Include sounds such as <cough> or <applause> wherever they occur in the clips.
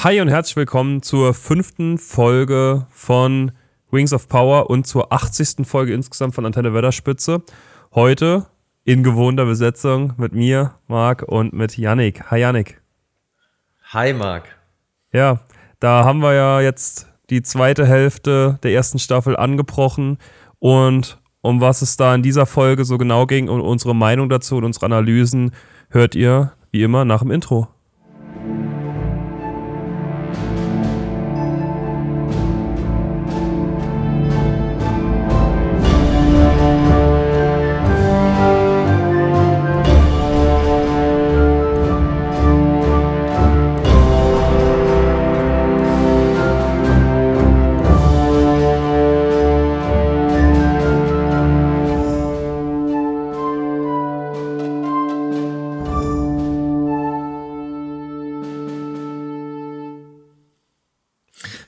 Hi und herzlich willkommen zur fünften Folge von Wings of Power und zur 80. Folge insgesamt von Antenne Wetterspitze. Heute in gewohnter Besetzung mit mir, Marc und mit Yannick. Hi Yannick. Hi Marc. Ja, da haben wir ja jetzt die zweite Hälfte der ersten Staffel angebrochen und um was es da in dieser Folge so genau ging und unsere Meinung dazu und unsere Analysen hört ihr wie immer nach dem Intro.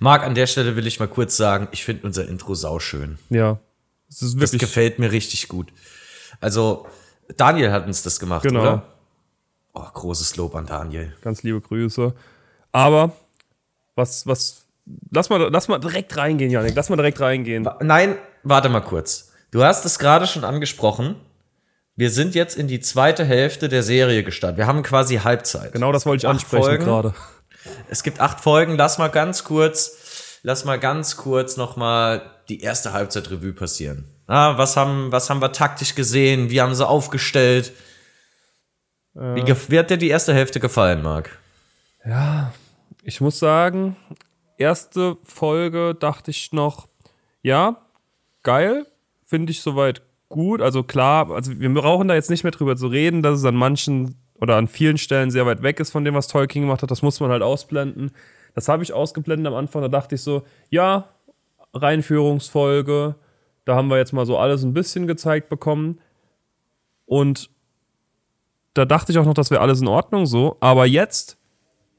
Marc, an der Stelle will ich mal kurz sagen, ich finde unser Intro sauschön. Ja. Das, ist wirklich das gefällt mir richtig gut. Also, Daniel hat uns das gemacht, genau. oder? Oh, großes Lob an Daniel. Ganz liebe Grüße. Aber, was, was, lass mal, lass mal direkt reingehen, Janik. Lass mal direkt reingehen. Nein, warte mal kurz. Du hast es gerade schon angesprochen. Wir sind jetzt in die zweite Hälfte der Serie gestartet. Wir haben quasi Halbzeit. Genau das wollte ich ansprechen gerade. Es gibt acht Folgen. Lass mal ganz kurz, lass mal ganz kurz noch mal die erste Halbzeit Revue passieren. Ah, was haben, was haben wir taktisch gesehen? Wie haben sie aufgestellt? Äh, wie, wie hat dir die erste Hälfte gefallen, Marc? Ja, ich muss sagen, erste Folge dachte ich noch, ja, geil, finde ich soweit gut. Also klar, also wir brauchen da jetzt nicht mehr drüber zu reden, dass es an manchen oder an vielen Stellen sehr weit weg ist von dem, was Tolkien gemacht hat. Das muss man halt ausblenden. Das habe ich ausgeblendet am Anfang. Da dachte ich so, ja, Reinführungsfolge. Da haben wir jetzt mal so alles ein bisschen gezeigt bekommen. Und da dachte ich auch noch, das wäre alles in Ordnung so. Aber jetzt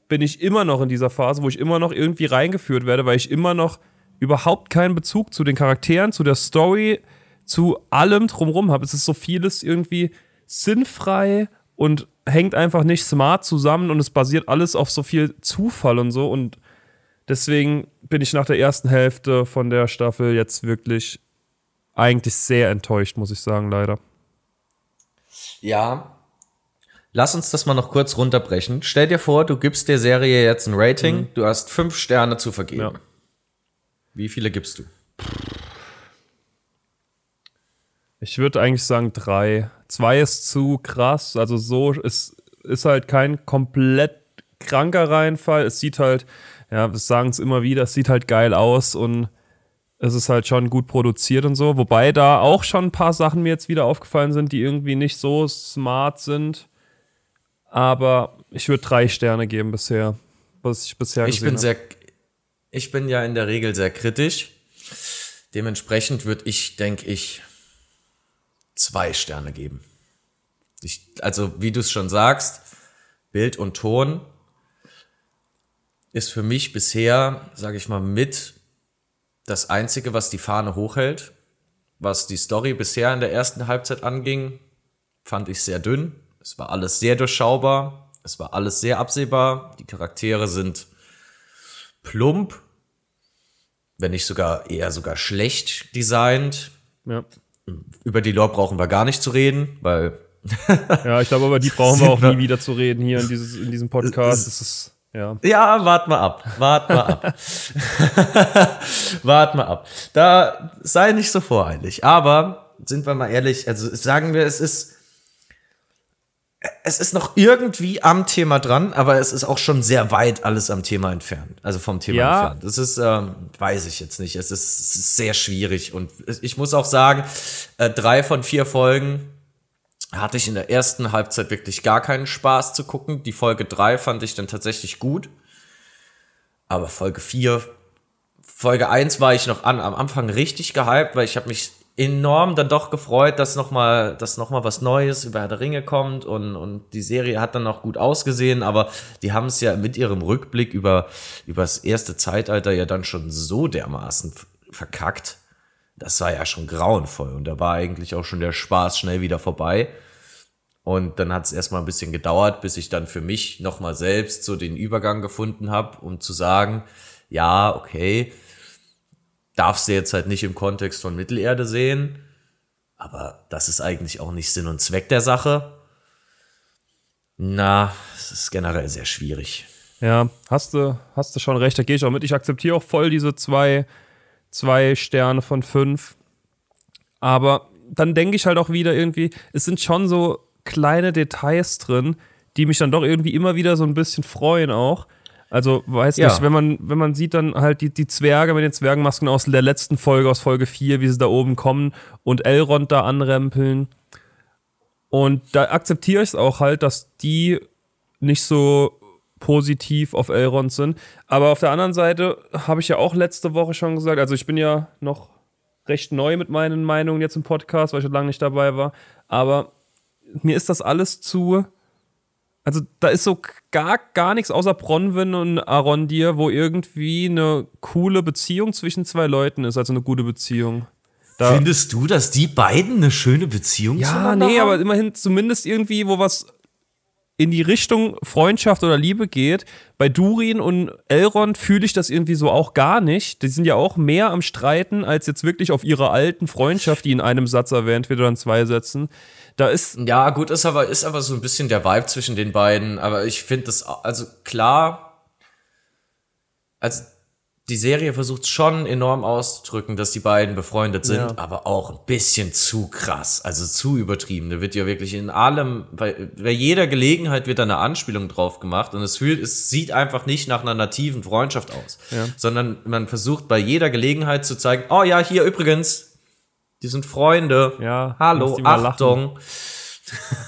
bin ich immer noch in dieser Phase, wo ich immer noch irgendwie reingeführt werde, weil ich immer noch überhaupt keinen Bezug zu den Charakteren, zu der Story, zu allem drumherum habe. Es ist so vieles irgendwie sinnfrei und hängt einfach nicht smart zusammen und es basiert alles auf so viel Zufall und so. Und deswegen bin ich nach der ersten Hälfte von der Staffel jetzt wirklich eigentlich sehr enttäuscht, muss ich sagen, leider. Ja. Lass uns das mal noch kurz runterbrechen. Stell dir vor, du gibst der Serie jetzt ein Rating, mhm. du hast fünf Sterne zu vergeben. Ja. Wie viele gibst du? Ich würde eigentlich sagen drei. Zwei ist zu krass. Also so ist, ist halt kein komplett kranker Reinfall. Es sieht halt, ja, wir sagen es immer wieder, es sieht halt geil aus und es ist halt schon gut produziert und so. Wobei da auch schon ein paar Sachen mir jetzt wieder aufgefallen sind, die irgendwie nicht so smart sind. Aber ich würde drei Sterne geben bisher, was ich bisher ich bin habe. sehr, Ich bin ja in der Regel sehr kritisch. Dementsprechend würde ich, denke ich, zwei Sterne geben. Ich, also, wie du es schon sagst, Bild und Ton ist für mich bisher, sage ich mal, mit das Einzige, was die Fahne hochhält. Was die Story bisher in der ersten Halbzeit anging, fand ich sehr dünn. Es war alles sehr durchschaubar. Es war alles sehr absehbar. Die Charaktere sind plump, wenn nicht sogar eher sogar schlecht designt. Ja. Über die Lore brauchen wir gar nicht zu reden, weil. <laughs> ja, ich glaube, über die brauchen wir auch nie wieder zu reden hier in, dieses, in diesem Podcast. Das ist, ja. ja, wart mal ab. Wart mal ab. <laughs> wart mal ab. Da sei nicht so voreilig. Aber sind wir mal ehrlich, also sagen wir, es ist es ist noch irgendwie am Thema dran, aber es ist auch schon sehr weit alles am Thema entfernt. Also vom Thema ja. entfernt. Das ist, ähm, weiß ich jetzt nicht. Es ist, es ist, sehr schwierig. Und ich muss auch sagen, äh, drei von vier Folgen hatte ich in der ersten Halbzeit wirklich gar keinen Spaß zu gucken. Die Folge drei fand ich dann tatsächlich gut. Aber Folge vier, Folge eins war ich noch an, am Anfang richtig gehypt, weil ich habe mich enorm dann doch gefreut, dass nochmal dass noch was Neues über Herr der Ringe kommt und, und die Serie hat dann auch gut ausgesehen, aber die haben es ja mit ihrem Rückblick über, über das erste Zeitalter ja dann schon so dermaßen verkackt. Das war ja schon grauenvoll und da war eigentlich auch schon der Spaß schnell wieder vorbei. Und dann hat es erstmal ein bisschen gedauert, bis ich dann für mich nochmal selbst so den Übergang gefunden habe, um zu sagen, ja, okay, darfst du jetzt halt nicht im Kontext von Mittelerde sehen, aber das ist eigentlich auch nicht Sinn und Zweck der Sache. Na, es ist generell sehr schwierig. Ja, hast du, hast du schon recht, da gehe ich auch mit. Ich akzeptiere auch voll diese zwei, zwei Sterne von fünf. Aber dann denke ich halt auch wieder irgendwie, es sind schon so kleine Details drin, die mich dann doch irgendwie immer wieder so ein bisschen freuen auch. Also, weiß ja. nicht, wenn man, wenn man sieht dann halt die, die Zwerge mit den Zwergenmasken aus der letzten Folge, aus Folge 4, wie sie da oben kommen und Elrond da anrempeln. Und da akzeptiere ich es auch halt, dass die nicht so positiv auf Elrond sind. Aber auf der anderen Seite habe ich ja auch letzte Woche schon gesagt, also ich bin ja noch recht neu mit meinen Meinungen jetzt im Podcast, weil ich schon lange nicht dabei war. Aber mir ist das alles zu also da ist so gar, gar nichts außer Bronwyn und Arondir, wo irgendwie eine coole Beziehung zwischen zwei Leuten ist, also eine gute Beziehung. Da Findest du, dass die beiden eine schöne Beziehung ja, zueinander nee, haben? aber immerhin zumindest irgendwie, wo was in die Richtung Freundschaft oder Liebe geht. Bei Durin und Elrond fühle ich das irgendwie so auch gar nicht. Die sind ja auch mehr am Streiten, als jetzt wirklich auf ihrer alten Freundschaft, die in einem Satz erwähnt wird oder in zwei Sätzen. Da ist. Ja, gut, ist aber, ist aber so ein bisschen der Vibe zwischen den beiden. Aber ich finde das, also klar, also die Serie versucht schon enorm auszudrücken, dass die beiden befreundet sind, ja. aber auch ein bisschen zu krass, also zu übertrieben. Da wird ja wirklich in allem, bei, bei jeder Gelegenheit wird da eine Anspielung drauf gemacht und es fühlt, es sieht einfach nicht nach einer nativen Freundschaft aus, ja. sondern man versucht bei jeder Gelegenheit zu zeigen, oh ja, hier übrigens, die sind Freunde. Ja. Hallo, Achtung.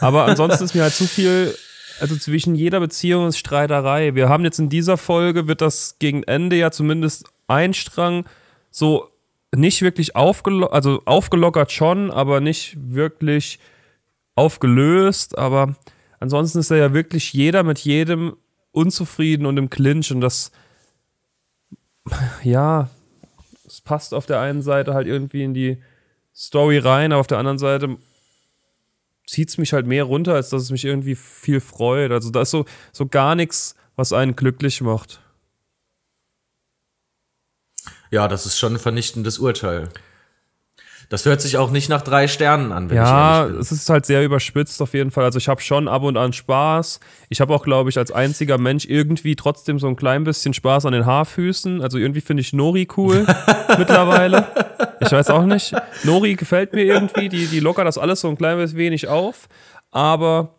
Aber <laughs> ansonsten ist mir halt zu viel, also zwischen jeder Beziehung ist Streiterei. Wir haben jetzt in dieser Folge, wird das gegen Ende ja zumindest ein Strang so nicht wirklich aufgelockert, also aufgelockert schon, aber nicht wirklich aufgelöst. Aber ansonsten ist ja wirklich jeder mit jedem unzufrieden und im Clinch und das, ja, es passt auf der einen Seite halt irgendwie in die Story rein, aber auf der anderen Seite zieht es mich halt mehr runter, als dass es mich irgendwie viel freut. Also da ist so, so gar nichts, was einen glücklich macht. Ja, das ist schon ein vernichtendes Urteil. Das hört sich auch nicht nach drei Sternen an, wenn ja, ich ehrlich bin. es ist halt sehr überspitzt auf jeden Fall. Also ich habe schon ab und an Spaß. Ich habe auch, glaube ich, als einziger Mensch irgendwie trotzdem so ein klein bisschen Spaß an den Haarfüßen. Also irgendwie finde ich Nori cool <laughs> mittlerweile. Ich weiß auch nicht. Nori gefällt mir irgendwie. Die, die lockert das alles so ein klein wenig auf. Aber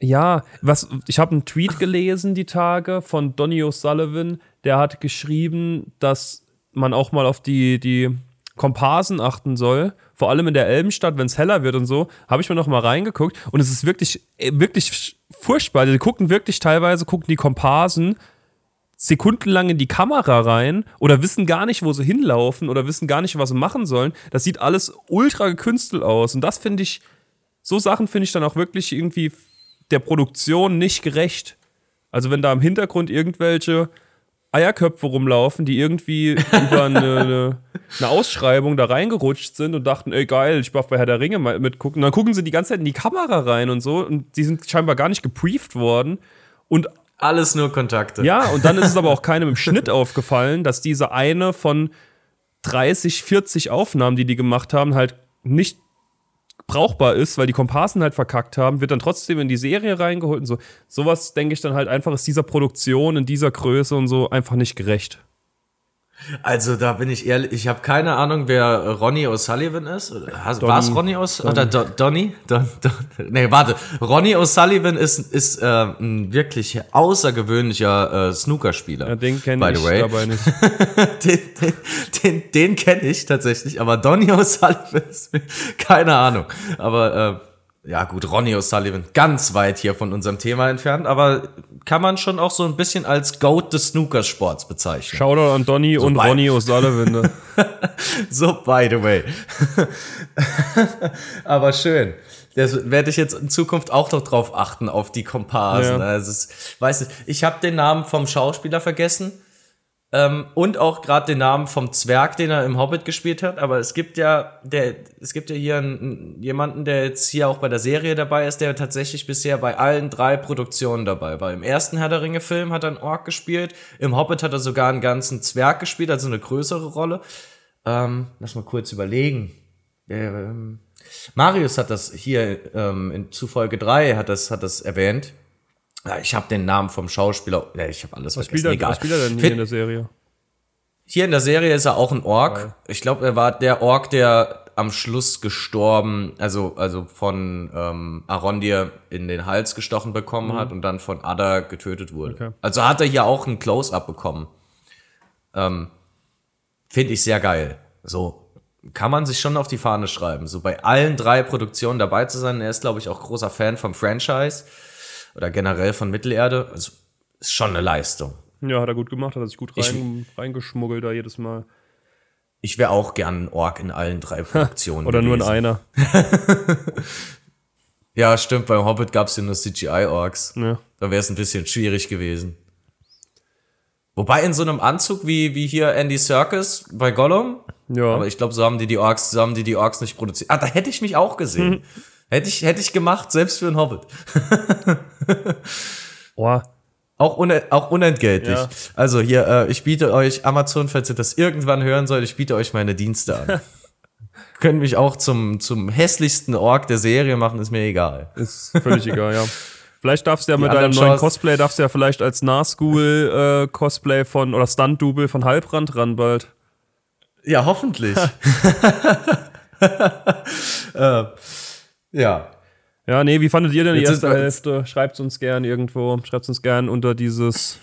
ja, was, ich habe einen Tweet gelesen die Tage von Donny O'Sullivan. Der hat geschrieben, dass man auch mal auf die, die Komparsen achten soll, vor allem in der Elbenstadt, wenn es heller wird und so, habe ich mir noch mal reingeguckt und es ist wirklich, äh, wirklich furchtbar. Die gucken wirklich teilweise, gucken die Komparsen sekundenlang in die Kamera rein oder wissen gar nicht, wo sie hinlaufen oder wissen gar nicht, was sie machen sollen. Das sieht alles ultra gekünstelt aus und das finde ich, so Sachen finde ich dann auch wirklich irgendwie der Produktion nicht gerecht. Also wenn da im Hintergrund irgendwelche Eierköpfe rumlaufen, die irgendwie über eine, eine, <laughs> eine, Ausschreibung da reingerutscht sind und dachten, ey geil, ich darf bei Herr der Ringe mal mitgucken. Und dann gucken sie die ganze Zeit in die Kamera rein und so und die sind scheinbar gar nicht gebrieft worden. Und alles nur Kontakte. Ja, und dann ist es aber auch <laughs> keinem im Schnitt aufgefallen, dass diese eine von 30, 40 Aufnahmen, die die gemacht haben, halt nicht brauchbar ist, weil die Komparsen halt verkackt haben, wird dann trotzdem in die Serie reingeholt und so. Sowas denke ich dann halt einfach ist dieser Produktion in dieser Größe und so einfach nicht gerecht. Also da bin ich ehrlich, ich habe keine Ahnung, wer Ronnie O'Sullivan ist. War es Ronnie O'Sullivan? Oder Do Donny? Don, Don, nee, warte. Ronnie O'Sullivan ist, ist äh, ein wirklich außergewöhnlicher äh, Snookerspieler. Ja, den kenne ich way. dabei nicht. <laughs> den den, den, den kenne ich tatsächlich, aber Donny O'Sullivan ist keine Ahnung. Aber äh, ja gut, Ronnie O'Sullivan, ganz weit hier von unserem Thema entfernt, aber kann man schon auch so ein bisschen als Goat des Snookersports bezeichnen. Shoutout an Donny so und Ronnie O'Sullivan. Ne? <laughs> so, by the way. <laughs> aber schön. Das werde ich jetzt in Zukunft auch noch drauf achten, auf die Komparsen. Ja. Also, es, weiß nicht, ich habe den Namen vom Schauspieler vergessen. Ähm, und auch gerade den Namen vom Zwerg, den er im Hobbit gespielt hat. Aber es gibt ja, der, es gibt ja hier einen, jemanden, der jetzt hier auch bei der Serie dabei ist, der tatsächlich bisher bei allen drei Produktionen dabei war. Im ersten Herr der Ringe-Film hat er einen Ork gespielt, im Hobbit hat er sogar einen ganzen Zwerg gespielt, also eine größere Rolle. Ähm, lass mal kurz überlegen. Ähm, Marius hat das hier ähm, in zu Folge 3 hat das, hat das erwähnt. Ja, ich habe den Namen vom Schauspieler. Ja, ich habe alles Was vergessen. spielt, er, Egal. was spielt er denn hier in der Serie? Hier in der Serie ist er auch ein Ork. Ich glaube, er war der Ork, der am Schluss gestorben, also, also von ähm, Arondir in den Hals gestochen bekommen hat und dann von Ada getötet wurde. Okay. Also hat er hier auch ein Close-Up bekommen. Ähm, Finde ich sehr geil. So kann man sich schon auf die Fahne schreiben. So bei allen drei Produktionen dabei zu sein. Er ist, glaube ich, auch großer Fan vom Franchise oder generell von Mittelerde. Also ist schon eine Leistung. Ja, hat er gut gemacht, hat er sich gut Ich- rein, reingeschmuggelt da jedes Mal. Ich wäre auch gern ein Ork in allen drei Produktionen. <laughs> Oder nur in gewesen. einer. <laughs> Ja, stimmt. Beim Hobbit gab es ja nur CGI-Orks. Ja. Da wäre es ein bisschen schwierig gewesen. Wobei in so einem Anzug wie, wie hier Andy Serkis bei Gollum, Ja. aber ich glaube, so haben die die Orks, so haben die die Orks nicht produziert. Ah, da hätte ich mich auch gesehen. <laughs> Hätte ich, hätte ich gemacht, selbst für einen Hobbit. <laughs> oh, Auch, une, auch unentgeltlich. Ja. Also hier, äh, ich biete euch, Amazon, falls ihr das irgendwann hören sollt, ich biete euch meine Dienste an. <laughs> Können mich auch zum, zum hässlichsten Ork der Serie machen, ist mir egal. ist völlig egal, ja. Vielleicht darfst du ja mit deinem neuen Chance- Cosplay, darfst du ja vielleicht als Nahschool äh, Cosplay von oder Stunt-Double von Halbrand ran bald. Ja, hoffentlich. <laughs> äh, ja. Ja, nee, wie fandet ihr denn die Jetzt erste wir- Hälfte? Schreibt uns gern irgendwo, schreibt uns gern unter dieses,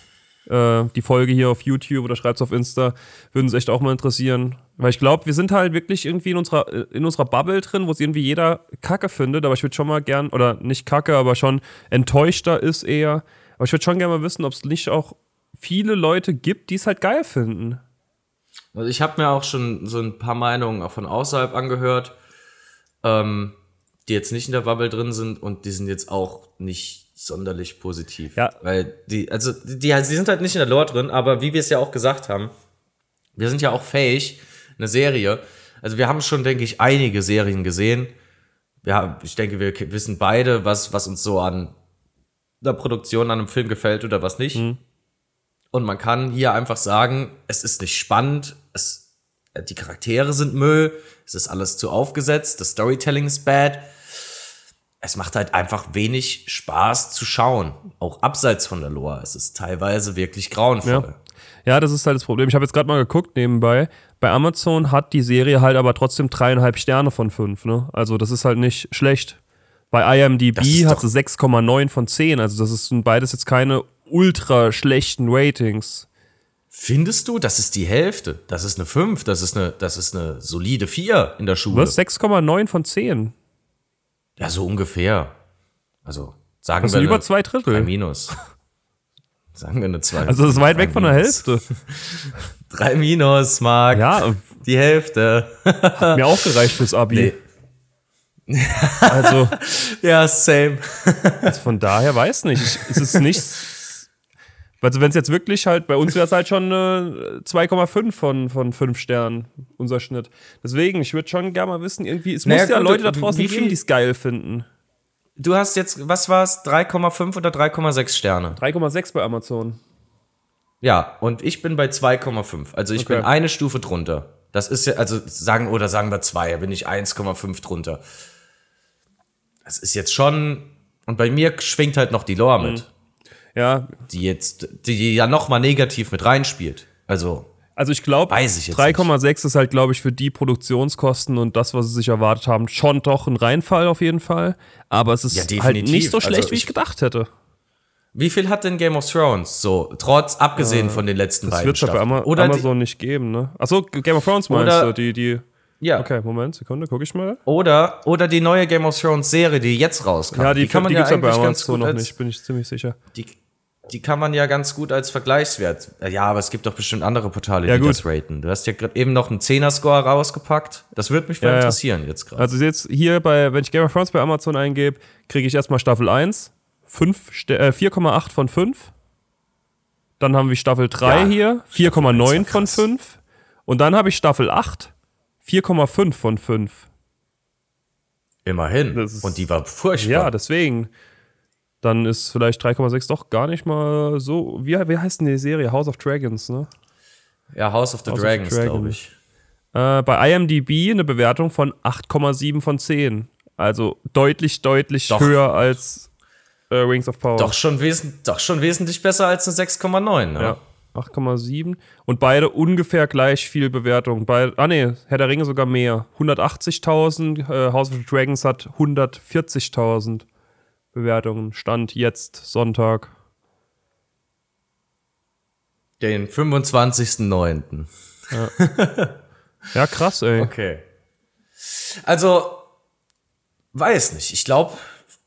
äh, die Folge hier auf YouTube oder schreibt auf Insta. Würden uns echt auch mal interessieren. Weil ich glaube, wir sind halt wirklich irgendwie in unserer, äh, in unserer Bubble drin, wo es irgendwie jeder Kacke findet, aber ich würde schon mal gern, oder nicht Kacke, aber schon enttäuschter ist eher. Aber ich würde schon gerne mal wissen, ob es nicht auch viele Leute gibt, die es halt geil finden. Also ich habe mir auch schon so ein paar Meinungen auch von außerhalb angehört, ähm, die jetzt nicht in der Bubble drin sind und die sind jetzt auch nicht sonderlich positiv. Ja. Weil die, also die, die, die sind halt nicht in der Lore drin, aber wie wir es ja auch gesagt haben, wir sind ja auch fähig, eine Serie. Also wir haben schon, denke ich, einige Serien gesehen. Ja, ich denke, wir wissen beide, was, was uns so an der Produktion, an einem Film gefällt oder was nicht. Und man kann hier einfach sagen, es ist nicht spannend, es, die Charaktere sind Müll, es ist alles zu aufgesetzt, das Storytelling ist bad. Es macht halt einfach wenig Spaß zu schauen, auch abseits von der Lore. Es ist teilweise wirklich grauenvoll. Ja, das ist halt das Problem. Ich habe jetzt gerade mal geguckt nebenbei. Bei Amazon hat die Serie halt aber trotzdem dreieinhalb Sterne von fünf. Ne? Also das ist halt nicht schlecht. Bei IMDb hat sie 6,9 von 10. Also das ist sind beides jetzt keine ultra schlechten Ratings. Findest du, das ist die Hälfte? Das ist eine 5, das ist eine, das ist eine solide 4 in der Schule. Was? 6,9 von 10. Ja, so ungefähr. Also sagen Das wir sind über zwei 3 Drittel. minus. <laughs> Sagen wir eine 2. Also das ist weit weg von der Hälfte. <laughs> 3 minus, Marc. Ja, Die Hälfte. <laughs> hat mir auch gereicht fürs Abi. Nee. Also Ja, same. von daher weiß nicht. Ich, es ist nichts. Also wenn es jetzt wirklich halt, bei uns wäre es halt schon äh, 2,5 von, von 5 Sternen, unser Schnitt. Deswegen, ich würde schon gerne mal wissen, irgendwie, es Naja, muss ja gut, Leute da draußen geben, die es geil finden. Du hast jetzt, was war's, 3,5 oder 3,6 Sterne? 3,6 bei Amazon. Ja, und ich bin bei 2,5. Also ich Okay. bin eine Stufe drunter. Das ist ja, also sagen, oder sagen wir 2, da bin ich 1,5 drunter. Das ist jetzt schon, und bei mir schwingt halt noch die Lore Mhm. Ja, die jetzt, die ja noch mal negativ mit reinspielt. Also, also ich glaube, Weiß ich jetzt 3,6 ist halt, glaube ich, für die Produktionskosten und das, was sie sich erwartet haben, schon doch ein Reinfall auf jeden Fall. Aber es ist Ja, halt nicht so schlecht, Also wie ich ich- gedacht hätte. wie viel hat denn Game of Thrones? So, trotz, abgesehen von den letzten Das beiden wird es bei Oder die- Amazon nicht geben, ne? Achso, Game of Thrones meinst Oder- du? Die, die. Ja. Okay, Moment, Sekunde, gucke ich mal. Oder, oder die neue Game of Thrones Serie, die jetzt rauskam. Ja, die, kann man die ja gibt's ja bei Amazon noch nicht, bin ich ziemlich sicher. Die, die kann man ja ganz gut als Vergleichswert. Ja, aber es gibt doch bestimmt andere Portale, Ja, die gut. das raten. Du hast ja gerade eben noch einen 10er-Score rausgepackt. Das würde mich mal Ja, interessieren jetzt gerade. Also jetzt hier bei, wenn ich Game of Thrones bei Amazon eingebe, kriege ich erstmal Staffel 1, fünf Ste- äh, 4,8 von 5. Dann haben wir Staffel 3 Ja, hier, Staffel 4,9 eins war von krass. 5. Und dann habe ich Staffel 8, 4,5 von 5. Immerhin. Ist- Und die war furchtbar. Ja, deswegen. Dann ist vielleicht 3,6 doch gar nicht mal so. Wie, wie heißt denn die Serie? House of Dragons, ne? ja, House of the House Dragons, Dragon. glaube ich. Äh, bei IMDb eine Bewertung von 8,7 von 10. Also deutlich, deutlich Doch. höher als äh, Rings of Power. Doch schon, wesen, doch schon wesentlich besser als eine 6,9. Ne? Ja. 8,7. Und beide ungefähr gleich viel Bewertung. Bei, ah nee, Herr der Ringe sogar mehr. 180.000, äh, House of the Dragons hat 140.000 Bewertungen. Stand jetzt, Sonntag. Den 25.09. Ja, krass, ey. Okay. Also, weiß nicht. Ich glaube,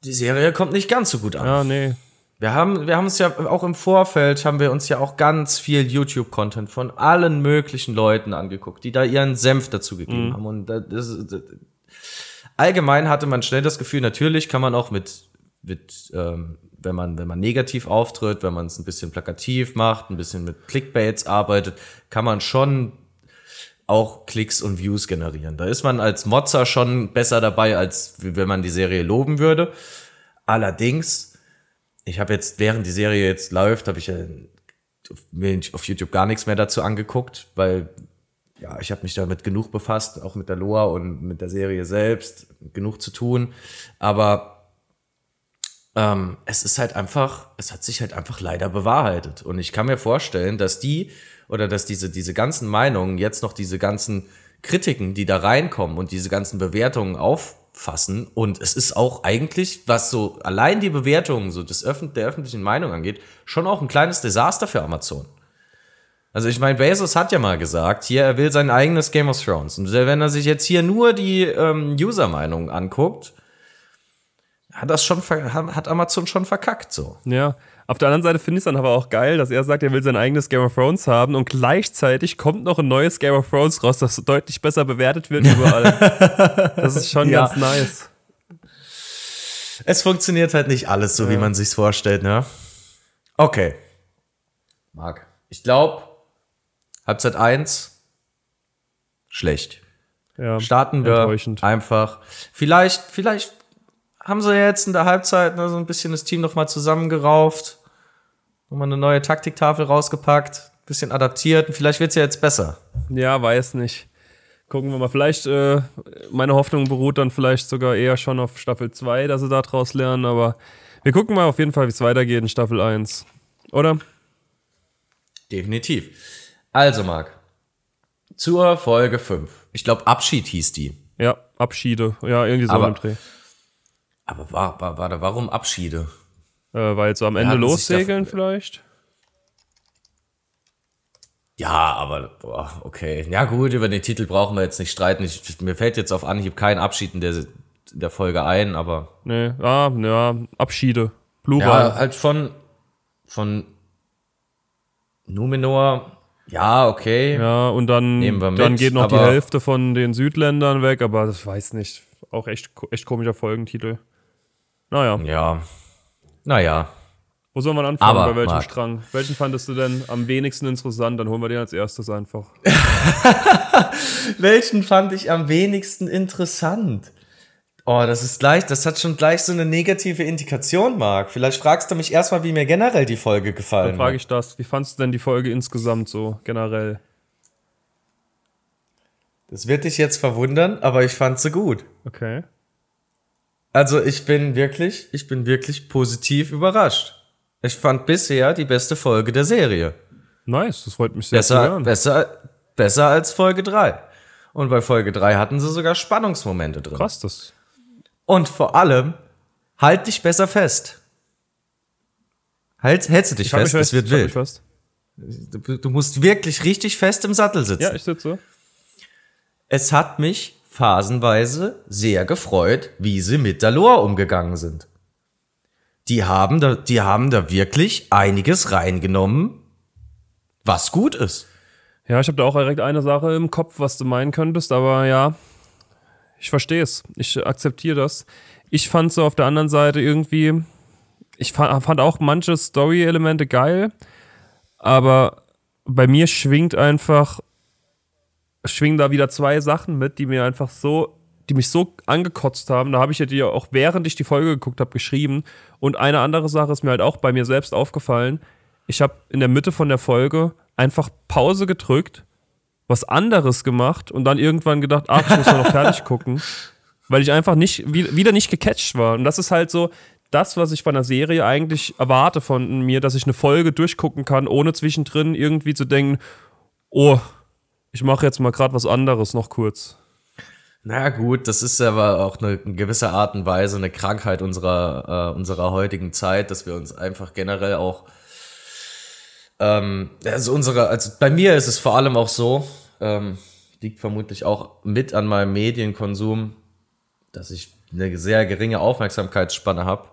die Serie kommt nicht ganz so gut an. Ja, nee. Wir haben, wir haben uns ja auch im Vorfeld, haben wir uns ja auch ganz viel YouTube-Content von allen möglichen Leuten angeguckt, die da ihren Senf dazu gegeben haben. Und das, das, das, allgemein hatte man schnell das Gefühl, natürlich kann man auch mit, mit ähm, wenn man, wenn man negativ auftritt, wenn man es ein bisschen plakativ macht, ein bisschen mit Clickbaits arbeitet, kann man schon auch Klicks und Views generieren. Da ist man als Mozzer schon besser dabei, als wenn man die Serie loben würde. Allerdings, ich habe jetzt, während die Serie jetzt läuft, habe ich ja mir auf YouTube gar nichts mehr dazu angeguckt, weil ja, ich habe mich damit genug befasst, auch mit der Loa und mit der Serie selbst, genug zu tun. Aber ähm, es ist halt einfach, es hat sich halt einfach leider bewahrheitet. Und ich kann mir vorstellen, dass die oder dass diese, diese ganzen Meinungen, jetzt noch diese ganzen Kritiken, die da reinkommen und diese ganzen Bewertungen auffassen. Und es ist auch eigentlich, was so allein die Bewertungen so des Öffn der öffentlichen Meinung angeht, schon auch ein kleines Desaster für Amazon. Also ich meine, Bezos hat ja mal gesagt, hier, er will sein eigenes Game of Thrones. Und wenn er sich jetzt hier nur die ähm, User-Meinungen anguckt, hat das schon hat Amazon schon verkackt so. Ja. Auf der anderen Seite finde ich es dann aber auch geil, dass er sagt, er will sein eigenes Game of Thrones haben und gleichzeitig kommt noch ein neues Game of Thrones raus, das deutlich besser bewertet wird <laughs> überall. das ist schon Ja. ganz nice. Es funktioniert halt nicht alles so, wie man sich's vorstellt, ne? Okay. Marc, ich glaube, Halbzeit 1, schlecht. Ja, Starten wir einfach. Vielleicht, vielleicht haben sie jetzt in der Halbzeit ne, so ein bisschen das Team nochmal zusammengerauft, nochmal eine neue Taktiktafel rausgepackt, bisschen adaptiert und vielleicht wird's ja jetzt besser. Ja, weiß nicht. Gucken wir mal. Vielleicht, äh, meine Hoffnung beruht dann vielleicht sogar eher schon auf Staffel 2, dass sie da draus lernen, aber wir gucken mal auf jeden Fall, wie es weitergeht in Staffel 1. Oder? Definitiv. Also, Marc, zur Folge 5. Ich glaube, Abschied hieß die. Ja, Abschiede. Ja, irgendwie so Aber- im Dreh. Aber war, war, war, warum Abschiede? Äh, weil so am Ende lossegeln vielleicht? Ja, aber boah, okay. Ja gut, über den Titel brauchen wir jetzt nicht streiten. Ich, mir fällt jetzt auf Anhieb kein Abschied in der, in der Folge ein, aber Nee, ah, ja, Abschiede. ja, Plural. halt von von Numenor. Ja, okay. Ja, und dann, Nehmen wir dann mit, geht noch die Hälfte von den Südländern weg, aber das weiß nicht. Auch echt, echt komischer Folgentitel. Naja, Ja. Naja. wo soll man anfangen? Aber, Bei welchem Marc. Strang? Welchen fandest du denn am wenigsten interessant? Dann holen wir den als erstes einfach. <laughs> Welchen fand ich am wenigsten interessant? Oh, das ist gleich, das hat schon gleich so eine negative Indikation, Marc. Vielleicht fragst du mich erstmal, wie mir generell die Folge gefallen Dann frage ich das. Wie fandest du denn die Folge insgesamt so, generell? Das wird dich jetzt verwundern, aber ich fand sie gut. Okay. Also ich bin wirklich, ich bin wirklich positiv überrascht. Ich fand bisher die beste Folge der Serie. Nice, das freut mich sehr zu Besser, hören. besser, besser als Folge 3. Und bei Folge 3 hatten sie sogar Spannungsmomente drin. Krass, das. Und vor allem, halt dich besser fest. Halt, hältst du dich Ich fest, es wird wild. fest. Du, du musst wirklich richtig fest im Sattel sitzen. Ja, ich sitze. Es hat mich phasenweise sehr gefreut, wie sie mit Dalor umgegangen sind. Die haben da, die haben da wirklich einiges reingenommen, was gut ist. Ja, ich habe da auch direkt eine Sache im Kopf, was du meinen könntest, aber ja, ich verstehe es. Ich akzeptiere das. Ich fand so auf der anderen Seite irgendwie, ich fa- fand auch manche Story-Elemente geil, Aber bei mir schwingt einfach, schwingen da wieder zwei Sachen mit, die mir einfach so, die mich so angekotzt haben. Da habe ich ja dir auch, während ich die Folge geguckt habe, geschrieben. Und eine andere Sache ist mir halt auch bei mir selbst aufgefallen. Ich habe in der Mitte von der Folge einfach Pause gedrückt, was anderes gemacht und dann irgendwann gedacht, ach, ich muss noch fertig <laughs> gucken. Weil ich einfach nicht, wieder nicht gecatcht war. Und das ist halt so, das, was ich von einer Serie eigentlich erwarte von mir, dass ich eine Folge durchgucken kann, ohne zwischendrin irgendwie zu denken, oh, ich mache jetzt mal gerade was anderes noch kurz. Na gut, das ist aber auch eine, in gewisser Art und Weise eine Krankheit unserer, äh, unserer heutigen Zeit, dass wir uns einfach generell auch ähm, also unsere, also bei mir ist es vor allem auch so, ähm, liegt vermutlich auch mit an meinem Medienkonsum, dass ich eine sehr geringe Aufmerksamkeitsspanne habe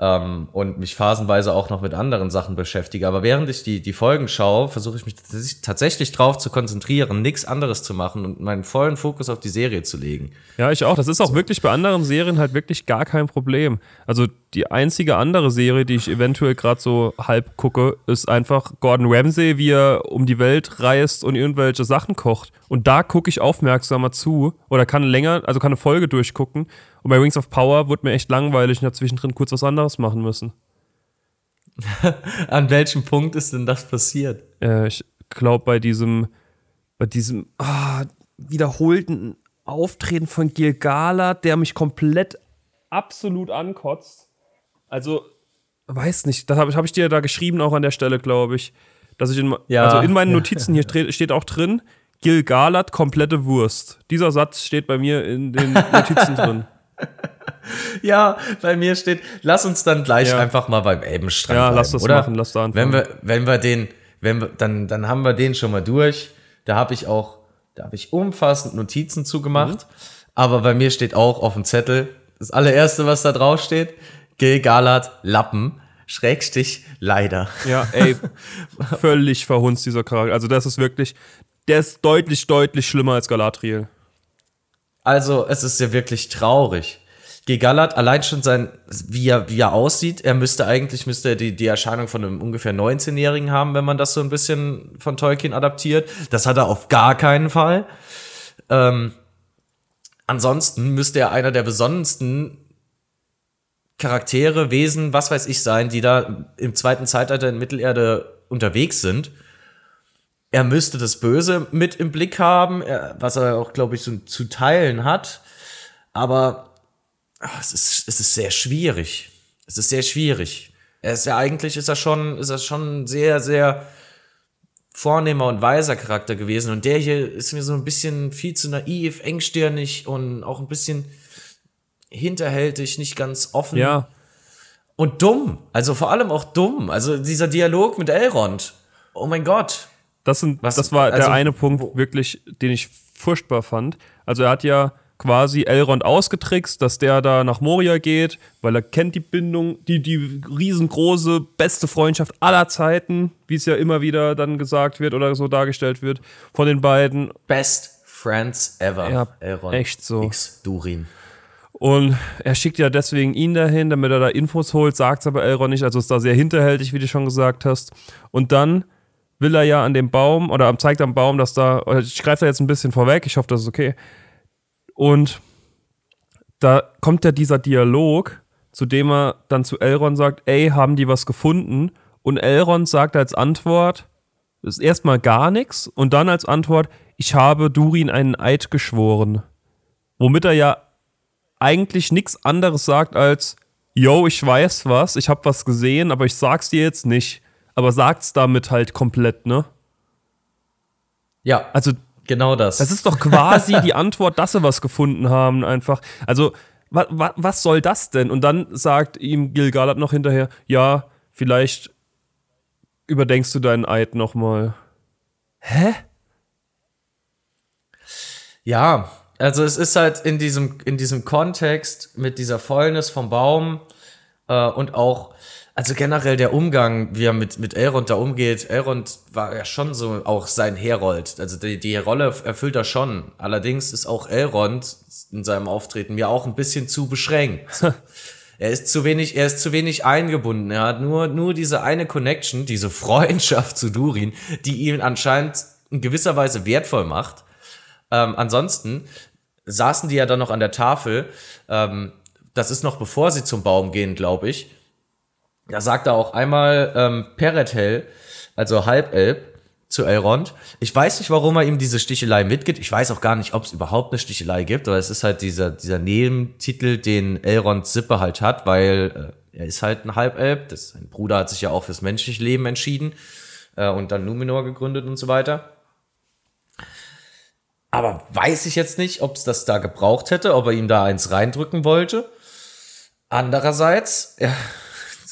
ähm, und mich phasenweise auch noch mit anderen Sachen beschäftige. Aber während ich die, die Folgen schaue, versuche ich mich tatsächlich drauf zu konzentrieren, nichts anderes zu machen und meinen vollen Fokus auf die Serie zu legen. Ja, ich auch. Das ist auch wirklich bei anderen Serien halt wirklich gar kein Problem. Also die einzige andere Serie, die ich eventuell gerade so halb gucke, ist einfach Gordon Ramsay, wie er um die Welt reist und irgendwelche Sachen kocht. Und da gucke ich aufmerksamer zu oder kann länger, also kann eine Folge durchgucken und bei Rings of Power wurde mir echt langweilig und habe zwischendrin kurz was anderes machen müssen. <laughs> An welchem Punkt ist denn das passiert? Äh, ich glaube bei diesem, bei diesem ah, wiederholten Auftreten von Gil Gala, der mich komplett absolut ankotzt. Also, weiß nicht, das habe hab ich dir da geschrieben, auch an der Stelle, glaube ich. Dass ich in, ja, also in meinen <laughs> Notizen hier steht auch drin, Gil Galat, komplette Wurst. Dieser Satz steht bei mir in den Notizen drin. <laughs> <laughs> ja, bei mir steht, lass uns dann gleich ja. einfach mal beim Elbenstrand Ja, bleiben, lass das oder? machen, lass da anfangen. Wenn wir, wenn wir den, wenn wir, dann, dann haben wir den schon mal durch. Da habe ich auch, da habe ich umfassend Notizen zugemacht. Mhm. Aber bei mir steht auch auf dem Zettel, das allererste, was da drauf steht, Gil Galat Lappen. Schrägstich, leider. Ja, ey, <laughs> völlig verhunzt dieser Charakter. Also das ist wirklich, der ist deutlich, deutlich schlimmer als Galadriel. Also, es ist ja wirklich traurig. Gegallert, allein schon sein, wie er, wie er aussieht, er müsste eigentlich, müsste er die, die Erscheinung von einem ungefähr 19-Jährigen haben, wenn man das so ein bisschen von Tolkien adaptiert. Das hat er auf gar keinen Fall. Ähm, ansonsten müsste er einer der besonnensten Charaktere, Wesen, was weiß ich sein, die da im zweiten Zeitalter in Mittelerde unterwegs sind er müsste das Böse mit im Blick haben, was er auch, glaube ich, so zu teilen hat. Aber ach, es, ist, es ist sehr schwierig. Es ist sehr schwierig. Er ist ja eigentlich, ist er schon, ist er schon sehr, sehr vornehmer und weiser Charakter gewesen. Und der hier ist mir so ein bisschen viel zu naiv, engstirnig und auch ein bisschen hinterhältig, nicht ganz offen. Ja. Und dumm. Also vor allem auch dumm. Also dieser Dialog mit Elrond. Oh mein Gott. Das, sind, Was, das war also, der eine Punkt wirklich, den ich furchtbar fand. Also er hat ja quasi Elrond ausgetrickst, dass der da nach Moria geht, weil er kennt die Bindung, die, die riesengroße, beste Freundschaft aller Zeiten, wie es ja immer wieder dann gesagt wird oder so dargestellt wird, von den beiden. Best Friends ever. Ja, Elrond. Echt so. X Durin. Und er schickt ja deswegen ihn dahin, damit er da Infos holt, sagt es aber Elrond nicht, also ist da sehr hinterhältig, wie du schon gesagt hast. Und dann will er ja an dem Baum oder zeigt am Baum, dass da, ich greife da jetzt ein bisschen vorweg, ich hoffe, das ist okay. Und da kommt ja dieser Dialog, zu dem er dann zu Elrond sagt, ey, haben die was gefunden? Und Elrond sagt als Antwort, das ist erstmal gar nichts und dann als Antwort, ich habe Durin einen Eid geschworen. Womit er ja eigentlich nichts anderes sagt als, yo, ich weiß was, ich habe was gesehen, aber ich sag's dir jetzt nicht aber sagt's damit halt komplett, ne? Ja. Also genau das. Das ist doch quasi <laughs> die Antwort, dass sie was gefunden haben, einfach. Also, wa, wa, was soll das denn? Und dann sagt ihm Gil-galad noch hinterher, ja, vielleicht überdenkst du deinen Eid nochmal. Hä? Ja, also es ist halt in diesem, in diesem Kontext mit dieser Fäulnis vom Baum äh, und auch also generell der Umgang, wie er mit, mit Elrond da umgeht. Elrond war ja schon so auch sein Herold. Also die, die Rolle erfüllt er schon. Allerdings ist auch Elrond in seinem Auftreten mir auch ein bisschen zu beschränkt. <laughs> Er ist zu wenig, er ist zu wenig eingebunden. Er hat nur, nur diese eine Connection, diese Freundschaft zu Durin, die ihn anscheinend in gewisser Weise wertvoll macht. Ähm, ansonsten saßen die ja dann noch an der Tafel. Ähm, das ist noch bevor sie zum Baum gehen, glaube ich. Da sagt er auch einmal ähm, Peretel, also Halbelb, zu Elrond. Ich weiß nicht, warum er ihm diese Stichelei mitgibt. Ich weiß auch gar nicht, ob es überhaupt eine Stichelei gibt, aber es ist halt dieser, dieser Nebentitel, den Elrond Sippe halt hat, weil äh, er ist halt ein Halbelb. Das, sein Bruder hat sich ja auch fürs menschliche Leben entschieden äh, und dann Numenor gegründet und so weiter. Aber weiß ich jetzt nicht, ob es das da gebraucht hätte, ob er ihm da eins reindrücken wollte. Andererseits ja,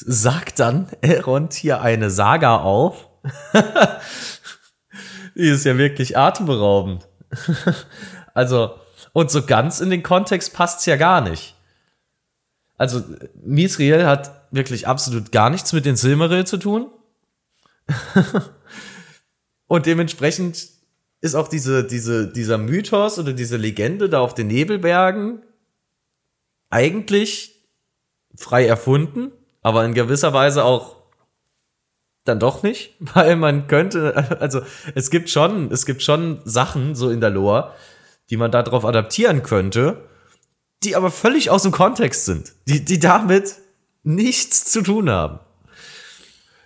sagt dann Elrond hier eine Saga auf. <laughs> Die ist ja wirklich atemberaubend. <laughs> also, und so ganz in den Kontext passt es ja gar nicht. Also, Misriel hat wirklich absolut gar nichts mit den Silmaril zu tun. <laughs> und dementsprechend ist auch diese, diese, dieser Mythos oder diese Legende da auf den Nebelbergen eigentlich frei erfunden, aber in gewisser Weise auch dann doch nicht, <laughs> weil man könnte, also es gibt schon, es gibt schon Sachen so in der Lore, die man darauf adaptieren könnte, die aber völlig aus dem Kontext sind, die, die damit nichts zu tun haben.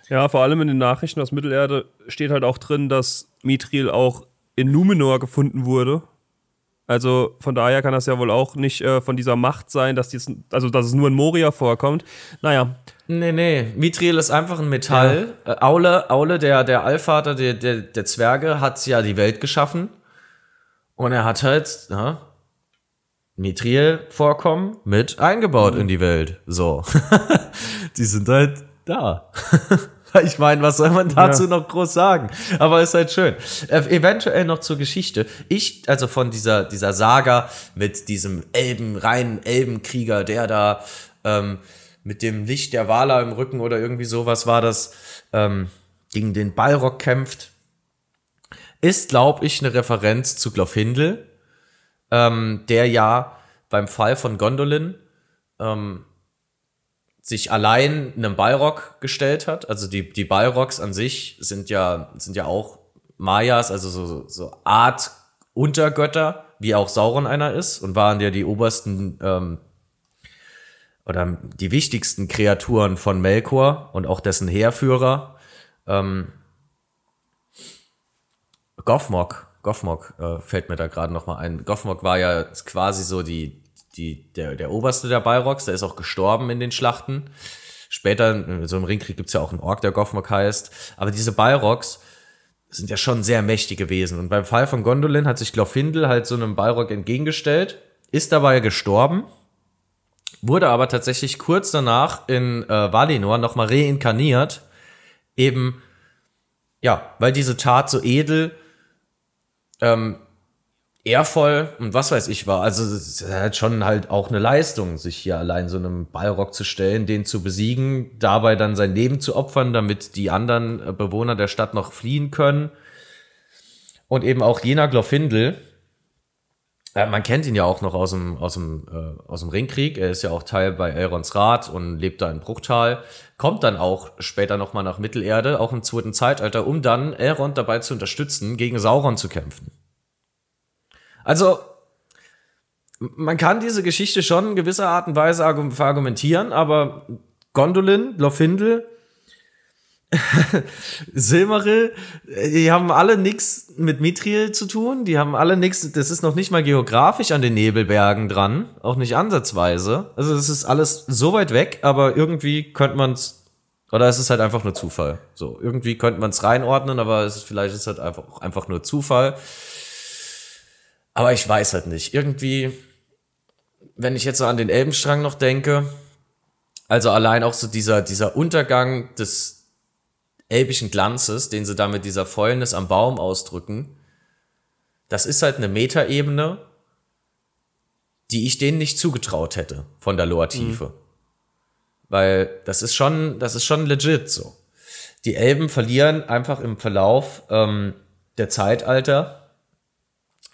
Ja, vor allem in den Nachrichten aus Mittelerde steht halt auch drin, dass Mithril auch in Numenor gefunden wurde. Also von daher kann das ja wohl auch nicht äh, von dieser Macht sein, dass, dies, also, dass es nur in Moria vorkommt. Naja, Nee, nee. Mithril ist einfach ein Metall. Ja. Äh, Aule, Aule, der, der Allvater der, der, der Zwerge, hat ja die Welt geschaffen. Und er hat halt ja, Mithril-Vorkommen mit eingebaut mhm. in die Welt. So. <laughs> die sind halt da. <laughs> ich meine, was soll man dazu ja. noch groß sagen? Aber ist halt schön. Äh, eventuell noch zur Geschichte. Ich, also von dieser, dieser Saga mit diesem Elben, reinen Elbenkrieger, der da ähm, mit dem Licht der Wala im Rücken oder irgendwie sowas war das, ähm, gegen den Balrog kämpft, ist, glaube ich, eine Referenz zu Glorfindel, ähm, der ja beim Fall von Gondolin ähm, sich allein einem Balrog gestellt hat. Also die, die Balrogs an sich sind ja, sind ja auch Mayas, also so, so Art Untergötter, wie auch Sauron einer ist und waren ja die obersten ähm, oder die wichtigsten Kreaturen von Melkor und auch dessen Heerführer. Ähm, Gothmog, Gothmog äh, fällt mir da gerade noch mal ein. Gothmog war ja quasi so die, die, der, der Oberste der Balrogs, der ist auch gestorben in den Schlachten. Später, so im Ringkrieg gibt's ja auch einen Ork, der Gothmog heißt. Aber diese Balrogs sind ja schon sehr mächtig gewesen. Und beim Fall von Gondolin hat sich Glorfindel halt so einem Balrog entgegengestellt, ist dabei gestorben wurde aber tatsächlich kurz danach in äh, Valinor nochmal reinkarniert, eben, ja, weil diese Tat so edel, ähm, ehrvoll und was weiß ich war. Also es halt schon halt auch eine Leistung, sich hier allein so einem Ballrock zu stellen, den zu besiegen, dabei dann sein Leben zu opfern, damit die anderen äh, Bewohner der Stadt noch fliehen können. Und eben auch jener Glorfindel, äh, man kennt ihn ja auch noch aus dem, aus, dem, äh, aus dem Ringkrieg. Er ist ja auch Teil bei Elrons Rat und lebt da in Bruchtal. Kommt dann auch später nochmal nach Mittelerde, auch im zweiten Zeitalter, um dann Elrond dabei zu unterstützen, gegen Sauron zu kämpfen. Also, man kann diese Geschichte schon in gewisser Art und Weise argumentieren, aber Gondolin, Lofindel, <laughs> Silmaril, die haben alle nichts mit Mithril zu tun, die haben alle nichts, das ist noch nicht mal geografisch an den Nebelbergen dran, auch nicht ansatzweise. Also es ist alles so weit weg, aber irgendwie könnte man es, oder es ist halt einfach nur Zufall. So, irgendwie könnte man es reinordnen, aber es ist vielleicht ist halt einfach, einfach nur Zufall. Aber ich weiß halt nicht. Irgendwie, wenn ich jetzt so an den Elbenstrang noch denke, also allein auch so dieser, dieser Untergang des, elbischen Glanzes, den sie da mit dieser Fäulnis am Baum ausdrücken, das ist halt eine Metaebene, die ich denen nicht zugetraut hätte von der Lore-Tiefe. Mhm. Weil das ist schon, das ist schon legit so. Die Elben verlieren einfach im Verlauf ähm, der Zeitalter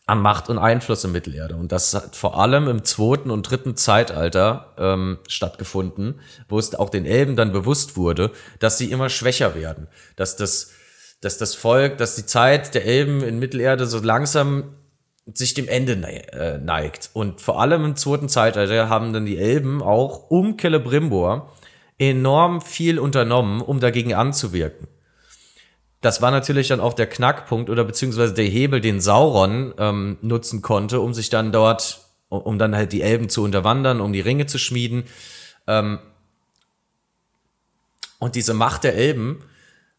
an Macht und Einfluss in Mittelerde. Und das hat vor allem im zweiten und dritten Zeitalter ähm, stattgefunden, wo es auch den Elben dann bewusst wurde, dass sie immer schwächer werden, dass das, dass das Volk, dass die Zeit der Elben in Mittelerde so langsam sich dem Ende äh, neigt. Und vor allem im zweiten Zeitalter haben dann die Elben auch um Celebrimbor enorm viel unternommen, um dagegen anzuwirken das war natürlich dann auch der Knackpunkt oder beziehungsweise der Hebel, den Sauron ähm, nutzen konnte, um sich dann dort, um dann halt die Elben zu unterwandern, um die Ringe zu schmieden. Ähm, und diese Macht der Elben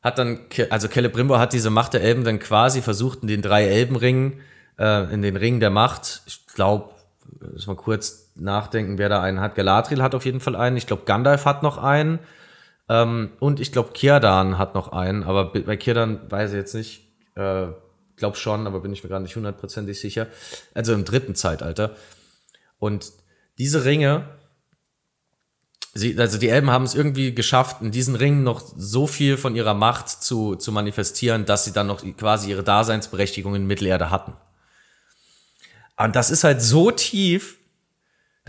hat dann, also Celebrimbor hat diese Macht der Elben dann quasi versucht, in den drei Elbenringen, äh, in den Ringen der Macht, ich glaube, muss mal kurz nachdenken, wer da einen hat. Galadriel hat auf jeden Fall einen. Ich glaube, Gandalf hat noch einen. Ähm, und ich glaube, Kirdan hat noch einen, aber bei Kirdan weiß ich jetzt nicht. Äh, glaube schon, aber bin ich mir gar nicht hundertprozentig sicher. Also im dritten Zeitalter. Und diese Ringe, sie, also die Elben haben es irgendwie geschafft, in diesen Ringen noch so viel von ihrer Macht zu, zu manifestieren, dass sie dann noch quasi ihre Daseinsberechtigung in Mittelerde hatten. Und das ist halt so tief,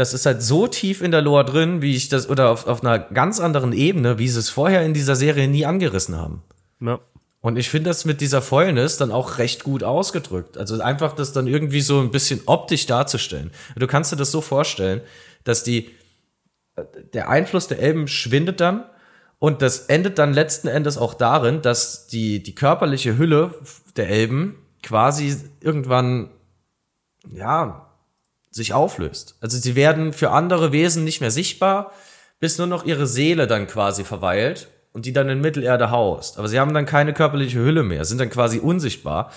das ist halt so tief in der Lore drin, wie ich das, oder auf, auf einer ganz anderen Ebene, wie sie es vorher in dieser Serie nie angerissen haben. Ja. Und ich finde das mit dieser Fäulnis dann auch recht gut ausgedrückt. Also einfach das dann irgendwie so ein bisschen optisch darzustellen. Du kannst dir das so vorstellen, dass die, der Einfluss der Elben schwindet dann und das endet dann letzten Endes auch darin, dass die, die körperliche Hülle der Elben quasi irgendwann, ja, sich auflöst. Also sie werden für andere Wesen nicht mehr sichtbar, bis nur noch ihre Seele dann quasi verweilt und die dann in Mittelerde haust. Aber sie haben dann keine körperliche Hülle mehr, sind dann quasi unsichtbar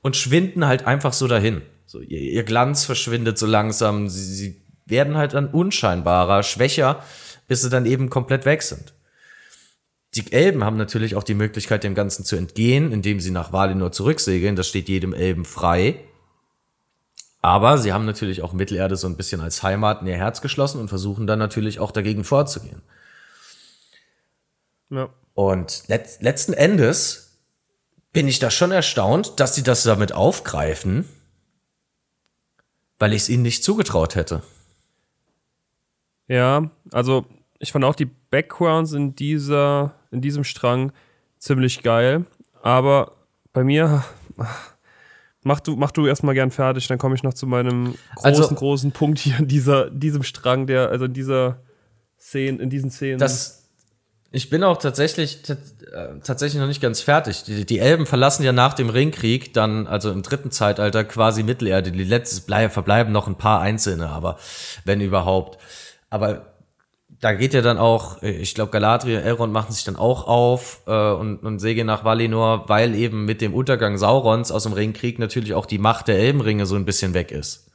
und schwinden halt einfach so dahin. So, ihr, ihr Glanz verschwindet so langsam, sie, sie werden halt dann unscheinbarer, schwächer, bis sie dann eben komplett weg sind. Die Elben haben natürlich auch die Möglichkeit, dem Ganzen zu entgehen, indem sie nach Valinor zurücksegeln. Das steht jedem Elben frei. Aber sie haben natürlich auch Mittelerde so ein bisschen als Heimat in ihr Herz geschlossen und versuchen dann natürlich auch dagegen vorzugehen. Ja. Und let letzten Endes bin ich da schon erstaunt, dass sie das damit aufgreifen, weil ich es ihnen nicht zugetraut hätte. Ja, also ich fand auch die Backgrounds in dieser, in diesem Strang ziemlich geil, aber bei mir Mach du, mach du erstmal gern fertig, dann komme ich noch zu meinem großen, also, großen Punkt hier in dieser, diesem Strang, der, also in dieser Szene, in diesen Szenen. Das, ich bin auch tatsächlich, äh, tatsächlich noch nicht ganz fertig. Die, die, Elben verlassen ja nach dem Ringkrieg dann, also im dritten Zeitalter, quasi Mittelerde. Die letztes verbleiben noch ein paar Einzelne, aber wenn überhaupt. Aber da geht ja dann auch, ich glaube, Galadriel und Elrond machen sich dann auch auf äh, und, und segeln nach Valinor, weil eben mit dem Untergang Saurons aus dem Ringkrieg natürlich auch die Macht der Elbenringe so ein bisschen weg ist.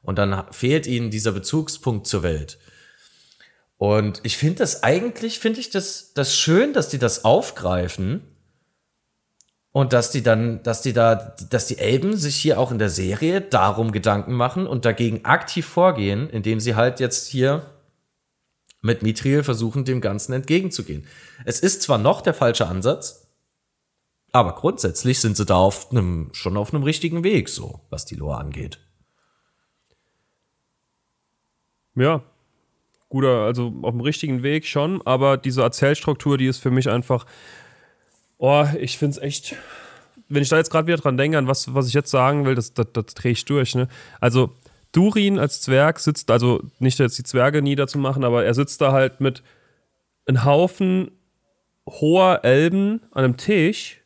Und dann fehlt ihnen dieser Bezugspunkt zur Welt. Und ich finde das eigentlich, finde ich das, das schön, dass die das aufgreifen und dass die dann, dass die da, dass die Elben sich hier auch in der Serie darum Gedanken machen und dagegen aktiv vorgehen, indem sie halt jetzt hier mit Mithril versuchen, dem Ganzen entgegenzugehen. Es ist zwar noch der falsche Ansatz, aber grundsätzlich sind sie da auf einem, schon auf einem richtigen Weg, so was die Lore angeht. Ja, guter, also auf dem richtigen Weg schon, aber diese Erzählstruktur, die ist für mich einfach, oh, ich finde es echt, wenn ich da jetzt gerade wieder dran denke, an was, was ich jetzt sagen will, das, das, das drehe ich durch, ne? Also, Durin als Zwerg sitzt, also nicht jetzt die Zwerge niederzumachen, aber er sitzt da halt mit einem Haufen hoher Elben an einem Tisch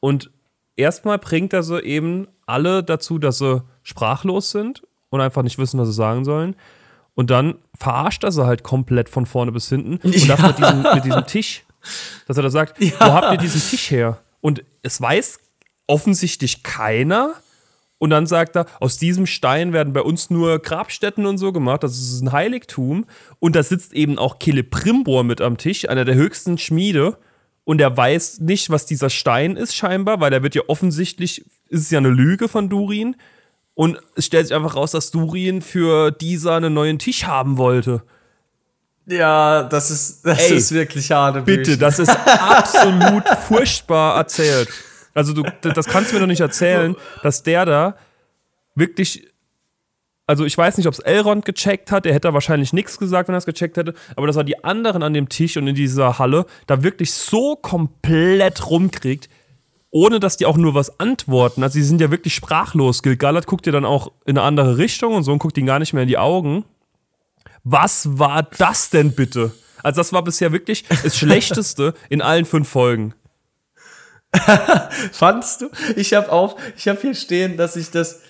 und erstmal bringt er sie eben alle dazu, dass sie sprachlos sind und einfach nicht wissen, was sie sagen sollen. Und dann verarscht er sie halt komplett von vorne bis hinten. Und ja. das mit diesem, mit diesem Tisch, dass er da sagt, ja. wo habt ihr diesen Tisch her? Und es weiß offensichtlich keiner, und dann sagt er, aus diesem Stein werden bei uns nur Grabstätten und so gemacht. Das ist ein Heiligtum. Und da sitzt eben auch Celebrimbor mit am Tisch, einer der höchsten Schmiede. Und er weiß nicht, was dieser Stein ist, scheinbar, weil er wird ja offensichtlich, ist es ja eine Lüge von Durin. Und es stellt sich einfach raus, dass Durin für dieser einen neuen Tisch haben wollte. Ja, das ist, das Ey, ist wirklich harte Bitte, das ist <laughs> absolut furchtbar erzählt. Also du, das kannst du mir doch nicht erzählen, dass der da wirklich also ich weiß nicht, ob es Elrond gecheckt hat, der hätte wahrscheinlich nichts gesagt, wenn er es gecheckt hätte, aber dass er die anderen an dem Tisch und in dieser Halle da wirklich so komplett rumkriegt, ohne dass die auch nur was antworten. Also sie sind ja wirklich sprachlos. Gilgalad guckt ja dann auch in eine andere Richtung und so und guckt ihn gar nicht mehr in die Augen. Was war das denn bitte? Also das war bisher wirklich das Schlechteste in allen fünf Folgen. <laughs> Fandst du? Ich habe auch, ich habe hier stehen, dass ich das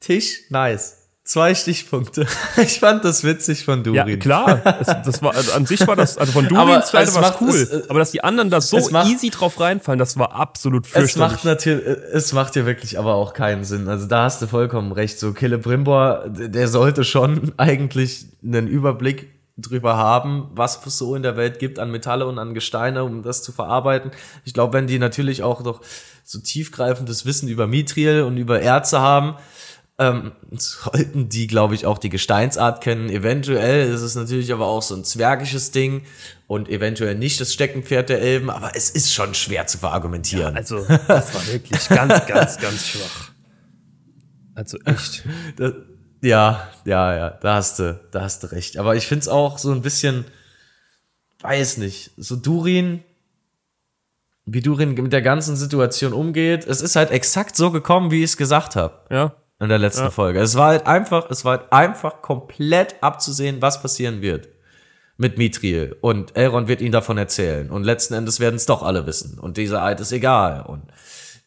Tisch, nice. Zwei Stichpunkte. <laughs> Ich fand das witzig von Durin. Ja, klar. <laughs> Es, das war, also an sich war das, also von Durins Seite war cool. Es, äh, aber dass die anderen da so macht, easy drauf reinfallen, das war absolut fürchterlich. Es macht natürlich, es macht ja wirklich aber auch keinen Sinn. Also da hast du vollkommen recht. So Killebrimbor, der sollte schon eigentlich einen Überblick drüber haben, was es so in der Welt gibt an Metalle und an Gesteine, um das zu verarbeiten. Ich glaube, wenn die natürlich auch noch so tiefgreifendes Wissen über Mithril und über Erze haben, ähm, sollten die, glaube ich, auch die Gesteinsart kennen. Eventuell ist es natürlich aber auch so ein zwergisches Ding und eventuell nicht das Steckenpferd der Elben, aber es ist schon schwer zu verargumentieren. Ja, also, das war wirklich ganz, <laughs> ganz, ganz schwach. Also echt. Das, ja, ja, ja, da hast du, da hast du recht. Aber ich finde es auch so ein bisschen, weiß nicht, so Durin, wie Durin mit der ganzen Situation umgeht. Es ist halt exakt so gekommen, wie ich es gesagt habe. Ja in der letzten ja. Folge. Es war halt einfach, es war halt einfach komplett abzusehen, was passieren wird mit Mithril. Und Elrond wird ihnen davon erzählen. Und letzten Endes werden es doch alle wissen. Und dieser Eid ist egal. Und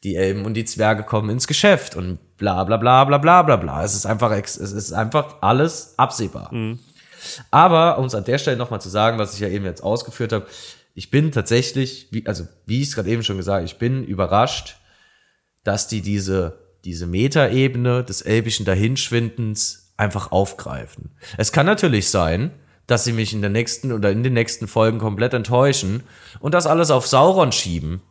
die Elben und die Zwerge kommen ins Geschäft und bla bla bla bla bla bla bla. Es ist einfach, es ist einfach alles absehbar. Mhm. Aber, um es an der Stelle nochmal zu sagen, was ich ja eben jetzt ausgeführt habe, ich bin tatsächlich, wie, also wie ich es gerade eben schon gesagt habe, ich bin überrascht, dass die diese diese Metaebene des elbischen Dahinschwindens einfach aufgreifen. Es kann natürlich sein, dass sie mich in der nächsten oder in den nächsten Folgen komplett enttäuschen und das alles auf Sauron schieben.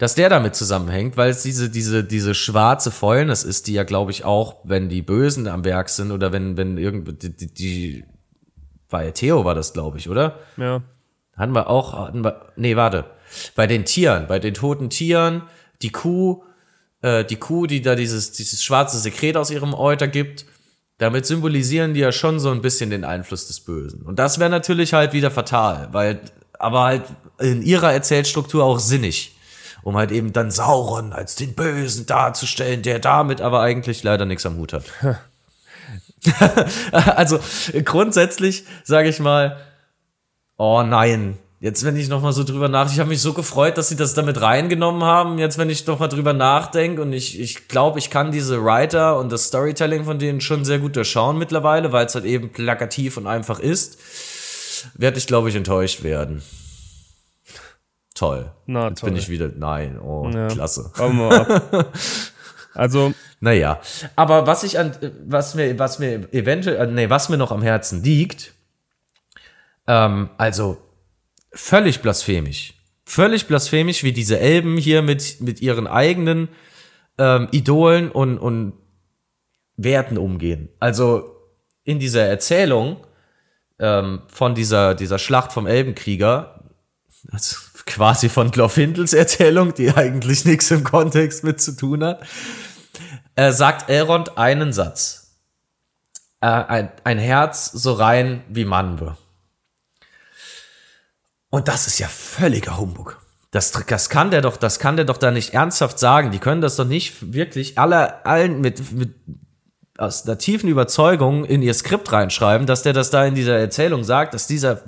Dass der damit zusammenhängt, weil es diese, diese, diese schwarze Fäulnis ist, die ja, glaube ich, auch, wenn die Bösen am Werk sind oder wenn, wenn irgendwie, die, die, die bei Theo war das, glaube ich, oder? Ja. Hatten wir auch, hatten wir, nee, warte. Bei den Tieren, bei den toten Tieren, die Kuh, äh, die Kuh, die da dieses, dieses schwarze Sekret aus ihrem Euter gibt, damit symbolisieren die ja schon so ein bisschen den Einfluss des Bösen. Und das wäre natürlich halt wieder fatal, weil, aber halt in ihrer Erzählstruktur auch sinnig. Um halt eben dann Sauron als den Bösen darzustellen, der damit aber eigentlich leider nichts am Hut hat. <laughs> also grundsätzlich sage ich mal, oh nein, Jetzt, wenn ich nochmal so drüber nach, ich habe mich so gefreut, dass sie das damit reingenommen haben. Jetzt, wenn ich nochmal drüber nachdenke und ich, ich glaube, ich kann diese Writer und das Storytelling von denen schon sehr gut durchschauen mittlerweile, weil es halt eben plakativ und einfach ist, werde ich, glaube ich, enttäuscht werden. Toll. Na, Jetzt toll. bin ich wieder, nein, oh, ja. klasse. <laughs> also. Naja. Aber was ich an, was mir, was mir eventuell, nee, was mir noch am Herzen liegt, ähm, also, völlig blasphemisch. Völlig blasphemisch, wie diese Elben hier mit, mit ihren eigenen ähm, Idolen und, und Werten umgehen. Also in dieser Erzählung ähm, von dieser, dieser Schlacht vom Elbenkrieger, <laughs> also quasi von Glorfindels Erzählung, die eigentlich nichts im Kontext mit zu tun hat, äh, sagt Elrond einen Satz. Äh, ein, ein Herz so rein wie Manbe. Und das ist ja völliger Humbug. Das, das kann der doch, das kann der doch da nicht ernsthaft sagen. Die können das doch nicht wirklich alle, allen mit, mit aus einer tiefen Überzeugung in ihr Skript reinschreiben, dass der das da in dieser Erzählung sagt, dass dieser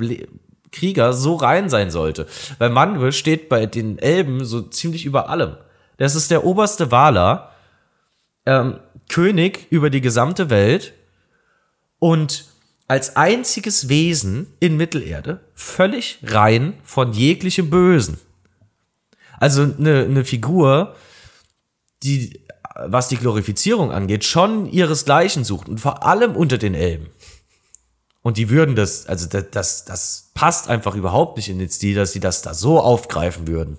Krieger so rein sein sollte. Weil Manuel steht bei den Elben so ziemlich über allem. Das ist der oberste Waler, ähm, König über die gesamte Welt und als einziges Wesen in Mittelerde völlig rein von jeglichem Bösen. Also eine, eine Figur, die, was die Glorifizierung angeht, schon ihresgleichen sucht und vor allem unter den Elben. Und die würden das, also das, das, das passt einfach überhaupt nicht in den Stil, dass sie das da so aufgreifen würden.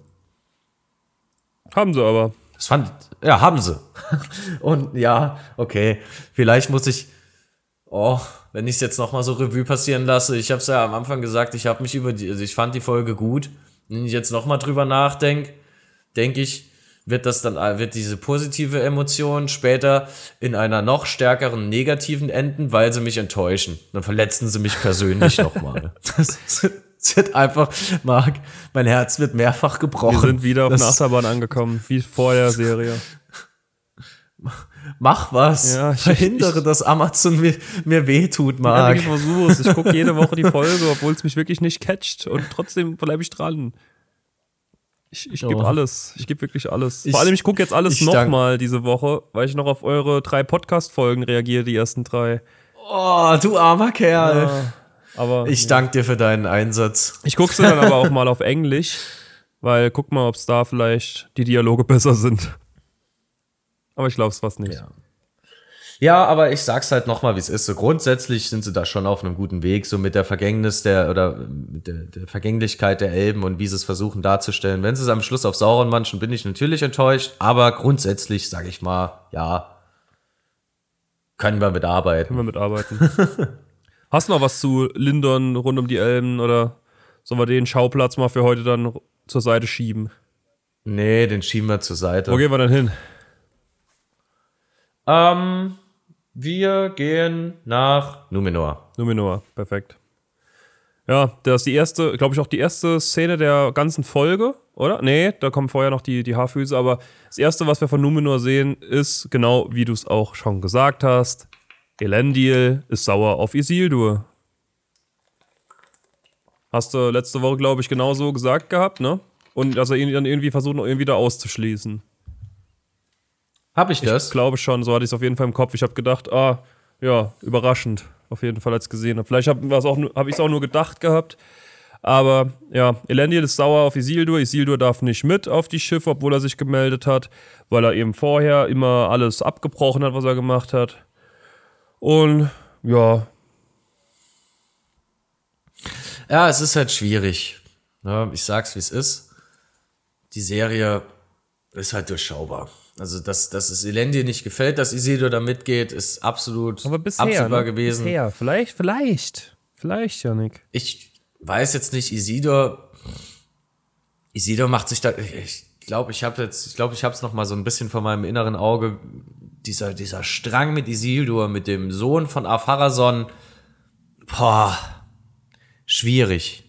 Haben sie aber. Das fand, ja, haben sie. <laughs> Und ja, okay, vielleicht muss ich, oh, wenn ich es jetzt nochmal so Revue passieren lasse, ich habe es ja am Anfang gesagt, ich habe mich über die, also ich fand die Folge gut. Wenn ich jetzt nochmal drüber nachdenke, denke ich, wird das dann, wird diese positive Emotion später in einer noch stärkeren negativen enden, weil sie mich enttäuschen. Dann verletzen sie mich persönlich <laughs> nochmal. Es wird einfach, Marc, mein Herz wird mehrfach gebrochen. Wir sind wieder auf der Achterbahn angekommen, wie vor der Serie. Mach was. Ja, ich, Verhindere, ich, dass Amazon mir, mir wehtut, Marc. Ja, ich versuch's. Ich gucke jede Woche die Folge, obwohl es mich wirklich nicht catcht. Und trotzdem bleibe ich dran. Ich, ich gebe oh. alles. Ich gebe wirklich alles. Ich, Vor allem, ich gucke jetzt alles nochmal diese Woche, weil ich noch auf eure drei Podcast-Folgen reagiere, die ersten drei. Oh, du armer Kerl. Ja, aber, ich danke dir für deinen Einsatz. Ich gucke sie dann aber auch mal auf Englisch, weil guck mal, ob es da vielleicht die Dialoge besser sind. Aber ich glaube es fast nicht. Ja. Ja, aber ich sag's halt nochmal, wie es ist. So grundsätzlich sind sie da schon auf einem guten Weg, so mit der Vergängnis der oder mit der, der Vergänglichkeit der Elben und wie sie es versuchen darzustellen. Wenn sie es am Schluss auf Sauron manchen, bin ich natürlich enttäuscht, aber grundsätzlich, sag ich mal, ja, können wir mitarbeiten. Können wir mitarbeiten. <laughs> Hast du noch was zu Lindern rund um die Elben oder sollen wir den Schauplatz mal für heute dann zur Seite schieben? Nee, den schieben wir zur Seite. Wo gehen wir denn hin? Ähm, wir gehen nach Numenor. Numenor, perfekt. Ja, das ist die erste, glaube ich, auch die erste Szene der ganzen Folge, oder? Nee, da kommen vorher noch die, die Haarfüße, aber das erste, was wir von Numenor sehen, ist genau, wie du es auch schon gesagt hast. Elendil ist sauer auf Isildur. Hast du letzte Woche, glaube ich, genauso gesagt gehabt, ne? Und dass er ihn dann irgendwie versucht, noch irgendwie da auszuschließen. Habe ich das? Ich glaube schon, so hatte ich es auf jeden Fall im Kopf. Ich habe gedacht, ah, ja, überraschend, auf jeden Fall, als ich gesehen habe. Vielleicht habe hab ich es auch nur gedacht gehabt. Aber ja, Elendil ist sauer auf Isildur. Isildur darf nicht mit auf die Schiffe, obwohl er sich gemeldet hat, weil er eben vorher immer alles abgebrochen hat, was er gemacht hat. Und ja. Ja, es ist halt schwierig. Ja, ich sag's, wie es ist. Die Serie ist halt durchschaubar. Also, dass, dass es Elendil nicht gefällt, dass Isildur da mitgeht, ist absolut Aber bisher, absehbar ne? gewesen. Bisher. Vielleicht, vielleicht. Vielleicht, Janik. Ich weiß jetzt nicht, Isildur. Isildur macht sich da. Ich glaube, ich habe jetzt, ich glaube, ich habe es noch mal so ein bisschen vor meinem inneren Auge. Dieser, dieser Strang mit Isildur, mit dem Sohn von Afarason. Boah, schwierig.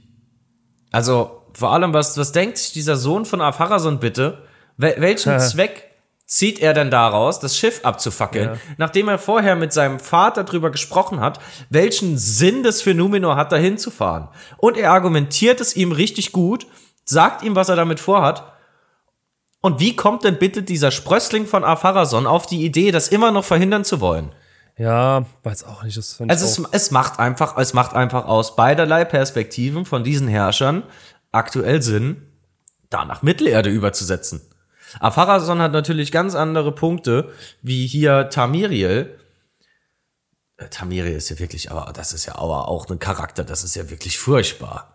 Also, vor allem, was, was denkt sich dieser Sohn von Afarason bitte? Wel welchen <laughs> Zweck zieht er denn daraus, das Schiff abzufackeln, ja. nachdem er vorher mit seinem Vater darüber gesprochen hat, welchen Sinn das für Numenor hat, da hinzufahren. Und er argumentiert es ihm richtig gut, sagt ihm, was er damit vorhat. Und wie kommt denn bitte dieser Sprössling von Afarason auf die Idee, das immer noch verhindern zu wollen? Ja, weiß auch nicht. Das also es, es macht einfach, es macht einfach aus beiderlei Perspektiven von diesen Herrschern aktuell Sinn, da nach Mittelerde überzusetzen. Afarason hat natürlich ganz andere Punkte, wie hier Tamiriel. Äh, Tamiriel ist ja wirklich, aber das ist ja aber auch ein Charakter, das ist ja wirklich furchtbar.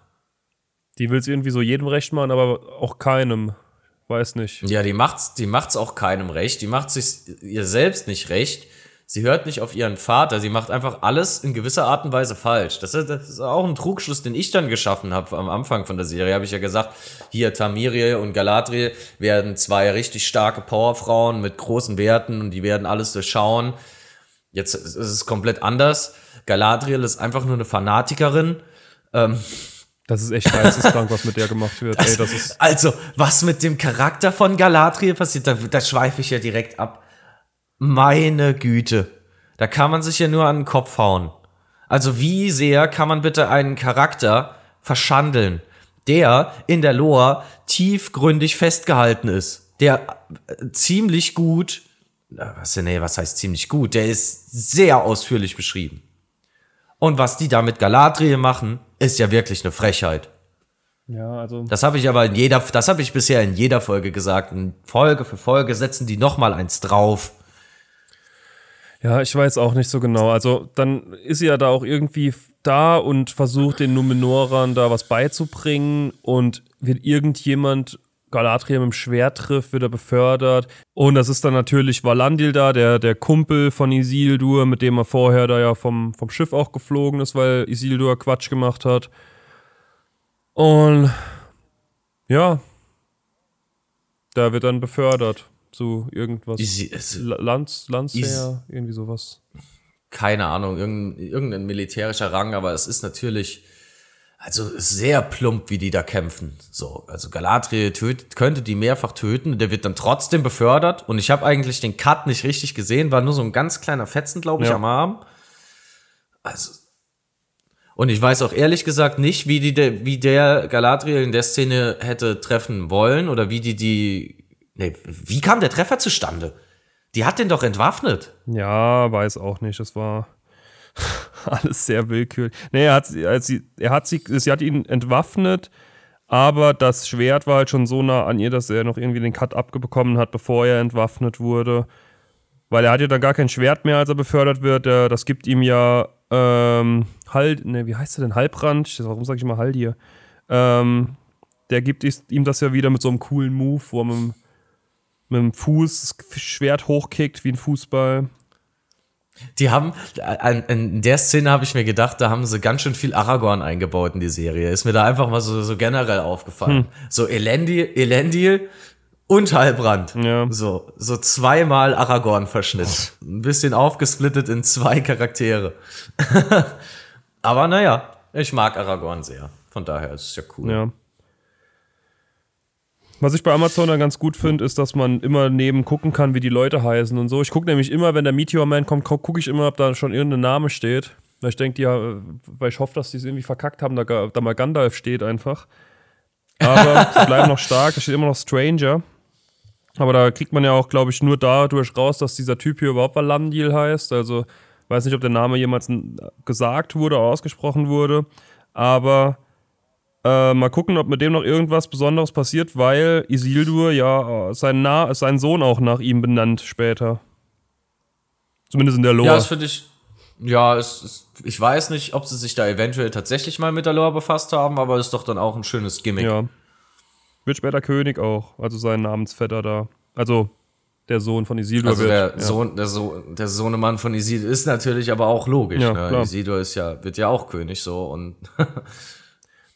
Die will es irgendwie so jedem recht machen, aber auch keinem. Weiß nicht. Ja, die macht's, die macht's auch keinem recht. Die macht sich ihr selbst nicht recht. Sie hört nicht auf ihren Vater, sie macht einfach alles in gewisser Art und Weise falsch. Das ist, das ist auch ein Trugschluss, den ich dann geschaffen habe am Anfang von der Serie. Habe ich ja gesagt, hier Tamiriel und Galadriel werden zwei richtig starke Powerfrauen mit großen Werten und die werden alles durchschauen. Jetzt ist es komplett anders. Galadriel ist einfach nur eine Fanatikerin. Ähm, das ist echt geisteskrank, was mit der gemacht wird. Das, Ey, also, was mit dem Charakter von Galadriel passiert, da, da schweife ich ja direkt ab. Meine Güte. Da kann man sich ja nur an den Kopf hauen. Also wie sehr kann man bitte einen Charakter verschandeln, der in der Lore tiefgründig festgehalten ist, der äh, ziemlich gut, was, nee, was heißt ziemlich gut, der ist sehr ausführlich beschrieben. Und was die da mit Galadriel machen, ist ja wirklich eine Frechheit. Ja, also. Das habe ich aber in jeder, das habe ich bisher in jeder Folge gesagt. In Folge für Folge setzen die noch mal eins drauf. Ja, ich weiß auch nicht so genau. Also dann ist sie ja da auch irgendwie da und versucht den Numenorern da was beizubringen und wird irgendjemand Galadriel mit dem Schwert trifft, wird er befördert. Und das ist dann natürlich Valandil da, der, der Kumpel von Isildur, mit dem er vorher da ja vom, vom Schiff auch geflogen ist, weil Isildur Quatsch gemacht hat. Und ja, Da wird dann befördert zu irgendwas. Easy, Lanz, Landsheer, Is- irgendwie sowas. keine Ahnung, irgendein, irgendein militärischer Rang, aber es ist natürlich also sehr plump, wie die da kämpfen. So, also Galadriel tötet, könnte die mehrfach töten, der wird dann trotzdem befördert und ich habe eigentlich den Cut nicht richtig gesehen, war nur so ein ganz kleiner Fetzen, glaube ich, Ja. am Arm. Also und ich weiß auch ehrlich gesagt nicht, wie die wie der Galadriel in der Szene hätte treffen wollen oder wie die die nee, wie kam der Treffer zustande? Die hat den doch entwaffnet. Ja, weiß auch nicht. Das war <laughs> alles sehr willkürlich. Nee, er hat, sie- er hat sie, sie hat ihn entwaffnet, aber das Schwert war halt schon so nah an ihr, dass er noch irgendwie den Cut abbekommen hat, bevor er entwaffnet wurde. Weil er hat ja dann gar kein Schwert mehr, als er befördert wird. Das gibt ihm ja ähm, Hal, ne, wie heißt er denn? Halbrand? Warum sage ich immer Haldir? Ähm, der gibt ihm das ja wieder mit so einem coolen Move, wo er mit, dem- Fuß das Schwert hochkickt wie ein Fußball. Die haben, in der Szene habe ich mir gedacht, da haben sie ganz schön viel Aragorn eingebaut in die Serie. Ist mir da einfach mal so, so generell aufgefallen. So Elendil, Elendil und Halbrand. Ja. So, so zweimal Aragorn-Verschnitt. Ein bisschen aufgesplittet in zwei Charaktere. <laughs> Aber naja, ich mag Aragorn sehr. Von daher ist es ja cool. Ja. Was ich bei Amazon dann ganz gut finde, ist, dass man immer neben gucken kann, wie die Leute heißen und so. Ich gucke nämlich immer, wenn der Meteor Man kommt, gucke ich immer, ob da schon irgendein Name steht. Weil ich denke, ja, äh, weil ich hoffe, dass die es irgendwie verkackt haben, da, da mal Gandalf steht einfach. Aber <laughs> sie bleiben noch stark, da steht immer noch Stranger. Aber da kriegt man ja auch, glaube ich, nur dadurch raus, dass dieser Typ hier überhaupt Valandil heißt. Also weiß nicht, ob der Name jemals n- gesagt wurde oder ausgesprochen wurde. Aber äh, mal gucken, ob mit dem noch irgendwas Besonderes passiert, weil Isildur ja äh, sein, Na seinen Sohn auch nach ihm benannt später. Zumindest in der Lore. Ja, das finde ich. Ja, es, es, ich weiß nicht, ob sie sich da eventuell tatsächlich mal mit der Lore befasst haben, aber ist doch dann auch ein schönes Gimmick. Ja. Wird später König auch, also sein Namensvetter da. Also der Sohn von Isildur Also wird. der ja. Sohn, der Sohn, der Sohnemann von Isildur ist natürlich aber auch logisch. Ja, ne? Isildur ist ja, wird ja auch König so und <laughs>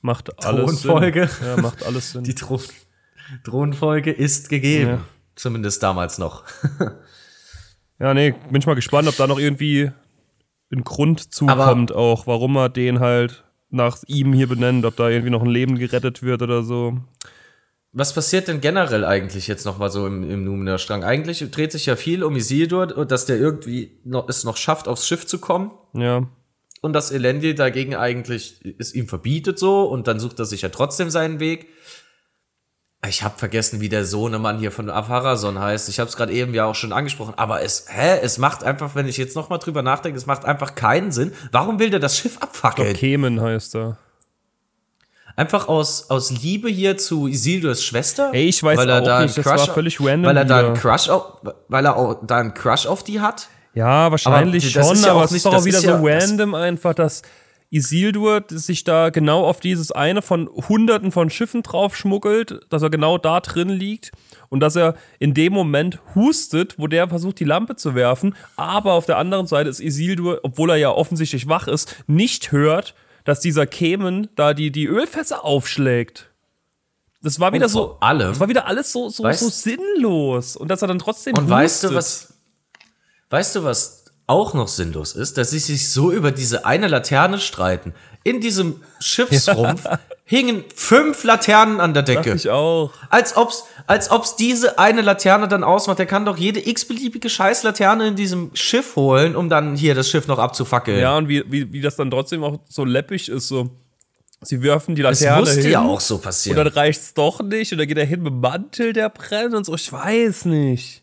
macht <laughs> alles Thronfolge. Sinn. Ja, macht alles Sinn. die Thron Thronfolge ist gegeben. Ja. Zumindest damals noch. <laughs> Ja, nee, bin ich mal gespannt, ob da noch irgendwie ein Grund zukommt auch, warum er den halt nach ihm hier benennt, ob da irgendwie noch ein Leben gerettet wird oder so. Was passiert denn generell eigentlich jetzt noch mal so im, im Numenor-Strang? Eigentlich dreht sich ja viel um Isildur, dass der irgendwie noch, es noch schafft, aufs Schiff zu kommen. Ja. Und dass Elendil dagegen eigentlich es ihm verbietet so und dann sucht er sich ja trotzdem seinen Weg. Ich habe vergessen, wie der Sohnemann hier von Afarason heißt. Ich habe es gerade eben ja auch schon angesprochen, aber es hä, es macht einfach, wenn ich jetzt noch mal drüber nachdenke, es macht einfach keinen Sinn. Warum will der das Schiff abfackeln? Kemen heißt er. Einfach aus aus Liebe hier zu Isildurs Schwester? Ey, ich weiß weil er auch da nicht, das Crush war völlig random Weil er da einen. Crush auf, weil er auch da einen Crush auf die hat? Ja, wahrscheinlich das schon, ja aber es ist doch auch wieder so ja- random einfach, dass Isildur sich da genau auf dieses eine von hunderten von Schiffen drauf schmuggelt, dass er genau da drin liegt und dass er in dem Moment hustet, wo der versucht, die Lampe zu werfen, aber auf der anderen Seite ist Isildur, obwohl er ja offensichtlich wach ist, nicht hört, dass dieser Kemen da die, die Ölfässer aufschlägt. Das war wieder so, allem- das war wieder alles so, so, Weißt- so sinnlos und dass er dann trotzdem Und weißt du, hustet. was, weißt du, was auch noch sinnlos ist? Dass sie sich so über diese eine Laterne streiten. In diesem Schiffsrumpf <laughs> hingen fünf Laternen an der Decke. ich auch. Als ob's, als ob's diese eine Laterne dann ausmacht. Der kann doch jede x-beliebige Scheißlaterne in diesem Schiff holen, um dann hier das Schiff noch abzufackeln. Ja, und wie, wie, wie das dann trotzdem auch so läppig ist, so. Sie werfen die Laterne musste hin ja auch so und passieren. dann reicht's doch nicht und dann geht er hin mit dem Mantel, der brennt und so. Ich weiß nicht.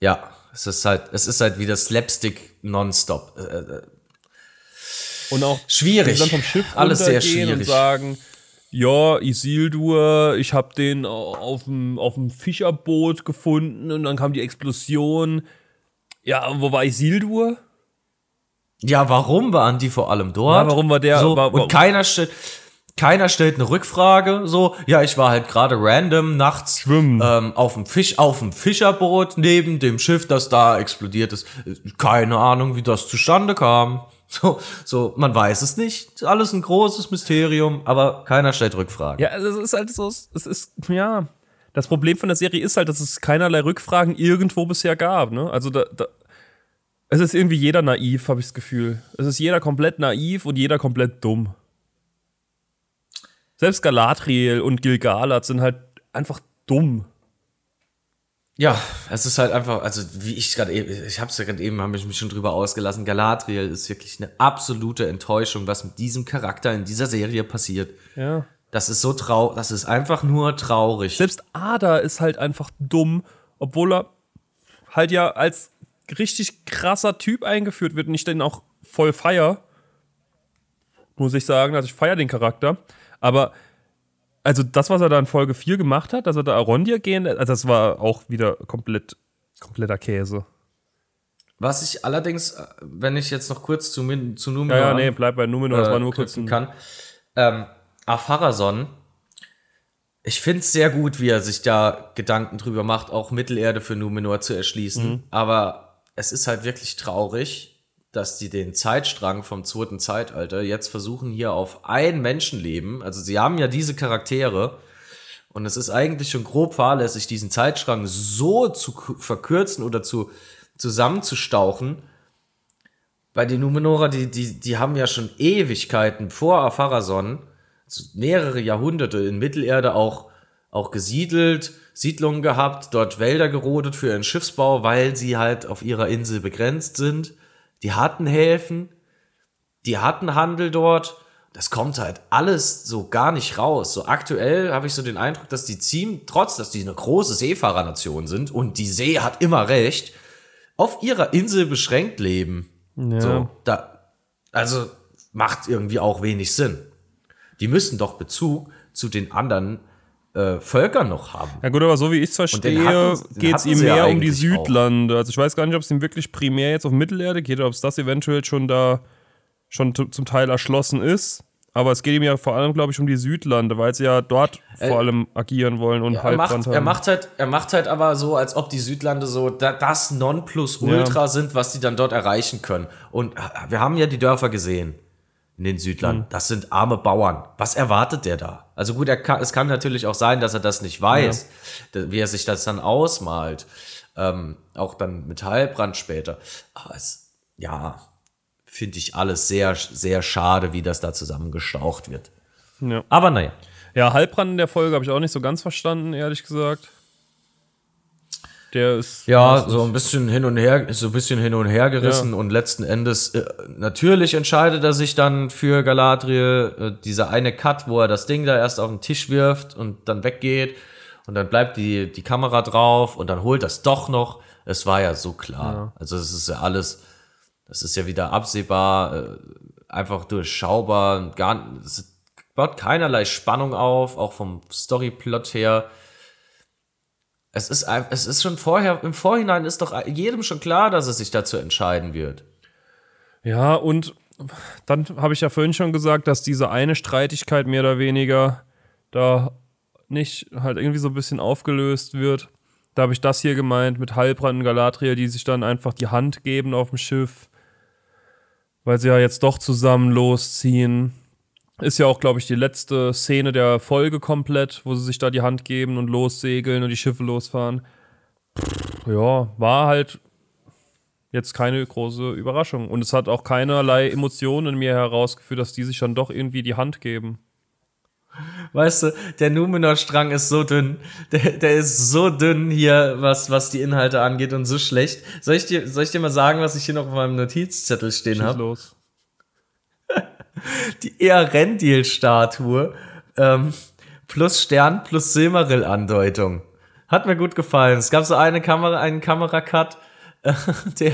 ja, es ist halt, es ist halt wieder Slapstick nonstop. Äh, äh, Und auch Schwierig. dann vom Schiff Alles sehr runtergehen und schwierig. sagen, ja, Isildur, ich hab den auf dem, auf dem Fischerboot gefunden und dann kam die Explosion. Ja, wo war Isildur? Ja, warum waren die vor allem dort? Ja, warum war der- So, war- war- und keiner stellt, keiner stellt eine Rückfrage. So, ja, ich war halt gerade random nachts Schwimmen. ähm, auf dem Fisch, auf dem Fischerboot neben dem Schiff, das da explodiert ist. Keine Ahnung, wie das zustande kam. <laughs> So, so, man weiß es nicht. Ist Alles ein großes Mysterium, aber keiner stellt Rückfragen. Ja, also es ist halt so, es ist, ja, das Problem von der Serie ist halt, dass es keinerlei Rückfragen irgendwo bisher gab. Ne? Also da, da es ist irgendwie jeder naiv, habe ich das Gefühl. Es ist jeder komplett naiv und jeder komplett dumm. Selbst Galadriel und Gilgalad sind halt einfach dumm. Ja, es ist halt einfach, also wie ich gerade eben, ich habe es ja gerade eben, habe ich mich schon drüber ausgelassen. Galadriel ist wirklich eine absolute Enttäuschung, was mit diesem Charakter in dieser Serie passiert. Ja. Das ist so traurig, das ist einfach nur traurig. Selbst Ada ist halt einfach dumm, obwohl er halt ja als richtig krasser Typ eingeführt wird und ich den auch voll feier. Muss ich sagen, also ich feier den Charakter. Aber also das, was er da in Folge 4 gemacht hat, dass er da Arondir gehen, also das war auch wieder komplett, kompletter Käse. Was ich allerdings, äh, wenn ich jetzt noch kurz zu, zu Numenor. Ja, ja, nee, bleib bei Numenor, äh, das war nur kurz ein kann. Ähm, Afarason, ich finde es sehr gut, wie er sich da Gedanken drüber macht, auch Mittelerde für Numenor zu erschließen. Mhm. Aber es ist halt wirklich traurig, dass die den Zeitstrang vom zweiten Zeitalter jetzt versuchen, hier auf ein Menschenleben, also sie haben ja diese Charaktere, und es ist eigentlich schon grob fahrlässig, diesen Zeitstrang so zu verkürzen oder zu zusammenzustauchen. Bei den Numenora, die, die, die haben ja schon Ewigkeiten vor Apharason mehrere Jahrhunderte in Mittelerde auch, auch gesiedelt, Siedlungen gehabt, dort Wälder gerodet für ihren Schiffsbau, weil sie halt auf ihrer Insel begrenzt sind. Die hatten Häfen, die hatten Handel dort. Das kommt halt alles so gar nicht raus. So aktuell habe ich so den Eindruck, dass die ziehen, trotz dass die eine große Seefahrernation sind und die See hat immer recht, auf ihrer Insel beschränkt leben. Ja. So, da, also macht irgendwie auch wenig Sinn die müssen doch Bezug zu den anderen äh, Völkern noch haben. Ja gut, aber so wie ich es verstehe, geht es ihm mehr ja um die Südlande. Auch. Also ich weiß gar nicht, ob es ihm wirklich primär jetzt auf Mittelerde geht oder ob es das eventuell schon da schon zum Teil erschlossen ist. Aber es geht ihm ja vor allem, glaube ich, um die Südlande, weil sie ja dort äh, vor allem agieren wollen und ja, Halbrand haben. Er macht, halt, er macht halt aber so, als ob die Südlande so das Nonplusultra ja. sind, was die dann dort erreichen können. Und wir haben ja die Dörfer gesehen in den Südlanden. Mhm. Das sind arme Bauern. Was erwartet der da? Also gut, kann, es kann natürlich auch sein, dass er das nicht weiß, ja. wie er sich das dann ausmalt. Ähm, auch dann mit Heilbrand später. Aber es, ja, finde ich alles sehr, sehr schade, wie das da zusammengestaucht wird. Ja. Aber naja. Ja, Heilbrand in der Folge habe ich auch nicht so ganz verstanden, ehrlich gesagt. Der ist ja so ein bisschen hin und her, so ein bisschen hin und her gerissen ja. und letzten Endes äh, natürlich entscheidet er sich dann für Galadriel. Äh, dieser eine Cut, wo er das Ding da erst auf den Tisch wirft und dann weggeht und dann bleibt die die Kamera drauf und dann holt das doch noch. Es war ja so klar. Ja. Also es ist ja alles, das ist ja wieder absehbar, äh, einfach durchschaubar, gar, es baut keinerlei Spannung auf, auch vom Storyplot her es ist, es ist schon vorher, im Vorhinein ist doch jedem schon klar, dass es sich dazu entscheiden wird. Ja, und dann habe ich ja vorhin schon gesagt, dass diese eine Streitigkeit mehr oder weniger da nicht halt irgendwie so ein bisschen aufgelöst wird. Da habe ich das hier gemeint mit Heilbrand und Galadriel, die sich dann einfach die Hand geben auf dem Schiff, weil sie ja jetzt doch zusammen losziehen. Ist ja auch, glaube ich, die letzte Szene der Folge komplett, wo sie sich da die Hand geben und lossegeln und die Schiffe losfahren. Ja, war halt jetzt keine große Überraschung. Und es hat auch keinerlei Emotionen in mir herausgeführt, dass die sich dann doch irgendwie die Hand geben. Weißt du, der Numenor-Strang ist so dünn. Der, der ist so dünn hier, was, was die Inhalte angeht und so schlecht. Soll ich, dir, soll ich dir mal sagen, was ich hier noch auf meinem Notizzettel stehen habe? los die Earendil-Statue ähm, plus Stern plus Silmaril-Andeutung. Hat mir gut gefallen. Es gab so eine Kamera, einen Kameracut, äh, <laughs> der,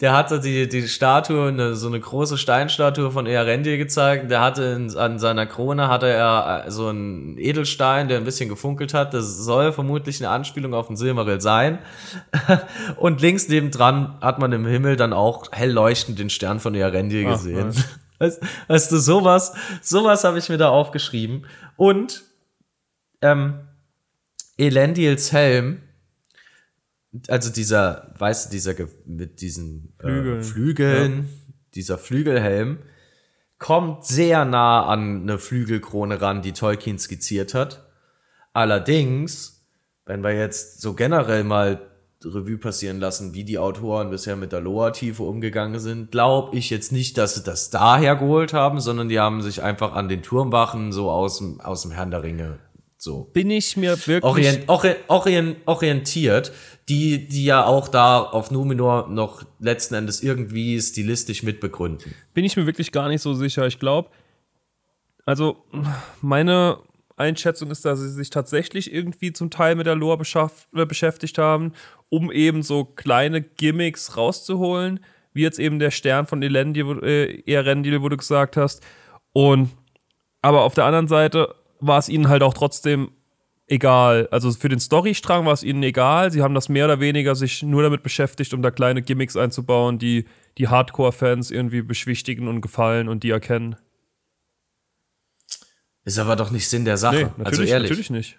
der hatte die, die Statue, eine, so eine große Steinstatue von Earendil gezeigt. Der hatte in, an seiner Krone hatte er äh, so einen Edelstein, der ein bisschen gefunkelt hat. Das soll vermutlich eine Anspielung auf den Silmaril sein. <laughs> Und links nebendran hat man im Himmel dann auch hell leuchtend den Stern von Earendil gesehen. Ach, Weißt, weißt du, sowas, sowas habe ich mir da aufgeschrieben. Und ähm, Elendils Helm, also dieser, weißt du, dieser mit diesen äh, Flügeln, Flügeln ja. dieser Flügelhelm, kommt sehr nah an eine Flügelkrone ran, die Tolkien skizziert hat. Allerdings wenn wir jetzt so generell mal Revue passieren lassen, wie die Autoren bisher mit der Loa-Tiefe umgegangen sind, glaube ich jetzt nicht, dass sie das daher geholt haben, sondern die haben sich einfach an den Turmwachen so aus dem, aus dem Herrn der Ringe so. Bin ich mir wirklich. Orient, orient, orientiert, die, die ja auch da auf Numenor noch letzten Endes irgendwie stilistisch mitbegründen. Bin ich mir wirklich gar nicht so sicher. Ich glaube, also meine Einschätzung ist, dass sie sich tatsächlich irgendwie zum Teil mit der Lore äh, beschäftigt haben, um eben so kleine Gimmicks rauszuholen, wie jetzt eben der Stern von Elendil, äh, Erendil, wo du gesagt hast. Und aber auf der anderen Seite war es ihnen halt auch trotzdem egal. Also für den Storystrang war es ihnen egal. Sie haben das mehr oder weniger sich nur damit beschäftigt, um da kleine Gimmicks einzubauen, die die Hardcore-Fans irgendwie beschwichtigen und gefallen und die erkennen. Ist aber doch nicht Sinn der Sache. Nee, also ehrlich. Natürlich nicht.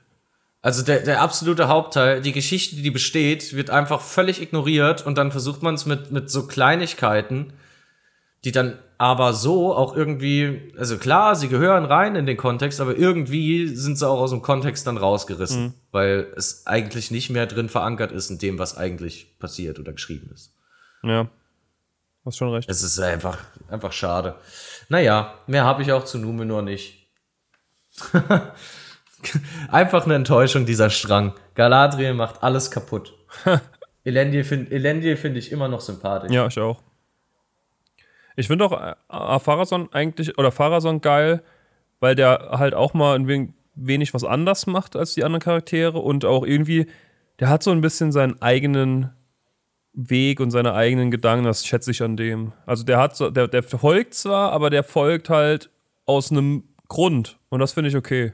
Also der, der absolute Hauptteil, die Geschichte, die besteht, wird einfach völlig ignoriert und dann versucht man es mit, mit so Kleinigkeiten, die dann aber so auch irgendwie, also klar, sie gehören rein in den Kontext, aber irgendwie sind sie auch aus dem Kontext dann rausgerissen, mhm. weil es eigentlich nicht mehr drin verankert ist in dem, was eigentlich passiert oder geschrieben ist. Ja. Hast schon recht. Es ist einfach, einfach schade. Naja, mehr habe ich auch zu Numenor nicht. <laughs> einfach eine Enttäuschung, dieser Strang. Galadriel macht alles kaputt. <laughs> Elendil finde find ich immer noch sympathisch. Ja, ich auch. Ich finde auch äh, Farason eigentlich, oder Farason geil, weil der halt auch mal ein wenig, wenig was anders macht als die anderen Charaktere und auch irgendwie, der hat so ein bisschen seinen eigenen Weg und seine eigenen Gedanken, das schätze ich an dem. Also der hat so, der, der folgt zwar, aber der folgt halt aus einem Grund und das finde ich okay.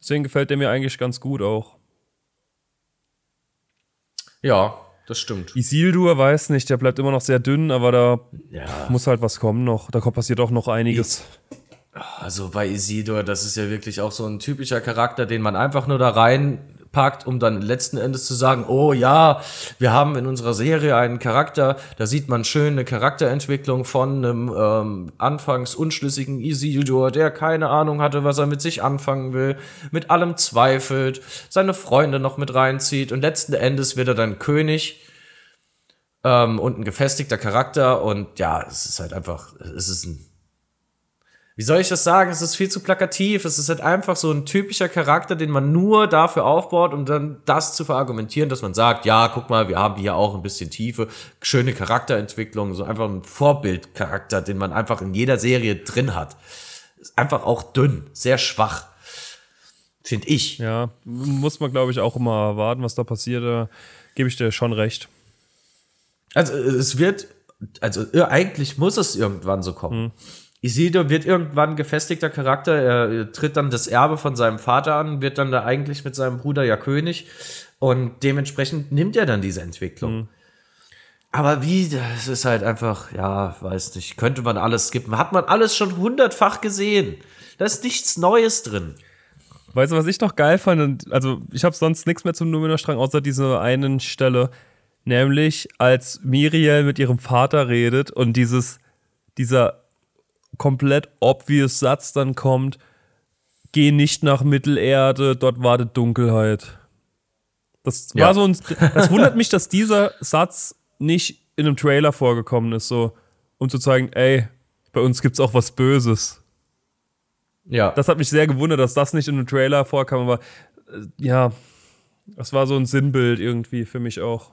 Deswegen gefällt der mir eigentlich ganz gut auch. Ja, das stimmt. Isildur weiß nicht, der bleibt immer noch sehr dünn, aber da ja. muss halt was kommen noch. Da passiert auch noch einiges. Also bei Isildur, das ist ja wirklich auch so ein typischer Charakter, den man einfach nur da reinpackt, um dann letzten Endes zu sagen, oh ja, wir haben in unserer Serie einen Charakter, da sieht man schön eine Charakterentwicklung von einem ähm, anfangs unschlüssigen Isildur, der keine Ahnung hatte, was er mit sich anfangen will, mit allem zweifelt, seine Freunde noch mit reinzieht und letzten Endes wird er dann König ähm, und ein gefestigter Charakter und ja, es ist halt einfach, es ist ein wie soll ich das sagen? Es ist viel zu plakativ. Es ist halt einfach so ein typischer Charakter, den man nur dafür aufbaut, um dann das zu verargumentieren, dass man sagt, ja, guck mal, wir haben hier auch ein bisschen Tiefe, schöne Charakterentwicklung, so einfach ein Vorbildcharakter, den man einfach in jeder Serie drin hat. Ist einfach auch dünn, sehr schwach. Finde ich. Ja, muss man, glaube ich, auch immer erwarten, was da passiert. Da gebe ich dir schon recht. Also, es wird, also eigentlich muss es irgendwann so kommen. Hm Isildur wird irgendwann gefestigter Charakter, er tritt dann das Erbe von seinem Vater an, wird dann da eigentlich mit seinem Bruder ja König und dementsprechend nimmt er dann diese Entwicklung. Mhm. Aber wie, das ist halt einfach, ja, weiß nicht, könnte man alles skippen. Hat man alles schon hundertfach gesehen. Da ist nichts Neues drin. Weißt du, was ich noch geil fand? Also, ich habe sonst nichts mehr zum Numenor-Strang, außer dieser einen Stelle. Nämlich, als Miriel mit ihrem Vater redet und dieses, dieser komplett obvious Satz dann kommt, geh nicht nach Mittelerde, dort wartet Dunkelheit. Das war ja. so ein, das wundert mich, dass dieser Satz nicht in einem Trailer vorgekommen ist, so, um zu zeigen, ey, bei uns gibt's auch was Böses. Ja. Das hat mich sehr gewundert, dass das nicht in einem Trailer vorkam, aber äh, ja, das war so ein Sinnbild irgendwie für mich auch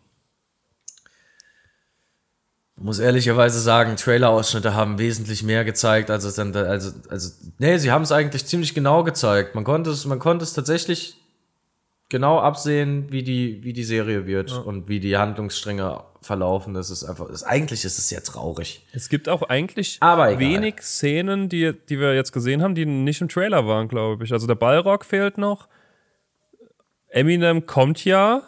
muss ehrlicherweise sagen, Trailer-Ausschnitte haben wesentlich mehr gezeigt, als es dann, also, also, nee, sie haben es eigentlich ziemlich genau gezeigt. Man konnte es, man konnte es tatsächlich genau absehen, wie die, wie die Serie wird ja. und wie die Handlungsstränge verlaufen. Das ist einfach, ist, eigentlich ist es sehr traurig. Es gibt auch eigentlich wenig Szenen, die, die wir jetzt gesehen haben, die nicht im Trailer waren, glaube ich. Also der Ballrock fehlt noch. Eminem kommt ja,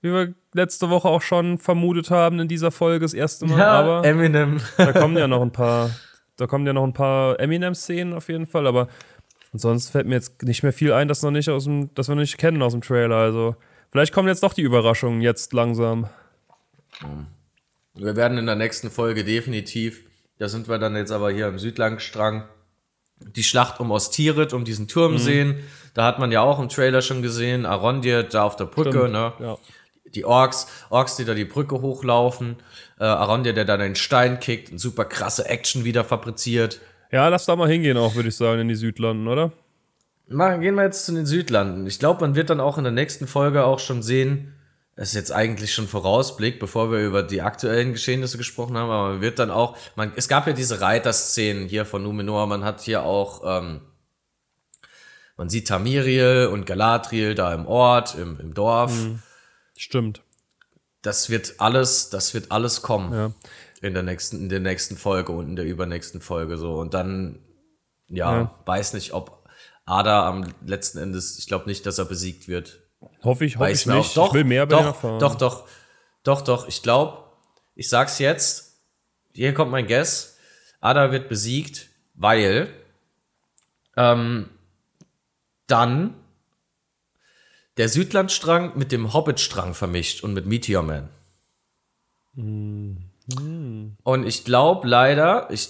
wie wir letzte Woche auch schon vermutet haben in dieser Folge das erste Mal. Ja, aber Eminem. da kommen ja noch ein paar, da kommen ja noch ein paar Eminem-Szenen auf jeden Fall, aber ansonsten fällt mir jetzt nicht mehr viel ein, das noch nicht aus dem, das wir nicht kennen aus dem Trailer. Also vielleicht kommen jetzt doch die Überraschungen jetzt langsam. Wir werden in der nächsten Folge definitiv, da sind wir dann jetzt aber hier im Südlangstrang, die Schlacht um Ostirit, um diesen Turm mhm. sehen. Da hat man ja auch im Trailer schon gesehen, Arondir da auf der Brücke, Stimmt, ne? Ja. Die Orks, Orks, die da die Brücke hochlaufen, äh, Arondir, der da den Stein kickt und super krasse Action wieder fabriziert. Ja, lass da mal hingehen auch, würde ich sagen, in die Südlanden, oder? Machen, gehen wir jetzt zu den Südlanden. Ich glaube, man wird dann auch in der nächsten Folge auch schon sehen, das ist jetzt eigentlich schon Vorausblick, bevor wir über die aktuellen Geschehnisse gesprochen haben, aber man wird dann auch, man, es gab ja diese Reiterszenen hier von Numenor, man hat hier auch, ähm, man sieht Tamiriel und Galadriel da im Ort, im, im Dorf. Mhm. Stimmt. Das wird alles, das wird alles kommen. Ja. In der nächsten, in der nächsten Folge und in der übernächsten Folge so. Und dann, ja, ja. weiß nicht, ob Ada am letzten Endes, ich glaube nicht, dass er besiegt wird. Hoffe ich, hoffe ich nicht. Doch, ich will mehr doch, erfahren. Doch, doch, doch, doch. Ich glaube, ich sag's jetzt. Hier kommt mein Guess. Ada wird besiegt, weil ähm, dann der Südlandstrang mit dem Hobbitstrang vermischt und mit Meteor Man. Mhm. Und ich glaube leider, ich,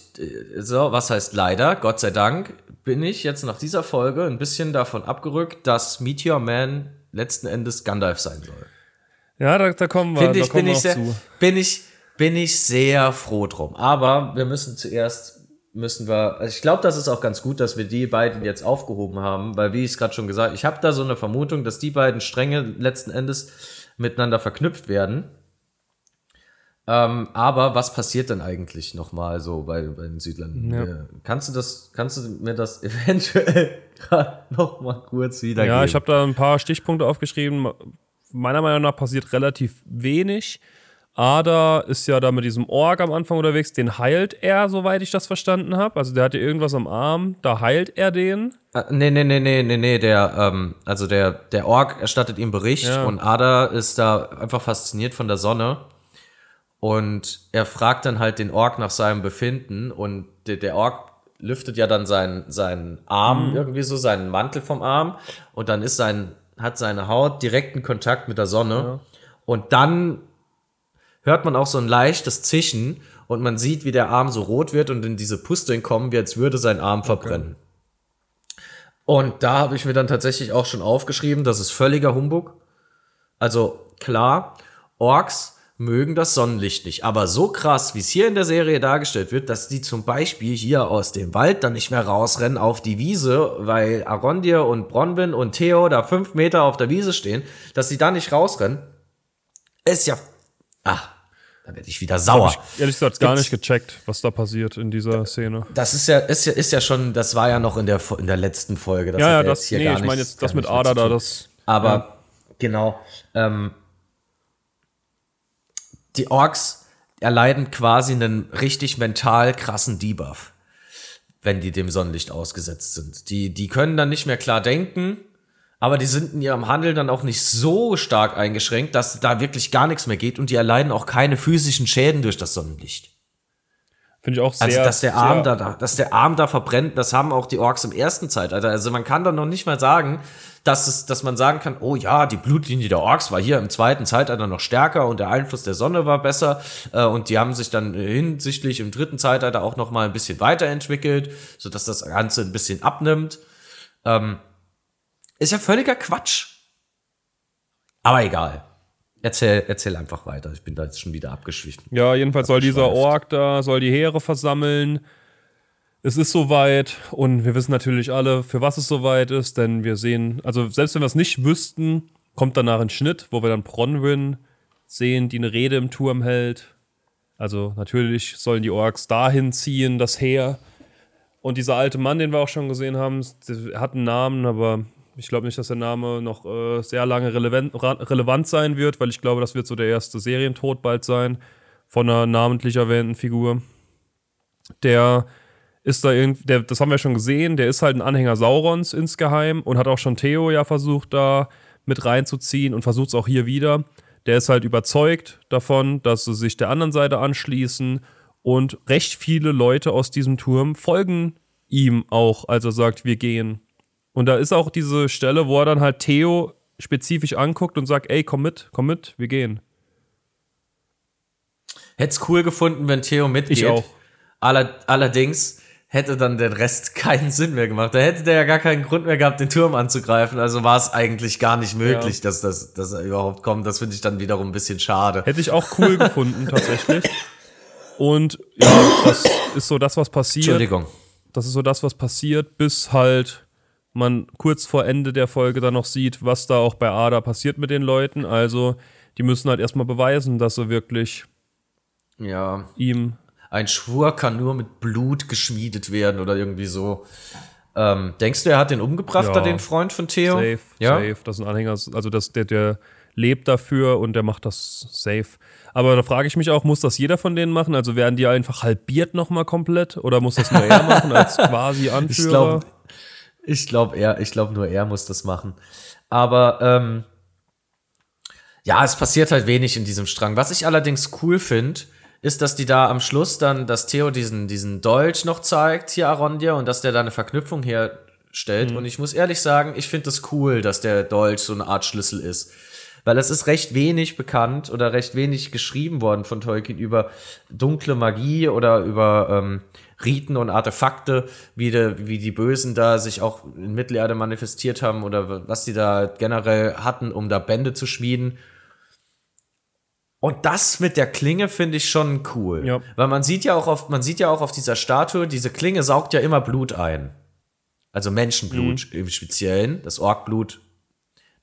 so, was heißt leider, Gott sei Dank, bin ich jetzt nach dieser Folge ein bisschen davon abgerückt, dass Meteor Man letzten Endes Gandalf sein soll. Ja, da, da kommen wir, Find ich, da kommen bin wir ich sehr, zu. Bin ich, bin ich sehr froh drum. Aber wir müssen zuerst müssen wir, also ich glaube, das ist auch ganz gut, dass wir die beiden jetzt aufgehoben haben, weil wie ich es gerade schon gesagt, ich habe da so eine Vermutung, dass die beiden Stränge letzten Endes miteinander verknüpft werden. Ähm, aber was passiert denn eigentlich nochmal so bei, bei den Südländern? Ja. Kannst du das, kannst du mir das <laughs> eventuell gerade nochmal kurz wiedergeben? Ja, ich habe da ein paar Stichpunkte aufgeschrieben. Meiner Meinung nach passiert relativ wenig. Ada ist ja da mit diesem Org am Anfang unterwegs. Den heilt er, soweit ich das verstanden habe. Also der hatte irgendwas am Arm. Da heilt er den. Äh, nee, nee, nee, nee, nee, nee. Der, ähm, also der, der Org erstattet ihm Bericht ja. und Ada ist da einfach fasziniert von der Sonne. Und er fragt dann halt den Org nach seinem Befinden und der, der Org lüftet ja dann seinen, seinen Arm, mhm. irgendwie so, seinen Mantel vom Arm und dann ist sein, hat seine Haut direkten Kontakt mit der Sonne. Ja. Und dann hört man auch so ein leichtes Zischen und man sieht, wie der Arm so rot wird und in diese Pusteln kommen, wie als würde sein Arm verbrennen. Okay. Und da habe ich mir dann tatsächlich auch schon aufgeschrieben, das ist völliger Humbug. Also klar, Orks mögen das Sonnenlicht nicht, aber so krass, wie es hier in der Serie dargestellt wird, dass die zum Beispiel hier aus dem Wald dann nicht mehr rausrennen auf die Wiese, weil Arondir und Bronwyn und Theo da fünf Meter auf der Wiese stehen, dass sie da nicht rausrennen, ist ja Ah, da werde ich wieder sauer. Ich ehrlich gesagt gar nicht gecheckt, was da passiert in dieser Szene. Das ist ja, ist ja, ist ja schon, das war ja noch in der, in der letzten Folge. Das ja, ja, das, hier nee, gar ich meine jetzt das mit Ada da, das. Aber, ja. genau, ähm, die Orks erleiden quasi einen richtig mental krassen Debuff, wenn die dem Sonnenlicht ausgesetzt sind. Die, die können dann nicht mehr klar denken, aber die sind in ihrem Handel dann auch nicht so stark eingeschränkt, dass da wirklich gar nichts mehr geht und die erleiden auch keine physischen Schäden durch das Sonnenlicht. Finde ich auch also, sehr. Also, dass der Arm da, dass der Arm da verbrennt, das haben auch die Orks im ersten Zeitalter. Also, man kann da noch nicht mal sagen, dass es, dass man sagen kann, oh ja, die Blutlinie der Orks war hier im zweiten Zeitalter noch stärker und der Einfluss der Sonne war besser äh, und die haben sich dann hinsichtlich im dritten Zeitalter auch noch mal ein bisschen weiterentwickelt, so dass das Ganze ein bisschen abnimmt. Ähm, ist ja völliger Quatsch. Aber egal. Erzähl, erzähl einfach weiter. Ich bin da jetzt schon wieder abgeschwiffen. Ja, jedenfalls soll dieser Ork da, soll die Heere versammeln. Es ist soweit und wir wissen natürlich alle, für was es soweit ist, denn wir sehen, also selbst wenn wir es nicht wüssten, kommt danach ein Schnitt, wo wir dann Bronwyn sehen, die eine Rede im Turm hält. Also natürlich sollen die Orks dahin ziehen, das Heer. Und dieser alte Mann, den wir auch schon gesehen haben, hat einen Namen, aber ich glaube nicht, dass der Name noch äh, sehr lange relevant, relevant sein wird, weil ich glaube, das wird so der erste Serientod bald sein von einer namentlich erwähnten Figur. Der ist da irgendwie, das haben wir schon gesehen, der ist halt ein Anhänger Saurons insgeheim und hat auch schon Theo ja versucht, da mit reinzuziehen und versucht es auch hier wieder. Der ist halt überzeugt davon, dass sie sich der anderen Seite anschließen und recht viele Leute aus diesem Turm folgen ihm auch, als er sagt, wir gehen. Und da ist auch diese Stelle, wo er dann halt Theo spezifisch anguckt und sagt, ey, komm mit, komm mit, wir gehen. Hätte es cool gefunden, wenn Theo mitgeht. Ich auch. Aller, allerdings hätte dann der Rest <laughs> keinen Sinn mehr gemacht. Da hätte der ja gar keinen Grund mehr gehabt, den Turm anzugreifen. Also war es eigentlich gar nicht möglich, ja. dass, das, dass er überhaupt kommt. Das finde ich dann wiederum ein bisschen schade. Hätte ich auch cool gefunden, tatsächlich. Und ja, das ist so das, was passiert. Entschuldigung. Das ist so das, was passiert, bis halt man kurz vor Ende der Folge dann noch sieht, was da auch bei Ada passiert mit den Leuten. Also, die müssen halt erstmal beweisen, dass sie wirklich ja. ihm. Ein Schwur kann nur mit Blut geschmiedet werden oder irgendwie so. Ähm, denkst du, er hat den umgebracht, ja. da den Freund von Theo? Safe, ja? safe. Das ist ein Anhänger, also das, der, der lebt dafür und der macht das safe. Aber da frage ich mich auch, muss das jeder von denen machen? Also werden die einfach halbiert nochmal komplett? Oder muss das nur er <laughs> machen als quasi Anführer? Ich glaube, ich er, ich glaube nur er muss das machen. Aber ähm, ja, es passiert halt wenig in diesem Strang. Was ich allerdings cool finde, ist, dass die da am Schluss dann, dass Theo diesen, diesen Dolch noch zeigt, hier Arondir, und dass der da eine Verknüpfung herstellt. Mhm. Und ich muss ehrlich sagen, ich finde das cool, dass der Dolch so eine Art Schlüssel ist. Weil es ist recht wenig bekannt oder recht wenig geschrieben worden von Tolkien über dunkle Magie oder über ähm, Riten und Artefakte, wie, de, wie die Bösen da sich auch in Mittelerde manifestiert haben oder was die da generell hatten, um da Bände zu schmieden. Und das mit der Klinge finde ich schon cool. Ja. Weil man sieht ja auch auf, man sieht ja auch auf dieser Statue, diese Klinge saugt ja immer Blut ein. Also Menschenblut mhm. im Speziellen. Das Orkblut.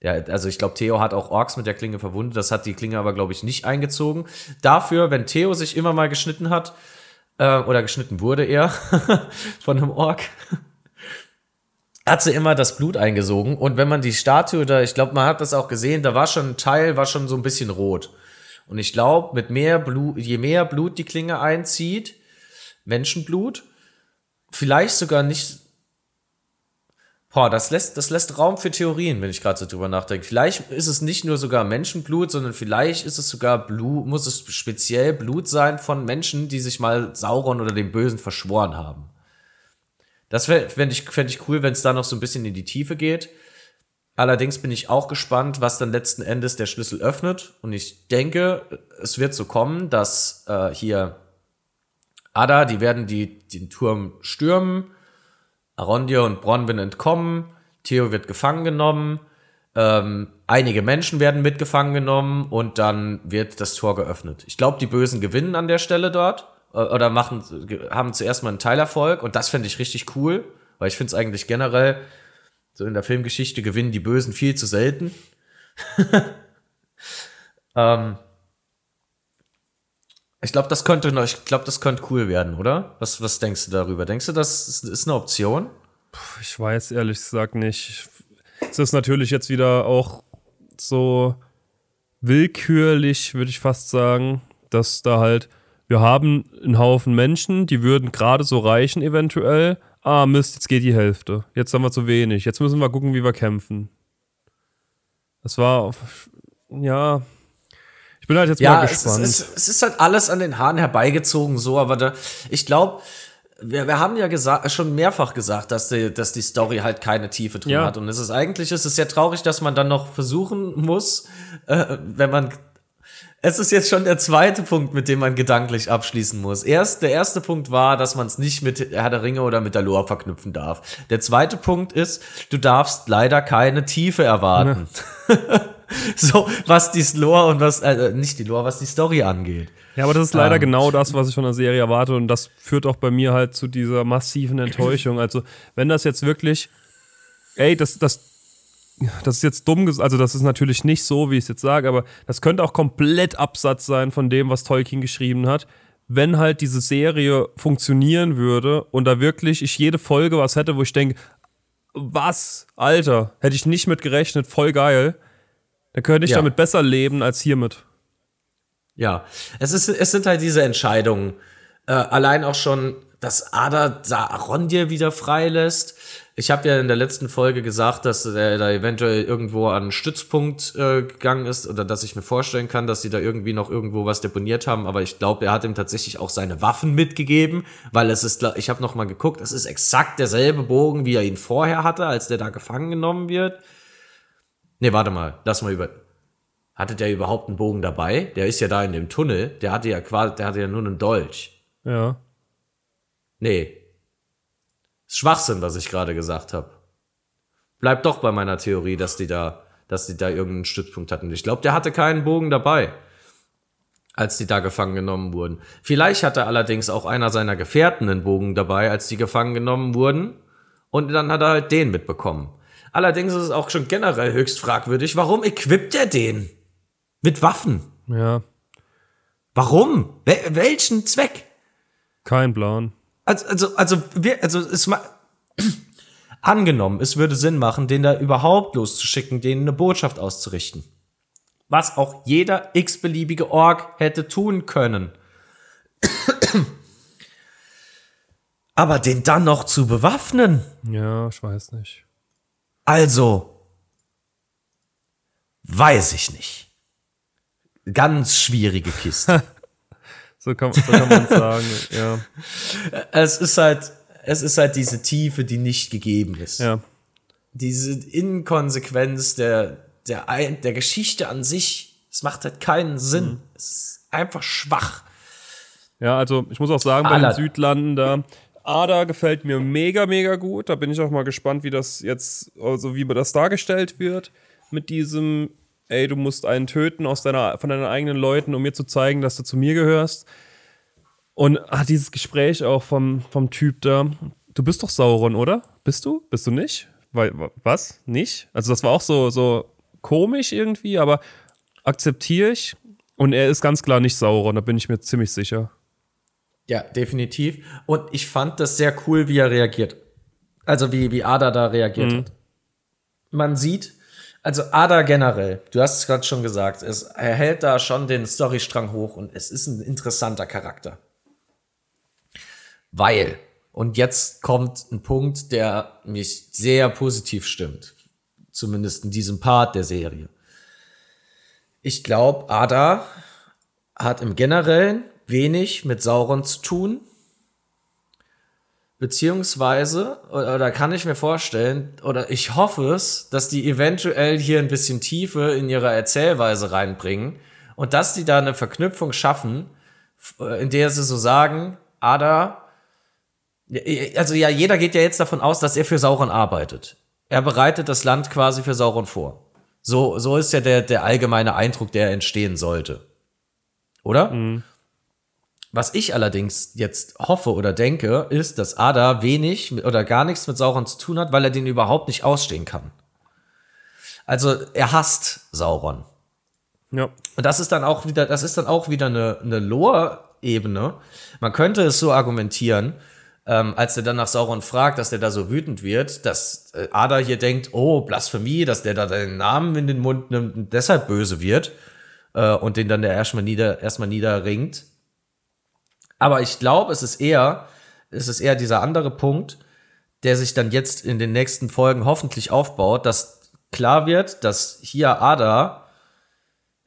Ja, also ich glaube, Theo hat auch Orks mit der Klinge verwundet. Das hat die Klinge aber, glaube ich, nicht eingezogen. Dafür, wenn Theo sich immer mal geschnitten hat, äh, oder geschnitten wurde er <laughs> von einem Ork, hat sie immer das Blut eingesogen. Und wenn man die Statue da, ich glaube, man hat das auch gesehen, da war schon ein Teil, war schon so ein bisschen rot. Und ich glaube, mit mehr Blut, je mehr Blut die Klinge einzieht, Menschenblut, vielleicht sogar nicht. Boah, das lässt, das lässt Raum für Theorien, wenn ich gerade so drüber nachdenke. Vielleicht ist es nicht nur sogar Menschenblut, sondern vielleicht ist es sogar Blut, muss es speziell Blut sein von Menschen, die sich mal Sauron oder dem Bösen verschworen haben. Das fände ich, fänd ich cool, wenn es da noch so ein bisschen in die Tiefe geht. Allerdings bin ich auch gespannt, was dann letzten Endes der Schlüssel öffnet. Und ich denke, es wird so kommen, dass äh, hier Ada, die werden die, den Turm stürmen. Arondir und Bronwyn entkommen. Theo wird gefangen genommen. Ähm, einige Menschen werden mit gefangen genommen und dann wird das Tor geöffnet. Ich glaube, die Bösen gewinnen an der Stelle dort äh, oder machen, haben zuerst mal einen Teilerfolg und das fände ich richtig cool, weil ich finde es eigentlich generell so in der Filmgeschichte gewinnen die Bösen viel zu selten. <laughs> ähm, ich glaube, das könnte noch, ich glaube, das könnte cool werden, oder? Was, was denkst du darüber? Denkst du, das ist, ist eine Option? Ich weiß ehrlich gesagt nicht. Es ist natürlich jetzt wieder auch so willkürlich, würde ich fast sagen, dass da halt, wir haben einen Haufen Menschen, die würden gerade so reichen eventuell, ah Mist, jetzt geht die Hälfte. Jetzt haben wir zu wenig. Jetzt müssen wir gucken, wie wir kämpfen. Das war, ja, bin halt jetzt ja, mal gespannt. Es ist, es ist halt alles an den Haaren herbeigezogen, so, aber da, ich glaube, wir, wir haben ja gesagt, schon mehrfach gesagt, dass die, dass die Story halt keine Tiefe drin ja. hat. Und es ist eigentlich, es ist sehr traurig, dass man dann noch versuchen muss, äh, wenn man es ist jetzt schon der zweite Punkt, mit dem man gedanklich abschließen muss. Erst, der erste Punkt war, dass man es nicht mit Herr der Ringe oder mit der Lore verknüpfen darf. Der zweite Punkt ist, du darfst leider keine Tiefe erwarten. Ja. <laughs> <laughs> so, was die Lore und was, äh, nicht die Lore, was die Story angeht. Ja, aber das ist leider ähm. genau das, was ich von der Serie erwarte und das führt auch bei mir halt zu dieser massiven Enttäuschung. Also, wenn das jetzt wirklich, ey, das, das das ist jetzt dumm, also das ist natürlich nicht so, wie ich es jetzt sage, aber das könnte auch komplett Absatz sein von dem, was Tolkien geschrieben hat. Wenn halt diese Serie funktionieren würde und da wirklich ich jede Folge was hätte, wo ich denke, was, Alter, hätte ich nicht mit gerechnet, voll geil, dann könnte ich ja. damit besser leben als hiermit. Ja, es, ist, es sind halt diese Entscheidungen. Äh, allein auch schon, dass Ada Arondir wieder freilässt ich habe ja in der letzten Folge gesagt, dass er da eventuell irgendwo an einen Stützpunkt äh, gegangen ist oder dass ich mir vorstellen kann, dass sie da irgendwie noch irgendwo was deponiert haben. Aber ich glaube, er hat ihm tatsächlich auch seine Waffen mitgegeben, weil es ist, ich habe noch mal geguckt, es ist exakt derselbe Bogen, wie er ihn vorher hatte, als der da gefangen genommen wird. Nee, warte mal, lass mal über. Hatte der überhaupt einen Bogen dabei? Der ist ja da in dem Tunnel. Der hatte ja quasi, der hatte ja nur einen Dolch. Ja. Nee, Schwachsinn, was ich gerade gesagt habe. Bleib doch bei meiner Theorie, dass die da, dass die da irgendeinen Stützpunkt hatten. Ich glaube, der hatte keinen Bogen dabei, als die da gefangen genommen wurden. Vielleicht hatte allerdings auch einer seiner Gefährten einen Bogen dabei, als die gefangen genommen wurden. Und dann hat er halt den mitbekommen. Allerdings ist es auch schon generell höchst fragwürdig, warum equipt er den? Mit Waffen. Ja. Warum? Wel welchen Zweck? Kein Plan. Also, also, also, wir, also, es mal, <clears throat> angenommen, es würde Sinn machen, den da überhaupt loszuschicken, denen eine Botschaft auszurichten. Was auch jeder x-beliebige Org hätte tun können. <clears throat> Aber den dann noch zu bewaffnen? Ja, ich weiß nicht. Also, weiß ich nicht. Ganz schwierige Kiste. <laughs> so kann, so kann man sagen, <laughs> ja. Es ist halt, es ist halt diese Tiefe, die nicht gegeben ist. Ja. Diese Inkonsequenz der, der, der Geschichte an sich. Es macht halt keinen Sinn. Mhm. Es ist einfach schwach. Ja, also ich muss auch sagen, bei Aller den Südlanden da, Ada gefällt mir mega, mega gut. Da bin ich auch mal gespannt, wie das jetzt, also wie das dargestellt wird. Mit diesem, ey, du musst einen töten aus deiner, von deinen eigenen Leuten, um mir zu zeigen, dass du zu mir gehörst. Und ah, dieses Gespräch auch vom, vom Typ da. Du bist doch Sauron, oder? Bist du? Bist du nicht? Weil, was? Nicht? Also, das war auch so, so komisch irgendwie, aber akzeptiere ich. Und er ist ganz klar nicht Sauron, da bin ich mir ziemlich sicher. Ja, definitiv. Und ich fand das sehr cool, wie er reagiert. Also wie, wie Ada da reagiert mhm. hat. Man sieht, also Ada generell, du hast es gerade schon gesagt, es, er hält da schon den Storystrang hoch und es ist ein interessanter Charakter. Weil, und jetzt kommt ein Punkt, der mich sehr positiv stimmt. Zumindest in diesem Part der Serie. Ich glaube, Ada hat im Generellen wenig mit Sauron zu tun. Beziehungsweise, oder kann ich mir vorstellen, oder ich hoffe es, dass die eventuell hier ein bisschen Tiefe in ihre Erzählweise reinbringen und dass die da eine Verknüpfung schaffen, äh, in der sie so sagen, Ada, also ja, jeder geht ja jetzt davon aus, dass er für Sauron arbeitet. Er bereitet das Land quasi für Sauron vor. So, so ist ja der, der allgemeine Eindruck, der entstehen sollte. Oder? Mhm. Was ich allerdings jetzt hoffe oder denke, ist, dass Ada wenig oder gar nichts mit Sauron zu tun hat, weil er den überhaupt nicht ausstehen kann. Also er hasst Sauron. Ja. Und das ist dann auch wieder, das ist dann auch wieder eine, eine Lore-Ebene. Man könnte es so argumentieren, ähm, als er dann nach Sauron fragt, dass der da so wütend wird, dass äh, Ada hier denkt, oh, Blasphemie, dass der da den Namen in den Mund nimmt und deshalb böse wird äh, und den dann der erstmal nieder, erstmal niederringt. Aber ich glaube, es ist eher, es ist eher dieser andere Punkt, der sich dann jetzt in den nächsten Folgen hoffentlich aufbaut, dass klar wird, dass hier Ada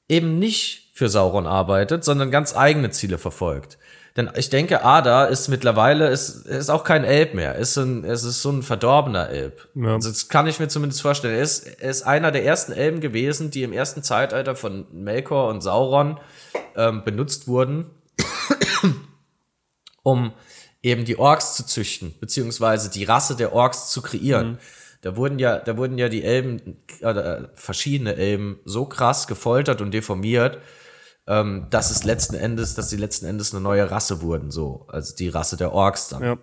eben nicht für Sauron arbeitet, sondern ganz eigene Ziele verfolgt. Denn ich denke, Ada ist mittlerweile, ist, ist auch kein Elb mehr. Ist ein, es ist so ein verdorbener Elb. Ja. Also das kann ich mir zumindest vorstellen. Er ist, er ist einer der ersten Elben gewesen, die im ersten Zeitalter von Melkor und Sauron ähm, benutzt wurden, um eben die Orks zu züchten, beziehungsweise die Rasse der Orks zu kreieren. Mhm. Da wurden ja, da wurden ja die Elben, äh, verschiedene Elben so krass gefoltert und deformiert, ähm, dass es letzten Endes, dass sie letzten Endes eine neue Rasse wurden, so, also die Rasse der Orks dann. Ja.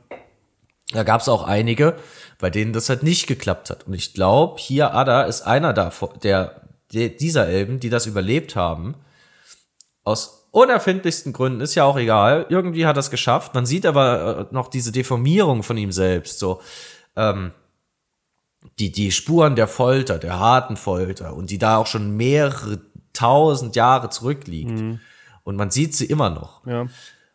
Da gab es auch einige, bei denen das halt nicht geklappt hat. Und ich glaube, hier Ada ist einer davon, der, der dieser Elben, die das überlebt haben, aus unerfindlichsten Gründen, ist ja auch egal. Irgendwie hat er es geschafft. Man sieht aber äh, noch diese Deformierung von ihm selbst, so ähm, die, die Spuren der Folter, der harten Folter und die da auch schon mehrere tausend Jahre zurückliegt. Mhm. Und man sieht sie immer noch. Ja.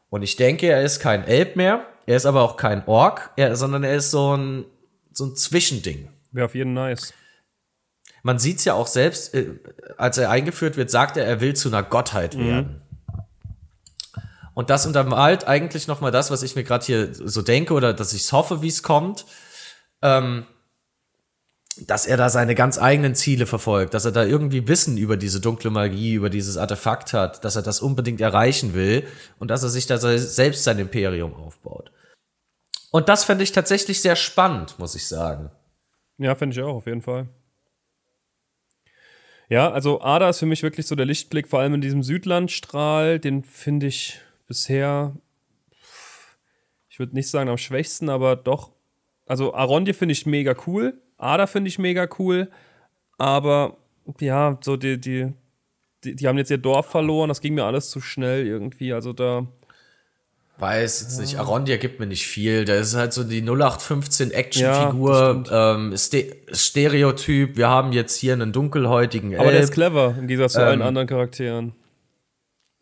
Und ich denke, er ist kein Elb mehr, er ist aber auch kein Ork, er, sondern er ist so ein, so ein Zwischending. Wäre auf jeden nice. Man sieht es ja auch selbst, äh, als er eingeführt wird, sagt er, er will zu einer Gottheit mhm. Und das untermalt eigentlich noch mal das, was ich mir gerade hier so denke oder dass ich hoffe, wie es kommt, ähm, dass er da seine ganz eigenen Ziele verfolgt, dass er da irgendwie Wissen über diese dunkle Magie, über dieses Artefakt hat, dass er das unbedingt erreichen will und dass er sich da selbst sein Imperium aufbaut. Und das fände ich tatsächlich sehr spannend, muss ich sagen. Ja, finde ich auch, auf jeden Fall. Ja, also Ada ist für mich wirklich so der Lichtblick, vor allem in diesem Südlandstrahl. Den finde ich bisher, ich würde nicht sagen am schwächsten, aber doch. Also Arondir finde ich mega cool. Ada finde ich mega cool. Aber ja, so die, die, die, die haben jetzt ihr Dorf verloren. Das ging mir alles zu schnell irgendwie. Also da Weiß jetzt nicht. Arondia gibt mir nicht viel. Der ist halt so die 0815 Actionfigur, ja, ähm, Ste Stereotyp. Wir haben jetzt hier einen dunkelhäutigen Elb. Aber der ist clever im Gegensatz zu allen ähm, anderen Charakteren.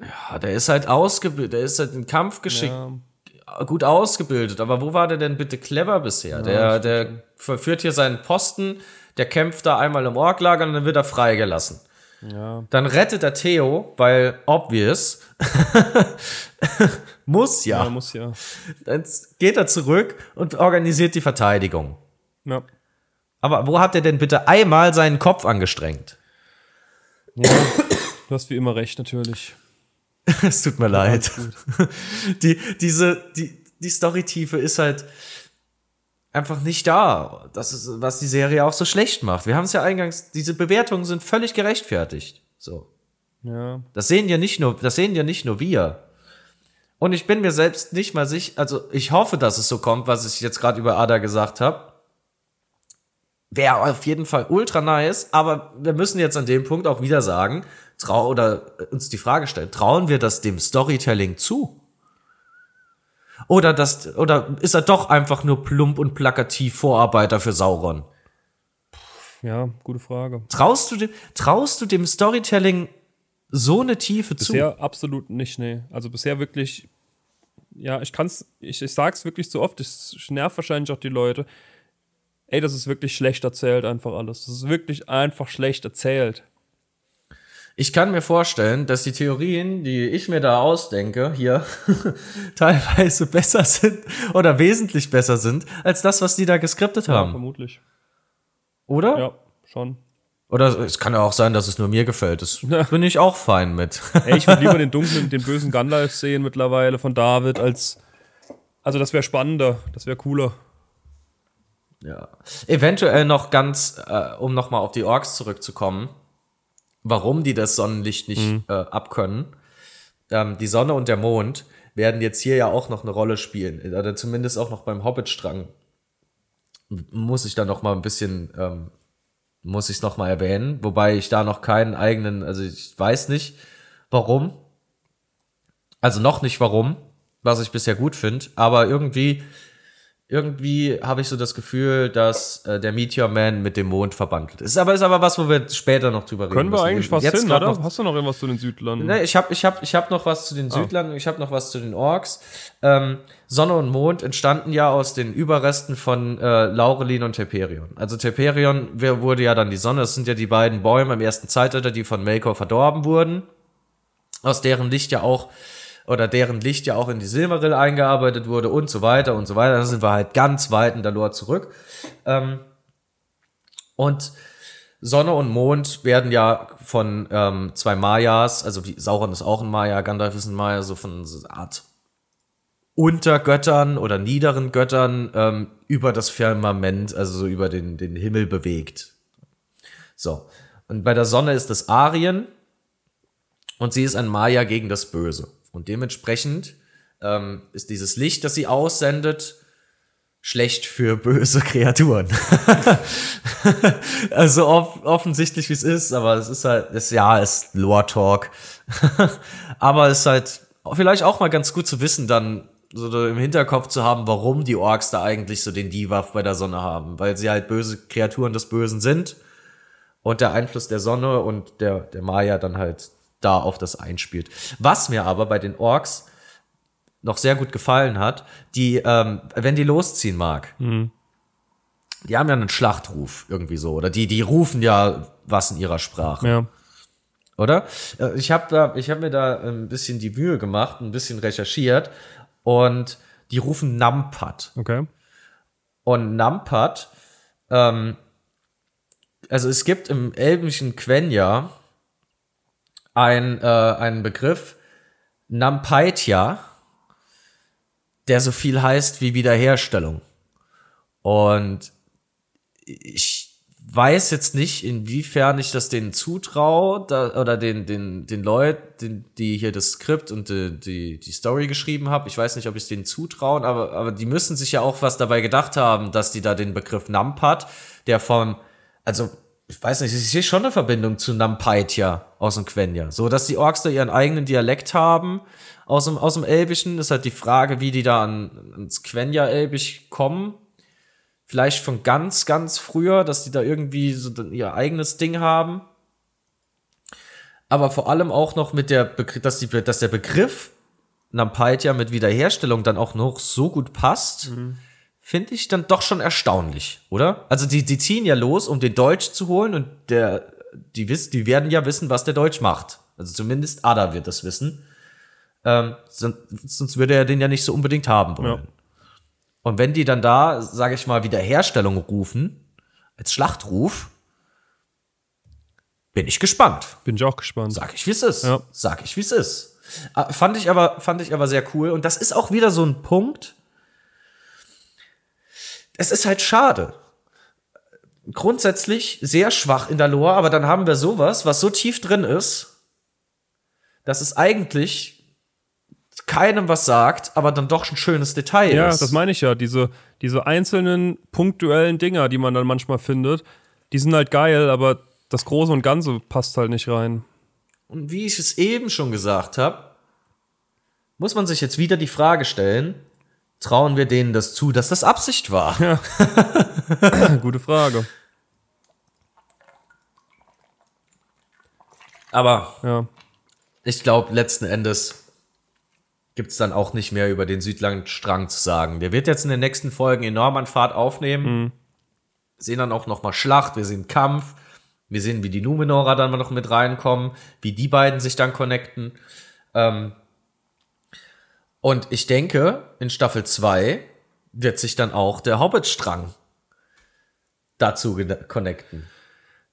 Ja, der ist halt ausgebildet. Der ist halt im Kampf geschickt. Ja. Gut ausgebildet. Aber wo war der denn bitte clever bisher? Ja, der, der verführt hier seinen Posten. Der kämpft da einmal im Orklager und dann wird er freigelassen. Ja. Dann rettet er Theo, weil obvious. <laughs> muss ja. Ja, muss ja. Dann geht er zurück und organisiert die Verteidigung. Ja. Aber wo hat er denn bitte einmal seinen Kopf angestrengt? Ja, du hast wie immer recht, natürlich. <laughs> es tut mir ja, leid. <laughs> Die, diese, die, die Storytiefe ist halt einfach nicht da. Das ist, was die Serie auch so schlecht macht. Wir haben es ja eingangs, diese Bewertungen sind völlig gerechtfertigt. So. Ja. Das sehen ja nicht nur, das sehen ja nicht nur wir. Und ich bin mir selbst nicht mal sicher, also ich hoffe, dass es so kommt, was ich jetzt gerade über Ada gesagt habe. Wäre auf jeden Fall ultra nice, aber wir müssen jetzt an dem Punkt auch wieder sagen, trau oder uns die Frage stellen, trauen wir das dem Storytelling zu? Oder, das, oder ist er doch einfach nur plump und plakativ Vorarbeiter für Sauron? Ja, gute Frage. Traust du dem, traust du dem Storytelling so eine Tiefe bisher zu? Bisher absolut nicht, nee. Also bisher wirklich, ja, ich kann's, ich, ich sag's wirklich zu oft, es nervt wahrscheinlich auch die Leute. Ey, das ist wirklich schlecht erzählt, einfach alles. Das ist wirklich einfach schlecht erzählt. Ich kann mir vorstellen, dass die Theorien, die ich mir da ausdenke, hier <laughs> teilweise besser sind oder wesentlich besser sind, als das, was die da geskriptet haben. Ja, vermutlich. Oder? Ja, schon. Oder es kann ja auch sein, dass es nur mir gefällt. Das ja. bin ich auch fein mit. <laughs> Ey, ich würde lieber den <laughs> dunklen, den bösen Gandalf sehen mittlerweile von David als. Also, das wäre spannender, das wäre cooler. Ja. Eventuell noch ganz, äh, um nochmal auf die Orks zurückzukommen warum die das Sonnenlicht nicht mhm. äh, abkönnen. Ähm, die Sonne und der Mond werden jetzt hier ja auch noch eine Rolle spielen. Oder zumindest auch noch beim Hobbit-Strang. Muss ich da noch mal ein bisschen, ähm, muss ich es noch mal erwähnen. Wobei ich da noch keinen eigenen, also ich weiß nicht, warum. Also noch nicht warum, was ich bisher gut finde. Aber irgendwie irgendwie habe ich so das Gefühl, dass äh, der Meteor Man mit dem Mond verbandelt ist. Aber ist aber was, wo wir später noch drüber reden. Können wir eigentlich was Jetzt hin, oder? Noch, Hast du noch irgendwas zu den Südlanden? Ne, ich habe ich hab, ich hab noch was zu den ah. Südlanden, ich habe noch was zu den Orks. Ähm, Sonne und Mond entstanden ja aus den Überresten von äh, Laurelin und Teperion. Also Teperion wurde ja dann die Sonne. Das sind ja die beiden Bäume im ersten Zeitalter, die von Melkor verdorben wurden. Aus deren Licht ja auch oder deren Licht ja auch in die Silmaril eingearbeitet wurde und so weiter und so weiter. Dann sind wir halt ganz weit in der Lore zurück. Ähm, und Sonne und Mond werden ja von ähm, zwei Mayas, also wie Sauron ist auch ein Maya, Gandalf ist ein Maya, so von so einer Art Untergöttern oder niederen Göttern ähm, über das Firmament, also so über den, den Himmel bewegt. So. Und bei der Sonne ist es Arien und sie ist ein Maya gegen das Böse. Und dementsprechend ähm, ist dieses Licht, das sie aussendet, schlecht für böse <laughs> Kreaturen. <laughs> also off offensichtlich, wie es ist, aber es ist halt, es, ja, es ist Lore Talk. <laughs> aber es ist halt vielleicht auch mal ganz gut zu wissen, dann so im Hinterkopf zu haben, warum die Orks da eigentlich so den Divaf bei der Sonne haben. Weil sie halt böse Kreaturen des Bösen sind und der Einfluss der Sonne und der, der Maya dann halt da auf das einspielt. Was mir aber bei den Orks noch sehr gut gefallen hat, die, ähm, wenn die losziehen mag, mhm. die haben ja einen Schlachtruf irgendwie so, oder die, die rufen ja was in ihrer Sprache. Ja. Oder? Äh, ich habe da, ich habe mir da ein bisschen die Mühe gemacht, ein bisschen recherchiert und die rufen Nampat. Okay. Und Nampat, ähm, also es gibt im elbischen Quenya ein, äh, einen Begriff, Nampaitya, der so viel heißt wie Wiederherstellung. Und ich weiß jetzt nicht, inwiefern ich das denen zutraue da, oder den, den, den Leuten, die hier das Skript und die, die, die Story geschrieben haben. Ich weiß nicht, ob ich es denen zutrauen, aber, aber die müssen sich ja auch was dabei gedacht haben, dass die da den Begriff Namp hat, der von, also ich weiß nicht, ich sehe schon eine Verbindung zu Nampaitia aus dem Quenya. So, dass die Orks da ihren eigenen Dialekt haben aus dem, aus dem Elbischen, ist halt die Frage, wie die da an, ans Quenya-Elbisch kommen Vielleicht von ganz, ganz früher, dass die da irgendwie so ihr eigenes Ding haben. Aber vor allem auch noch mit der, Begriff, dass, die, dass der Begriff Nampaitia mit Wiederherstellung dann auch noch so gut passt, mhm. Finde ich dann doch schon erstaunlich, oder? Also die, die ziehen ja los, um den Deutsch zu holen und der, die, wiss, die werden ja wissen, was der Deutsch macht. Also zumindest Ada wird das wissen. Ähm, sonst, sonst würde er den ja nicht so unbedingt haben wollen. Ja. Und wenn die dann da, sage ich mal, Wiederherstellung rufen, als Schlachtruf, bin ich gespannt. Bin ich auch gespannt. Sag ich, wie es ist. Ja. Sag ich, wie es ist. Ah, fand ich aber, fand ich aber sehr cool. Und das ist auch wieder so ein Punkt. Es ist halt schade. Grundsätzlich sehr schwach in der Lore, aber dann haben wir sowas, was so tief drin ist, dass es eigentlich keinem was sagt, aber dann doch ein schönes Detail ja, ist. Ja, das meine ich ja. Diese, diese einzelnen punktuellen Dinger, die man dann manchmal findet, die sind halt geil, aber das Große und Ganze passt halt nicht rein. Und wie ich es eben schon gesagt habe, muss man sich jetzt wieder die Frage stellen, trauen wir denen das zu, dass das Absicht war? Ja. <laughs> Gute Frage. Aber ja. ich glaube, letzten Endes gibt es dann auch nicht mehr über den Südlandstrang zu sagen. Der wird jetzt in den nächsten Folgen enorm an Fahrt aufnehmen. Mhm. Wir sehen dann auch noch mal Schlacht, wir sehen Kampf, wir sehen, wie die Numenorer dann noch mit reinkommen, wie die beiden sich dann connecten. Ähm und ich denke, in Staffel 2 wird sich dann auch der Hobbit-Strang dazu connecten.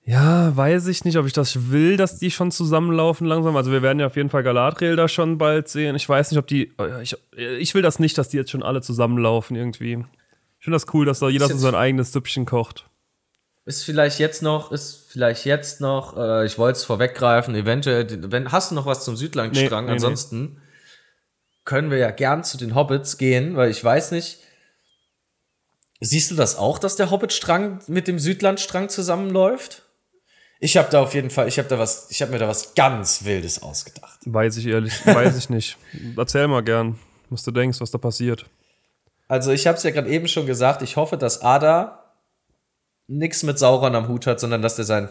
Ja, weiß ich nicht, ob ich das will, dass die schon zusammenlaufen langsam. Also wir werden ja auf jeden Fall Galadriel da schon bald sehen. Ich weiß nicht, ob die. Äh, ich, ich will das nicht, dass die jetzt schon alle zusammenlaufen irgendwie. Ich finde das cool, dass da jeder so sein eigenes Süppchen kocht. Ist vielleicht jetzt noch, ist vielleicht jetzt noch, äh, ich wollte es vorweggreifen, eventuell, wenn, hast du noch was zum Südlangstrang? Nee, nee, Ansonsten nee. Können wir ja gern zu den Hobbits gehen, weil ich weiß nicht, siehst du das auch, dass der Hobbitstrang mit dem Südlandstrang zusammenläuft? Ich habe da auf jeden Fall, ich habe da was, ich habe mir da was ganz Wildes ausgedacht. Weiß ich ehrlich, <laughs> weiß ich nicht. Erzähl mal gern, was du denkst, was da passiert. Also ich habe es ja gerade eben schon gesagt. Ich hoffe, dass Ada nichts mit Sauron am Hut hat, sondern dass der sein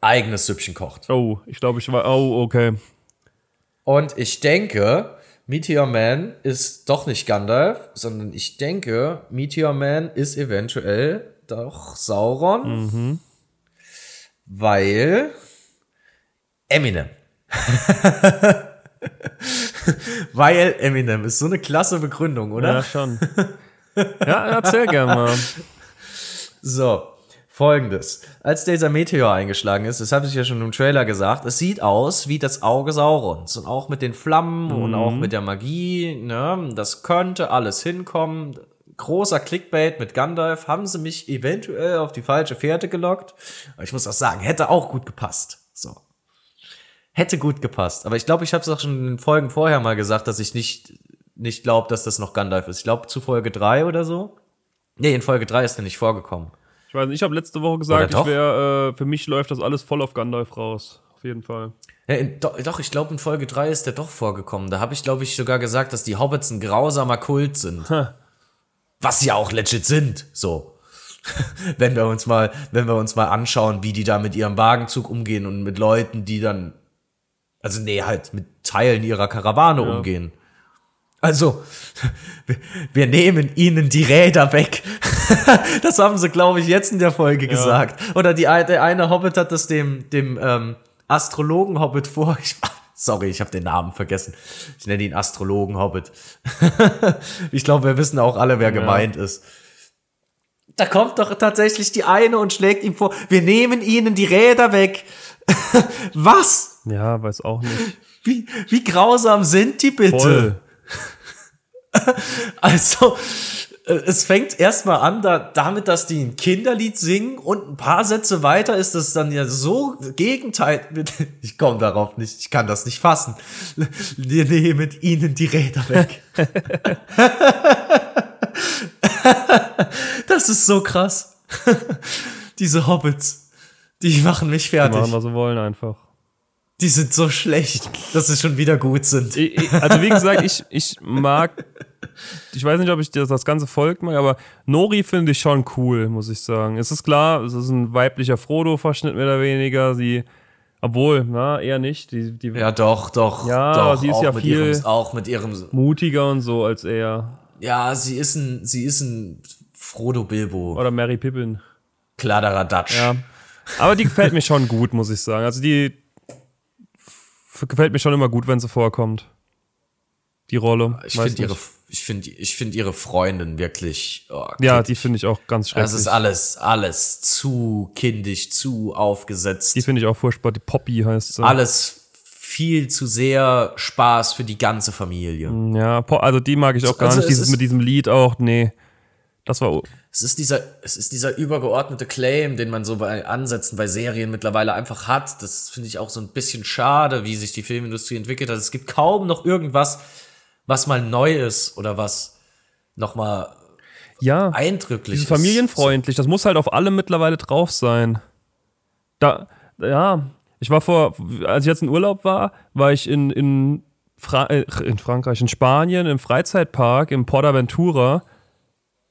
eigenes Süppchen kocht. Oh, ich glaube, ich war. Oh, okay. Und ich denke, Meteor Man ist doch nicht Gandalf, sondern ich denke, Meteor Man ist eventuell doch Sauron. Mhm weil Eminem. <laughs> weil Eminem ist so eine klasse Begründung, oder? Ja, schon. ja, erzähl gerne mal. So, folgendes. Als dieser Meteor eingeschlagen ist, das habe ich ja schon im Trailer gesagt, es sieht aus wie das Auge Saurons. Und auch mit den Flammen mhm. und auch mit der Magie, ne, das könnte alles hinkommen großer Clickbait mit Gandalf, haben sie mich eventuell auf die falsche Fährte gelockt. Aber ich muss auch sagen, hätte auch gut gepasst. So. Hätte gut gepasst. Aber ich glaube, ich habe es auch schon in den Folgen vorher mal gesagt, dass ich nicht, nicht glaube, dass das noch Gandalf ist. Ich glaube, zu Folge 3 oder so. Nee, in Folge 3 ist er nicht vorgekommen. Ich weiß nicht, ich habe letzte Woche gesagt, ich wär, äh, für mich läuft das alles voll auf Gandalf raus. Auf jeden Fall. Ja, in, doch, doch, ich glaube, in Folge 3 ist der doch vorgekommen. Da habe ich, glaube ich, sogar gesagt, dass die Hobbits ein grausamer Kult sind. Ha. Was ja auch legit sind, so. <laughs> wenn wir uns mal, wenn wir uns mal anschauen, wie die da mit ihrem Wagenzug umgehen und mit Leuten, die dann, also nee, halt mit Teilen ihrer Karawane ja. umgehen. Also, <laughs> wir nehmen ihnen die Räder weg. <laughs> das haben sie, glaube ich, jetzt in der Folge ja. gesagt. Oder die, der eine Hobbit hat das dem, dem ähm, Astrologen-Hobbit vor. Ich, Sorry, ich habe den Namen vergessen. Ich nenne ihn Astrologen Hobbit. <laughs> ich glaube, wir wissen auch alle, wer ja. gemeint ist. Da kommt doch tatsächlich die eine und schlägt ihm vor, wir nehmen ihnen die Räder weg. Was? Ja, weiß auch nicht. Wie, wie grausam sind die bitte? Voll. <laughs> also, äh, es fängt erstmal an da, damit, dass die ein Kinderlied singen und ein paar Sätze weiter ist das dann ja so Gegenteil mit, <laughs> ich komme darauf nicht, ich kann das nicht fassen. <laughs> Wir nehmen ihnen die Räder weg. das ist so krass. Diese Hobbits, die machen mich fertig. Die machen, was sie wollen einfach. Die sind so schlecht, dass sie schon wieder gut sind. Also wie gesagt, ich, ich mag, ich weiß nicht, ob ich das, das ganze Volk mag, aber Nori finde ich schon cool, muss ich sagen. Es ist klar, es ist ein weiblicher Frodo-Verschnitt mehr oder weniger. Sie, obwohl, na, eher nicht. Die, die, ja, doch, doch. Ja, doch, sie ist ja viel ihrem, auch mit ihrem mutiger und so als er. Ja, sie ist ein, sie ist ein Frodo Bilbo. Oder Mary Pippin. Kladerer Dutch. Ja. Aber die gefällt mir schon gut, muss ich sagen. Also die gefällt mir schon immer gut, wenn sie vorkommt. Die Rolle. Ich finde ihre, ich finde, ich finde ihre Freundin wirklich. Oh, ja, die finde ich auch ganz schrecklich. Das ist alles, alles zu kindisch, zu aufgesetzt. Die finde ich auch furchtbar. Die Poppy heißt sie. Alles viel zu sehr Spaß für die ganze Familie. Ja, also die mag ich auch gar also nicht. Dieses mit diesem Lied auch, nee. Das war. Es ist dieser, es ist dieser übergeordnete Claim, den man so bei Ansätzen bei Serien mittlerweile einfach hat. Das finde ich auch so ein bisschen schade, wie sich die Filmindustrie entwickelt hat. Es gibt kaum noch irgendwas, was mal neu ist oder was noch mal ja, eindrücklich ist. Familienfreundlich. Das muss halt auf allem mittlerweile drauf sein. Da, ja, ich war vor, als ich jetzt in Urlaub war, war ich in, in, Fra äh, in Frankreich, in Spanien, im Freizeitpark, im Portaventura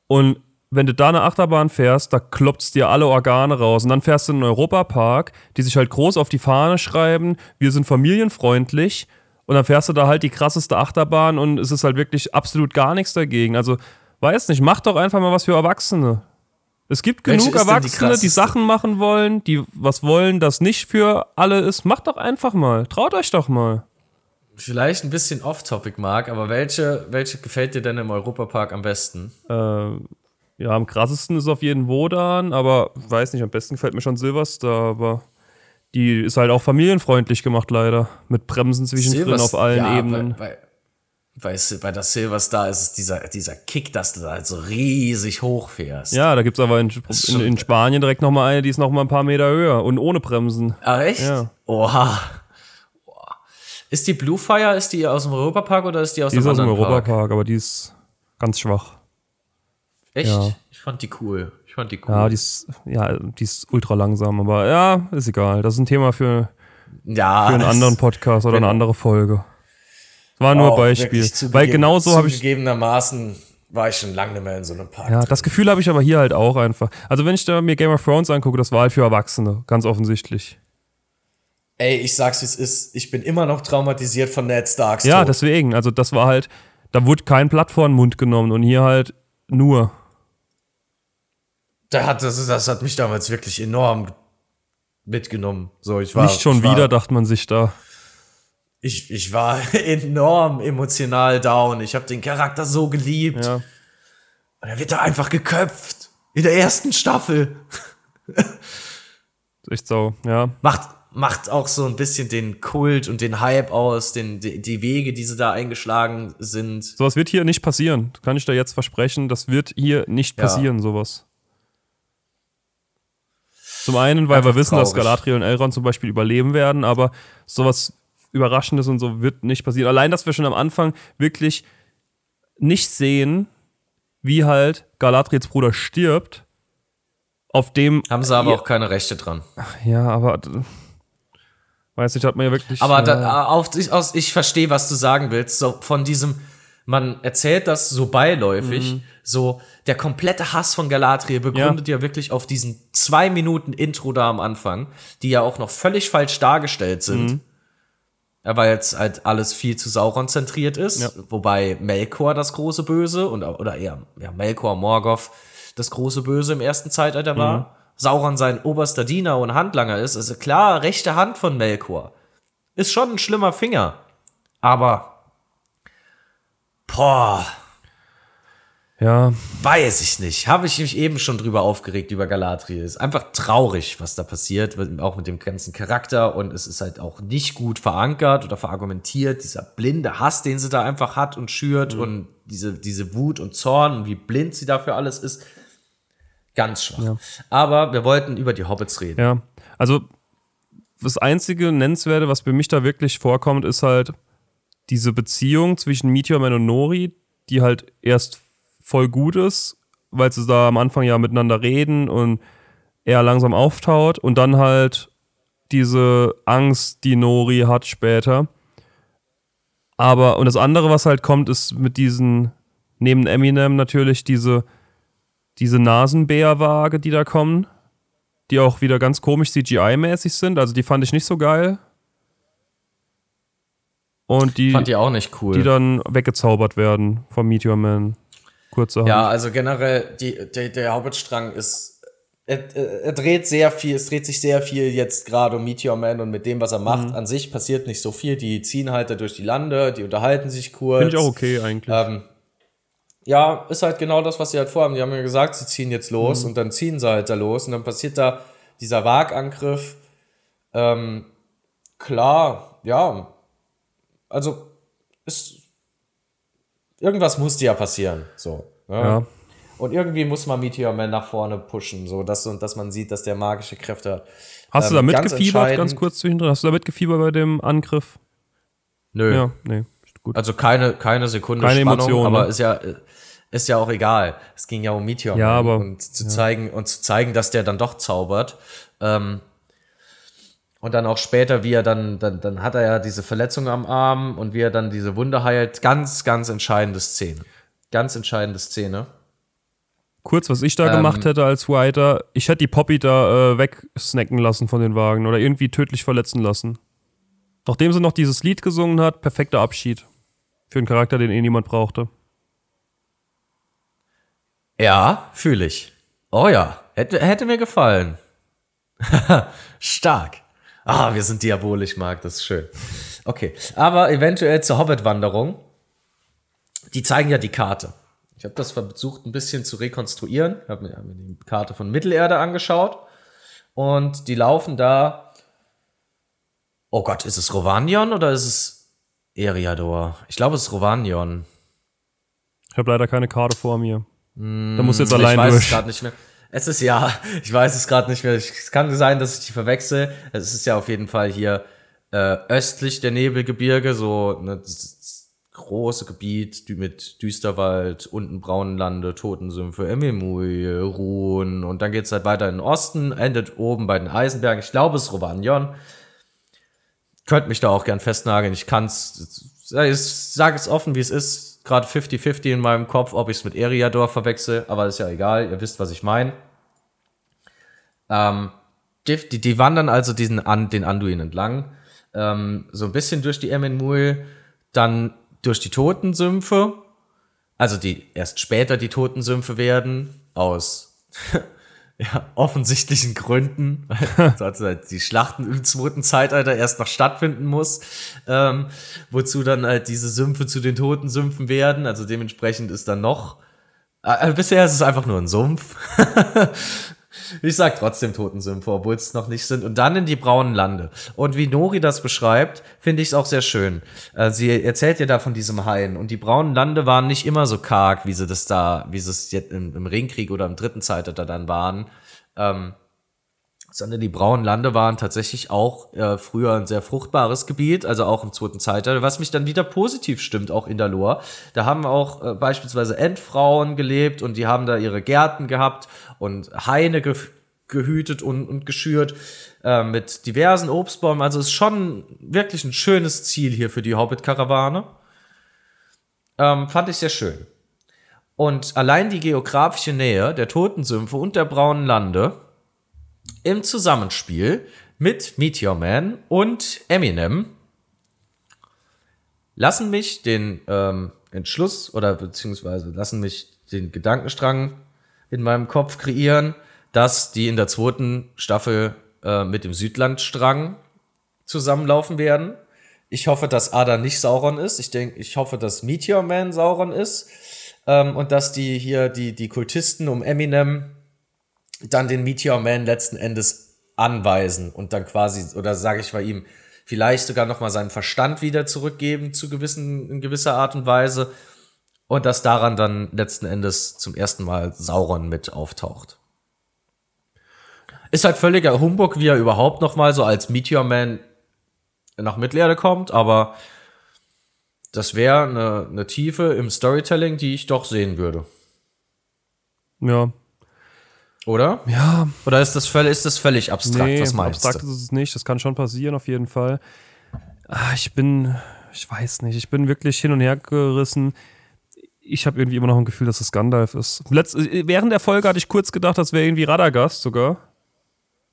und wenn du da eine Achterbahn fährst, da klopft's dir alle Organe raus. Und dann fährst du in einen Europapark, die sich halt groß auf die Fahne schreiben, wir sind familienfreundlich. Und dann fährst du da halt die krasseste Achterbahn und es ist halt wirklich absolut gar nichts dagegen. Also, weiß nicht, mach doch einfach mal was für Erwachsene. Es gibt genug Erwachsene, die, die, Sachen machen wollen, die was wollen, das nicht für alle ist. Macht doch einfach mal. Traut euch doch mal vielleicht ein bisschen off-topic, Marc, aber welche, welche gefällt dir denn im Europapark am besten? Äh, ja, am krassesten ist auf jeden Wodan, aber weiß nicht, am besten gefällt mir schon Silverstar, aber die ist halt auch familienfreundlich gemacht, leider. Mit Bremsen zwischendrin Silvester, auf allen ja, Ebenen. Bei, bei, bei der Silverstar ist es dieser, dieser Kick, dass du da halt so riesig hochfährst. Ja, da gibt es aber in, in, in, Spanien direkt nochmal eine, die ist nochmal ein paar Meter höher und ohne Bremsen. Ach, echt? Ja. Oha. Ist die Blue Fire, ist die aus dem Europapark oder ist die aus die dem ist aus dem Europapark, aber die ist ganz schwach. Echt? Ja. Ich fand die cool. Fand die cool. Ja, die ist, ja, die ist ultra langsam, aber ja, ist egal. Das ist ein Thema für, ja, für einen anderen Podcast oder eine andere Folge. War nur ein Beispiel. Weil genau so habe ich. Zugegebenermaßen war ich schon lange nicht mehr in so einem Park. Ja, das Gefühl habe ich aber hier halt auch einfach. Also, wenn ich da mir Game of Thrones angucke, das war halt für Erwachsene, ganz offensichtlich. Ey, ich sag's wie es ist, ich bin immer noch traumatisiert von Ned Starks. Ja, Tod. deswegen. Also, das war halt, da wurde kein Blatt vor den Mund genommen und hier halt nur. Da hat, das, das hat mich damals wirklich enorm mitgenommen. So, ich war, Nicht schon war, wieder, dachte man sich da. Ich, ich war <laughs> enorm emotional down. Ich habe den Charakter so geliebt. Ja. Und er wird da einfach geköpft. In der ersten Staffel. Echt so, ja. Macht, macht auch so ein bisschen den Kult und den Hype aus, den, die, die Wege, die sie da eingeschlagen sind. Sowas wird hier nicht passieren. Kann ich da jetzt versprechen. Das wird hier nicht passieren, ja. sowas. Zum einen, weil Einfach wir wissen, traurig. dass Galadriel und Elrond zum Beispiel überleben werden, aber sowas Überraschendes und so wird nicht passieren. Allein, dass wir schon am Anfang wirklich nicht sehen, wie halt Galadriels Bruder stirbt, auf dem. Haben sie aber auch keine Rechte dran. Ja, aber Weiß nicht, hat man ja wirklich. Aber da, auf, ich, aus, ich verstehe, was du sagen willst. So von diesem, man erzählt das so beiläufig, mhm. so der komplette Hass von Galadriel begründet ja. ja. wirklich auf diesen zwei Minuten Intro da am Anfang, die ja auch noch völlig falsch dargestellt sind. Mhm. Weil jetzt halt alles viel zu Sauron zentriert ist, ja. wobei Melkor das große Böse und oder eher ja, Melkor Morgoth das große Böse im ersten Zeitalter war. Mhm. Sauron sein oberster Diener und Handlanger ist, also klar, rechte Hand von Melkor. Ist schon ein schlimmer Finger. Aber, boah. Ja. Weiß ich nicht. Habe ich mich eben schon drüber aufgeregt über Galadriel. Ist einfach traurig, was da passiert, auch mit dem ganzen Charakter und es ist halt auch nicht gut verankert oder verargumentiert. Dieser blinde Hass, den sie da einfach hat und schürt mhm. und diese, diese Wut und Zorn und wie blind sie dafür alles ist. Ganz schwach. Ja. Aber wir wollten über die Hobbits reden. Ja, also das einzige Nennenswerte, was für mich da wirklich vorkommt, ist halt diese Beziehung zwischen Meteorman und Nori, die halt erst voll gut ist, weil sie da am Anfang ja miteinander reden und er langsam auftaut und dann halt diese Angst, die Nori hat später. Aber, und das andere, was halt kommt, ist mit diesen, neben Eminem natürlich, diese, diese Nasenbärwaage, die da kommen, die auch wieder ganz komisch CGI-mäßig sind. Also die fand ich nicht so geil. Und die. Fand die auch nicht cool. Die dann weggezaubert werden vom Meteor Man. Kurzerhand. Ja, also generell, die, der, der Hauptstrang ist. Er, er, dreht sehr viel, es dreht sich sehr viel jetzt gerade um Meteor Man und mit dem, was er macht. Mhm. An sich passiert nicht so viel. Die ziehen halt da durch die Lande, die unterhalten sich kurz. Finde ich auch okay eigentlich. Ähm, ja, ist halt genau das, was sie halt vorhaben. Die haben ja gesagt, sie ziehen jetzt los mhm. und dann ziehen sie halt da los und dann passiert da dieser Wagangriff. Ähm, klar, ja. Also, ist, irgendwas musste ja passieren. So. Ne? Ja. Und irgendwie muss man Meteor Man nach vorne pushen, so dass, dass man sieht, dass der magische Kräfte hat. Hast ähm, du da mitgefiebert, ganz kurz zu hinten? Hast du da mitgefiebert bei dem Angriff? Nö. Ja, nee. Gut. Also keine, keine Sekunde keine Spannung, Emotion, aber ne? ist ja, ist ja auch egal. Es ging ja um Meteor ja, aber, und zu ja. zeigen und zu zeigen, dass der dann doch zaubert. Ähm, und dann auch später, wie er dann, dann, dann hat er ja diese Verletzung am Arm und wie er dann diese Wunde heilt. Ganz, ganz entscheidende Szene. Ganz entscheidende Szene. Kurz, was ich da ähm, gemacht hätte als Writer, ich hätte die Poppy da äh, wegsnacken lassen von den Wagen oder irgendwie tödlich verletzen lassen. Nachdem sie noch dieses Lied gesungen hat, perfekter Abschied. Für einen Charakter, den eh niemand brauchte. Ja, fühle ich. Oh ja, hätte, hätte mir gefallen. <laughs> Stark. Ah, wir sind diabolisch, Marc, das ist schön. Okay, aber eventuell zur Hobbit-Wanderung. Die zeigen ja die Karte. Ich habe das versucht ein bisschen zu rekonstruieren. Ich habe mir, die Karte von Mittelerde angeschaut. Und die laufen da. Oh Gott, ist es Rovanion oder ist es Eriador? Ich glaube, es ist Rovanion. Ich habe leider keine Karte vor mir. Da muss jetzt allein ich weiß durch. Es nicht mehr. Es ist ja, ich weiß es gerade nicht mehr. Es kann sein, dass ich die verwechsel. Es ist ja auf jeden Fall hier äh, östlich der Nebelgebirge, so ne, dieses große Gebiet mit Düsterwald, unten Braunlande, Totensümpfe, Emimui, Ruhen und dann geht's halt weiter in den Osten, endet oben bei den Eisenbergen. Ich glaube, es ist Rovanion. Könnt mich da auch gern festnageln. Ich kann's, ich sage es offen, wie es ist gerade 50-50 in meinem Kopf, ob ich es mit Eriador verwechsel, aber ist ja egal, ihr wisst, was ich meine. Ähm, die, die, wandern also diesen an, den Anduin entlang, ähm, so ein bisschen durch die Emmenmul, dann durch die Totensümpfe, also die erst später die Totensümpfe werden, aus <laughs> ja, offensichtlichen Gründen, <laughs> weil die Schlachten im zweiten Zeitalter erst noch stattfinden muss, ähm, wozu dann halt diese Sümpfe zu den toten Sümpfen werden. Also dementsprechend ist dann noch. Äh, bisher ist es einfach nur ein Sumpf. <laughs> ich sag trotzdem Totensümpfe, obwohl es noch nicht sind. Und dann in die braunen Lande. Und wie Nori das beschreibt, finde ich es auch sehr schön. Äh, sie erzählt ja da von diesem Hain. Und die braunen Lande waren nicht immer so karg, wie sie das da, wie sie es jetzt im, im Ringkrieg oder im dritten Zeitalter dann waren. Ähm, sondern die braunen Lande waren tatsächlich auch äh, früher ein sehr fruchtbares Gebiet, also auch im zweiten Zeitalter, was mich dann wieder positiv stimmt, auch in der Lore. Da haben auch äh, beispielsweise Endfrauen gelebt und die haben da ihre Gärten gehabt und Haine ge gehütet und, und geschürt äh, mit diversen Obstbäumen. Also ist schon wirklich ein schönes Ziel hier für die Hobbit-Karawane. Ähm, fand ich sehr schön. Und allein die geografische Nähe der Totensümpfe und der braunen Lande im Zusammenspiel mit Meteor Man und Eminem lassen mich den ähm, Entschluss oder beziehungsweise lassen mich den Gedankenstrang in meinem Kopf kreieren, dass die in der zweiten Staffel äh, mit dem Südlandstrang zusammenlaufen werden. Ich hoffe, dass Ada nicht Sauron ist. Ich denke, ich hoffe, dass Meteor Man Sauron ist. Ähm, und dass die hier, die, die Kultisten um Eminem dann den Meteor Man letzten Endes anweisen und dann quasi, oder sage ich bei ihm, vielleicht sogar nochmal seinen Verstand wieder zurückgeben zu gewissen, in gewisser Art und Weise. Und dass daran dann letzten Endes zum ersten Mal Sauron mit auftaucht. Ist halt völliger Humbug, wie er überhaupt nochmal so als Meteor Man nach Mittelerde kommt, aber das wäre eine, eine Tiefe im Storytelling, die ich doch sehen würde. Ja. Oder? Ja. Oder ist das völlig, ist das völlig abstrakt? Nee, Was meinst abstrakt du? ist es nicht. Das kann schon passieren, auf jeden Fall. Ah, ich bin, ich weiß nicht, ich bin wirklich hin und her gerissen. Ich habe irgendwie immer noch ein Gefühl, dass es Gandalf ist. Letz während der Folge hatte ich kurz gedacht, das wäre irgendwie Radagast sogar.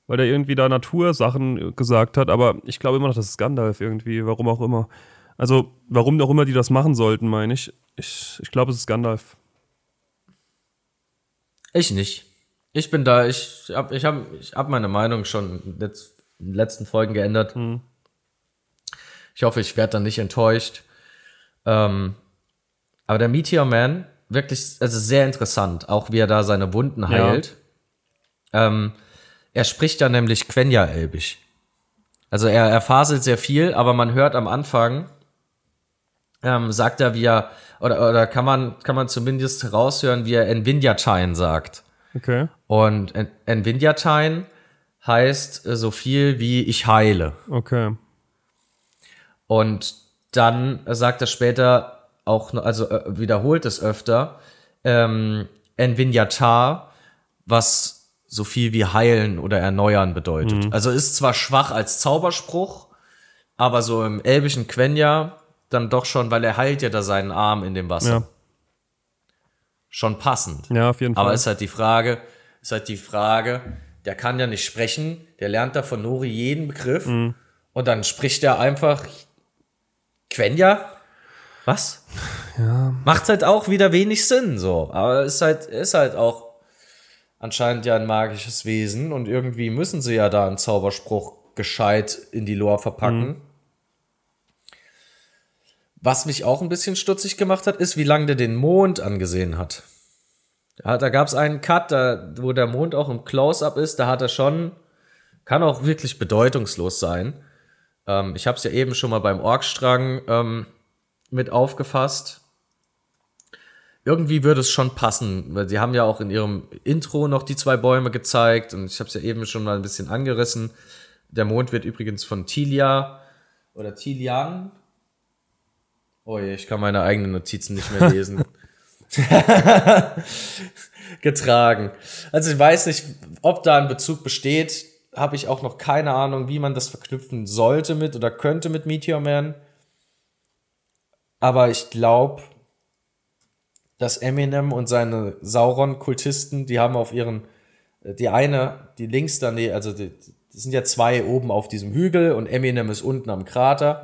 Weil der irgendwie da Natursachen gesagt hat, aber ich glaube immer noch, das ist Gandalf irgendwie, warum auch immer. Also, warum auch immer die das machen sollten, meine ich. Ich, ich glaube, es ist Gandalf. Ich nicht. Ich bin da, ich habe ich hab, ich hab meine Meinung schon in den letzten Folgen geändert. Hm. Ich hoffe, ich werde dann nicht enttäuscht. Ähm, aber der Meteor Man, wirklich, also sehr interessant, auch wie er da seine Wunden heilt. Ähm, er spricht da nämlich Quenya-Elbisch. Also er, er faselt sehr viel, aber man hört am Anfang, ähm, sagt er, wie er, oder, oder kann man, kann man zumindest heraushören, wie er Envinjatine sagt. Okay. Und En- Envinjatine heißt äh, so viel wie ich heile. Okay. Und dann sagt er später auch, also äh, wiederholt es öfter, ähm, Envinyatar, was so viel wie heilen oder erneuern bedeutet. Also ist zwar schwach als Zauberspruch, aber so im elbischen Quenya dann doch schon, weil er heilt ja da seinen Arm in dem Wasser. Ja. Schon passend. Ja, auf jeden Fall. Aber ist halt die Frage, ist halt die Frage, der kann ja nicht sprechen, der lernt da von Nori jeden Begriff Mhm. und dann spricht er einfach Quenya? Was? <laughs> Ja. Macht halt auch wieder wenig Sinn, so. Aber ist halt, ist halt auch anscheinend ja ein magisches Wesen und irgendwie müssen sie ja da einen Zauberspruch gescheit in die Lore verpacken. Mhm. Was mich auch ein bisschen stutzig gemacht hat, ist, wie lange der den Mond angesehen hat. Ja, da gab es einen Cut, da, wo der Mond auch im Close-Up ist, da hat er schon, kann auch wirklich bedeutungslos sein. Ähm, ich habe es ja eben schon mal beim Orkstrang ähm, mit aufgefasst. Irgendwie würde es schon passen, weil sie haben ja auch in ihrem Intro noch die zwei Bäume gezeigt und ich habe es ja eben schon mal ein bisschen angerissen. Der Mond wird übrigens von Tilia oder Tilian. Oh je, ich kann meine eigenen Notizen nicht mehr lesen. <laughs> getragen. Also ich weiß nicht, ob da ein Bezug besteht. Habe ich auch noch keine Ahnung, wie man das verknüpfen sollte mit oder könnte mit Meteor Man. Aber ich glaube, dass Eminem und seine Sauron-Kultisten, die haben auf ihren, die eine, die links daneben, also die, das sind ja zwei oben auf diesem Hügel und Eminem ist unten am Krater.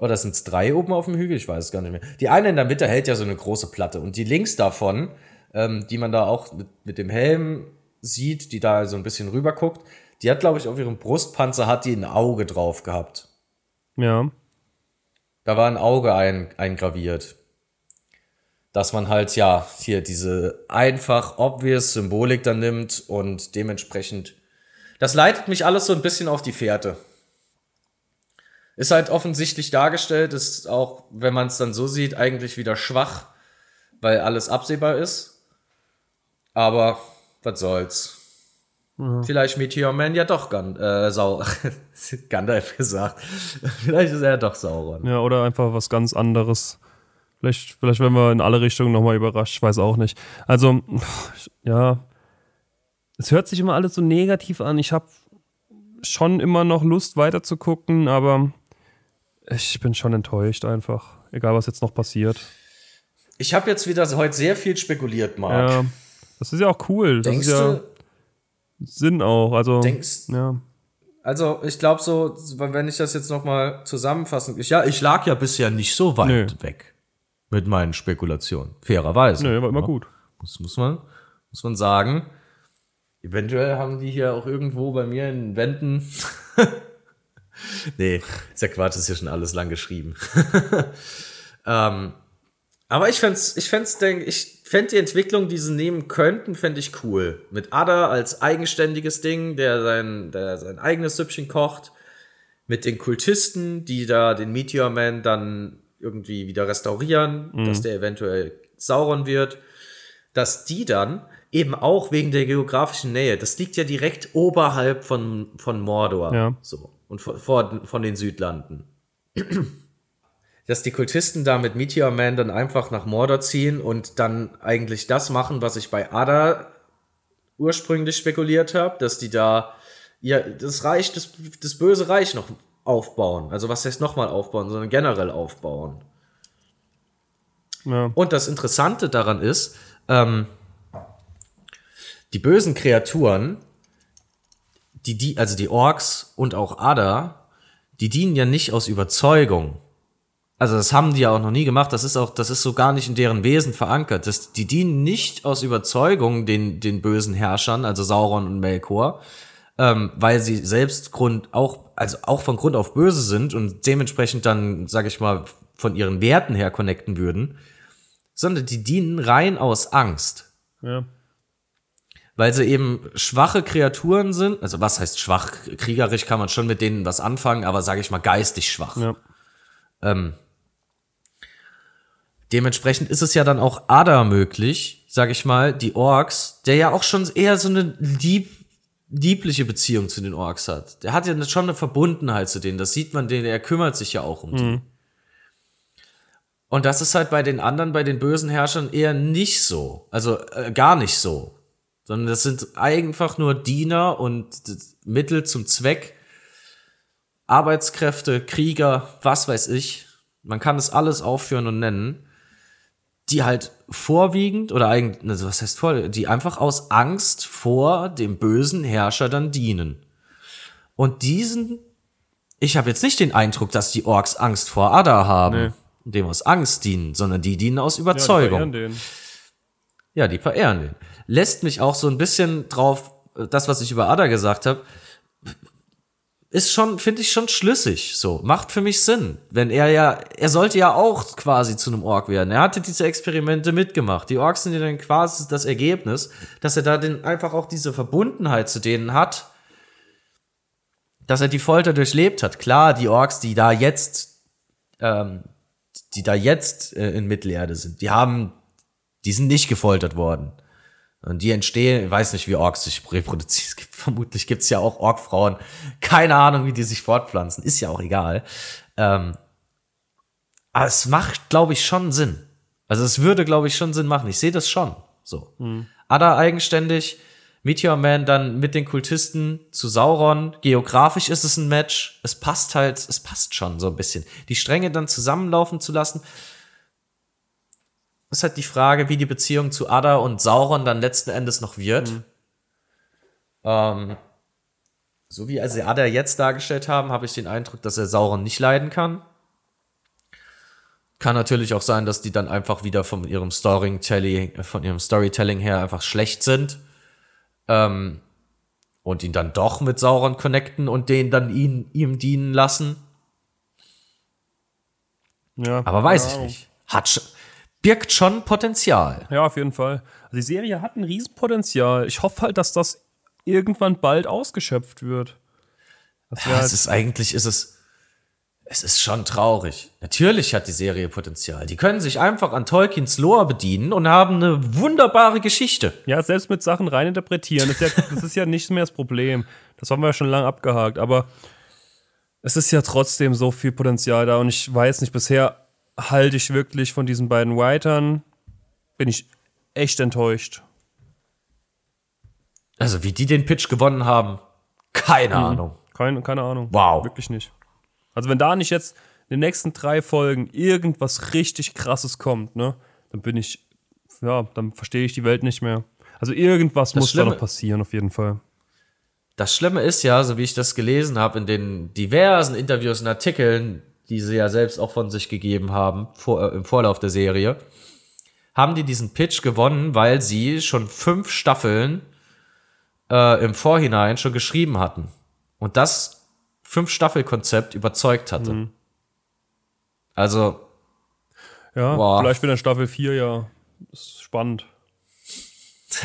Oder sind es drei oben auf dem Hügel? Ich weiß es gar nicht mehr. Die eine in der Mitte hält ja so eine große Platte und die links davon, ähm, die man da auch mit, mit dem Helm sieht, die da so ein bisschen rüber guckt, die hat, glaube ich, auf ihrem Brustpanzer hat die ein Auge drauf gehabt. ja. Da war ein Auge ein, eingraviert. Dass man halt, ja, hier diese einfach obvious Symbolik dann nimmt und dementsprechend. Das leitet mich alles so ein bisschen auf die Fährte. Ist halt offensichtlich dargestellt, ist auch, wenn man es dann so sieht, eigentlich wieder schwach, weil alles absehbar ist. Aber was soll's. Vielleicht Meteor Man ja doch Gan äh, Sau <laughs> Gandalf gesagt. Vielleicht ist er ja doch Sauron. Ja, oder einfach was ganz anderes. Vielleicht, vielleicht werden wir in alle Richtungen nochmal überrascht, ich weiß auch nicht. Also, <sniffs> ja, es hört sich immer alles so negativ an. Ich habe schon immer noch Lust weiter zu gucken, aber ich bin schon enttäuscht einfach. Egal, was jetzt noch passiert. Ich habe jetzt wieder heute sehr viel spekuliert, Marc. Ja, das ist ja auch cool. Das Denkst ist ja du, Sinn auch. Also, denkst, ja. also ich glaube so, wenn ich das jetzt noch mal zusammenfassen, ich, ja, ich lag ja bisher nicht so weit Nö. weg mit meinen Spekulationen, fairerweise. Nö, war immer Ja. gut. Muss, muss man, muss man sagen. Eventuell haben die hier auch irgendwo bei mir in den Wänden. <laughs> nee, ist ja Quatsch, ist ja schon alles lang geschrieben. <laughs> ähm, Aber ich fände ich fänd's, denk, ich fänd die Entwicklung, die sie nehmen könnten, fände ich cool. Mit Ada als eigenständiges Ding, der sein, der sein eigenes Süppchen kocht. Mit den Kultisten, die da den Meteor Man dann irgendwie wieder restaurieren, mhm. dass der eventuell Sauron wird. Dass die dann eben auch wegen der geografischen Nähe, das liegt ja direkt oberhalb von, von Mordor. Ja. So. Und von, von den Südlanden dass die Kultisten da mit Meteor Man dann einfach nach Mordor ziehen und dann eigentlich das machen, was ich bei Ada ursprünglich spekuliert habe, dass die da ja das Reich, das, das böse Reich noch aufbauen. Also was heißt nochmal aufbauen, sondern generell aufbauen. Ja. Und das Interessante daran ist, ähm, die bösen Kreaturen, die, die, also die Orks und auch Ada, die dienen ja nicht aus Überzeugung. Also das haben die ja auch noch nie gemacht. Das ist auch, das ist so gar nicht in deren Wesen verankert. Das, die dienen nicht aus Überzeugung den, den bösen Herrschern, also Sauron und Melkor, ähm, weil sie selbst Grund auch, also auch von Grund auf böse sind und dementsprechend dann, sag ich mal, von ihren Werten her connecten würden, sondern die dienen rein aus Angst. Ja. Weil sie eben schwache Kreaturen sind. Also was heißt schwach? Kriegerisch kann man schon mit denen was anfangen, aber sage ich mal geistig schwach. Ja. Ähm, Dementsprechend ist es ja dann auch Ada möglich, sag ich mal, die Orks, der ja auch schon eher so eine lieb, liebliche Beziehung zu den Orks hat. Der hat ja schon eine Verbundenheit zu denen. Das sieht man, den, er kümmert sich ja auch um die. Mhm. Und das ist halt bei den anderen, bei den bösen Herrschern eher nicht so. Also äh, gar nicht so. Sondern das sind einfach nur Diener und Mittel zum Zweck. Arbeitskräfte, Krieger, was weiß ich. Man kann es alles aufführen und nennen die halt vorwiegend oder eigentlich, also was heißt vor, die einfach aus Angst vor dem bösen Herrscher dann dienen. Und diesen, ich habe jetzt nicht den Eindruck, dass die Orks Angst vor Ada haben, nee. dem aus Angst dienen, sondern die dienen aus Überzeugung. Ja, die verehren den. Ja, die verehren den. Lässt mich auch so ein bisschen drauf, das, was ich über Ada gesagt habe, ist schon, finde ich schon schlüssig, so. Macht für mich Sinn. Wenn er ja, er sollte ja auch quasi zu einem Ork werden. Er hatte diese Experimente mitgemacht. Die Orks sind ja dann quasi das Ergebnis, dass er da den, einfach auch diese Verbundenheit zu denen hat, dass er die Folter durchlebt hat. Klar, die Orks, die da jetzt, ähm, die da jetzt äh, in Mittelerde sind, die haben, die sind nicht gefoltert worden. Und die entstehen, ich weiß nicht, wie Orks sich reproduzieren. Es gibt, vermutlich gibt es ja auch Orkfrauen. Keine Ahnung, wie die sich fortpflanzen. Ist ja auch egal. Ähm, aber es macht, glaube ich, schon Sinn. Also es würde, glaube ich, schon Sinn machen. Ich sehe das schon. So. Mhm. Ada eigenständig, Meteor Man dann mit den Kultisten zu Sauron. Geografisch ist es ein Match. Es passt halt, es passt schon so ein bisschen. Die Stränge dann zusammenlaufen zu lassen ist halt die Frage, wie die Beziehung zu Ada und Sauron dann letzten Endes noch wird. Mhm. Ähm, so wie sie Ada jetzt dargestellt haben, habe ich den Eindruck, dass er Sauron nicht leiden kann. Kann natürlich auch sein, dass die dann einfach wieder von ihrem Storytelling, von ihrem Storytelling her einfach schlecht sind. Ähm, und ihn dann doch mit Sauron connecten und den dann ihn, ihm dienen lassen. Ja, Aber weiß ich nicht. Hat, schon birgt schon Potenzial. Ja, auf jeden Fall. Also die Serie hat ein Riesenpotenzial. Ich hoffe halt, dass das irgendwann bald ausgeschöpft wird. Ja, halt es ist eigentlich, ist es, es ist schon traurig. Natürlich hat die Serie Potenzial. Die können sich einfach an Tolkiens Lore bedienen und haben eine wunderbare Geschichte. Ja, selbst mit Sachen reininterpretieren, das ist ja, <laughs> das ist ja nicht mehr das Problem. Das haben wir ja schon lange abgehakt, aber es ist ja trotzdem so viel Potenzial da und ich weiß nicht, bisher halte ich wirklich von diesen beiden Writern, bin ich echt enttäuscht. Also, wie die den Pitch gewonnen haben, keine mhm. Ahnung. Keine, keine Ahnung. Wow. Wirklich nicht. Also, wenn da nicht jetzt in den nächsten drei Folgen irgendwas richtig krasses kommt, ne, dann bin ich, ja, dann verstehe ich die Welt nicht mehr. Also, irgendwas das muss Schlimme, da noch passieren, auf jeden Fall. Das Schlimme ist ja, so wie ich das gelesen habe in den diversen Interviews und Artikeln, die sie ja selbst auch von sich gegeben haben vor, äh, im Vorlauf der Serie, haben die diesen Pitch gewonnen, weil sie schon fünf Staffeln äh, im Vorhinein schon geschrieben hatten. Und das fünf Staffel Konzept überzeugt hatte. Mhm. Also Ja, Boah. vielleicht wird dann Staffel 4 ja ist spannend. <laughs>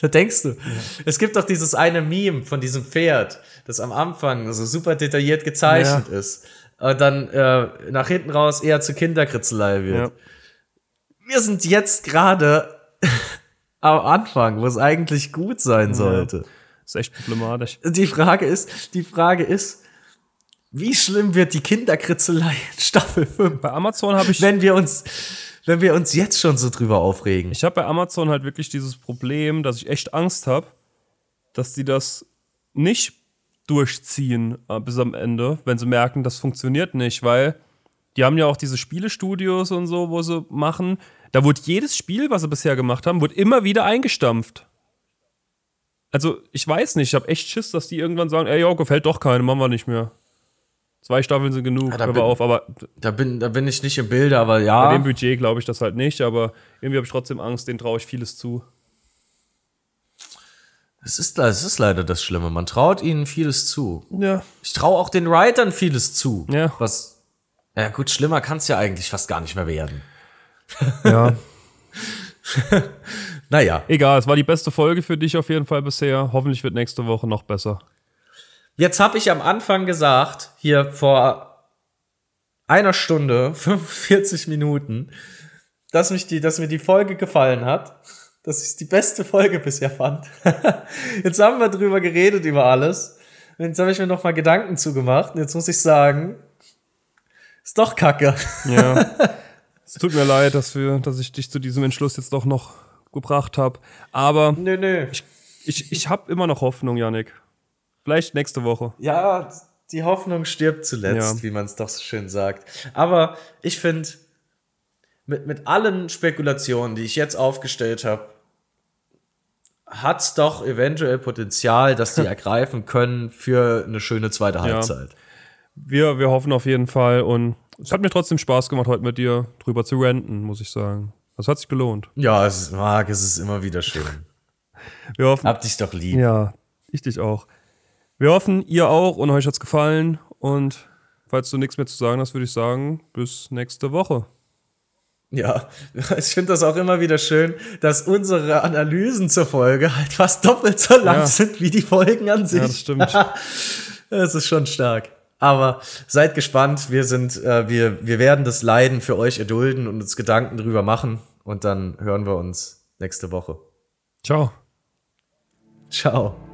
da denkst du. Ja. Es gibt doch dieses eine Meme von diesem Pferd, das am Anfang so super detailliert gezeichnet ja. ist. Und dann äh, nach hinten raus eher zur Kinderkritzelei wird. Ja. Wir sind jetzt gerade <laughs> am Anfang, wo es eigentlich gut sein sollte. Ja. Ist echt problematisch. Die Frage ist, die Frage ist, wie schlimm wird die Kinderkritzelei in Staffel 5? Bei Amazon habe ich. Wenn wir uns, wenn wir uns jetzt schon so drüber aufregen. Ich habe bei Amazon halt wirklich dieses Problem, dass ich echt Angst habe, dass die das nicht durchziehen äh, bis am Ende, wenn sie merken, das funktioniert nicht, weil die haben ja auch diese Spielestudios und so, wo sie machen. Da wurde jedes Spiel, was sie bisher gemacht haben, wurde immer wieder eingestampft. Also, ich weiß nicht, ich habe echt Schiss, dass die irgendwann sagen, ey, jo, gefällt doch keine, machen wir nicht mehr. Zwei Staffeln sind genug, ja, hör bin, auf, aber. Da bin, da bin ich nicht im Bilde, aber ja. Bei dem Budget glaube ich das halt nicht, aber irgendwie habe ich trotzdem Angst, denen traue ich vieles zu. Es ist, es ist leider das Schlimme. Man traut ihnen vieles zu. Ja. Ich traue auch den Writern vieles zu. Ja. Was. Ja, gut, schlimmer kann es ja eigentlich fast gar nicht mehr werden. Ja. <laughs> naja. Egal, es war die beste Folge für dich auf jeden Fall bisher. Hoffentlich wird nächste Woche noch besser. Jetzt habe ich am Anfang gesagt, hier vor einer Stunde, <laughs> 45 Minuten, dass, mich die, dass mir die Folge gefallen hat. Dass ich es die beste Folge bisher fand. <laughs> jetzt haben wir drüber geredet, über alles. Und jetzt habe ich mir noch mal Gedanken zugemacht. Und jetzt muss ich sagen, ist doch kacke. Ja. <laughs> es tut mir leid, dass, wir, dass ich dich zu diesem Entschluss jetzt doch noch gebracht habe. Aber nö, nö. ich, ich, ich habe immer noch Hoffnung, Janik. Vielleicht nächste Woche. Ja, die Hoffnung stirbt zuletzt, ja. wie man es doch so schön sagt. Aber ich finde, mit, mit allen Spekulationen, die ich jetzt aufgestellt habe, hat es doch eventuell Potenzial, dass die <laughs> ergreifen können für eine schöne zweite Halbzeit. Ja. Wir, wir hoffen auf jeden Fall und es hat mir trotzdem Spaß gemacht, heute mit dir drüber zu renten, muss ich sagen. Das hat sich gelohnt. Ja, es mag, es ist immer wieder schön. <laughs> wir hoffen. Hab dich doch lieb. Ja, ich dich auch. Wir hoffen, ihr auch und euch hat's gefallen. Und falls du nichts mehr zu sagen hast, würde ich sagen, bis nächste Woche. Ja, <laughs> ich finde das auch immer wieder schön, dass unsere Analysen zur Folge halt fast doppelt so lang ja. sind wie die Folgen an sich. Ja, das stimmt. <laughs> das ist schon stark. Aber seid gespannt, wir sind, äh, wir, wir werden das Leiden für euch erdulden und uns Gedanken drüber machen. Und dann hören wir uns nächste Woche. Ciao. Ciao.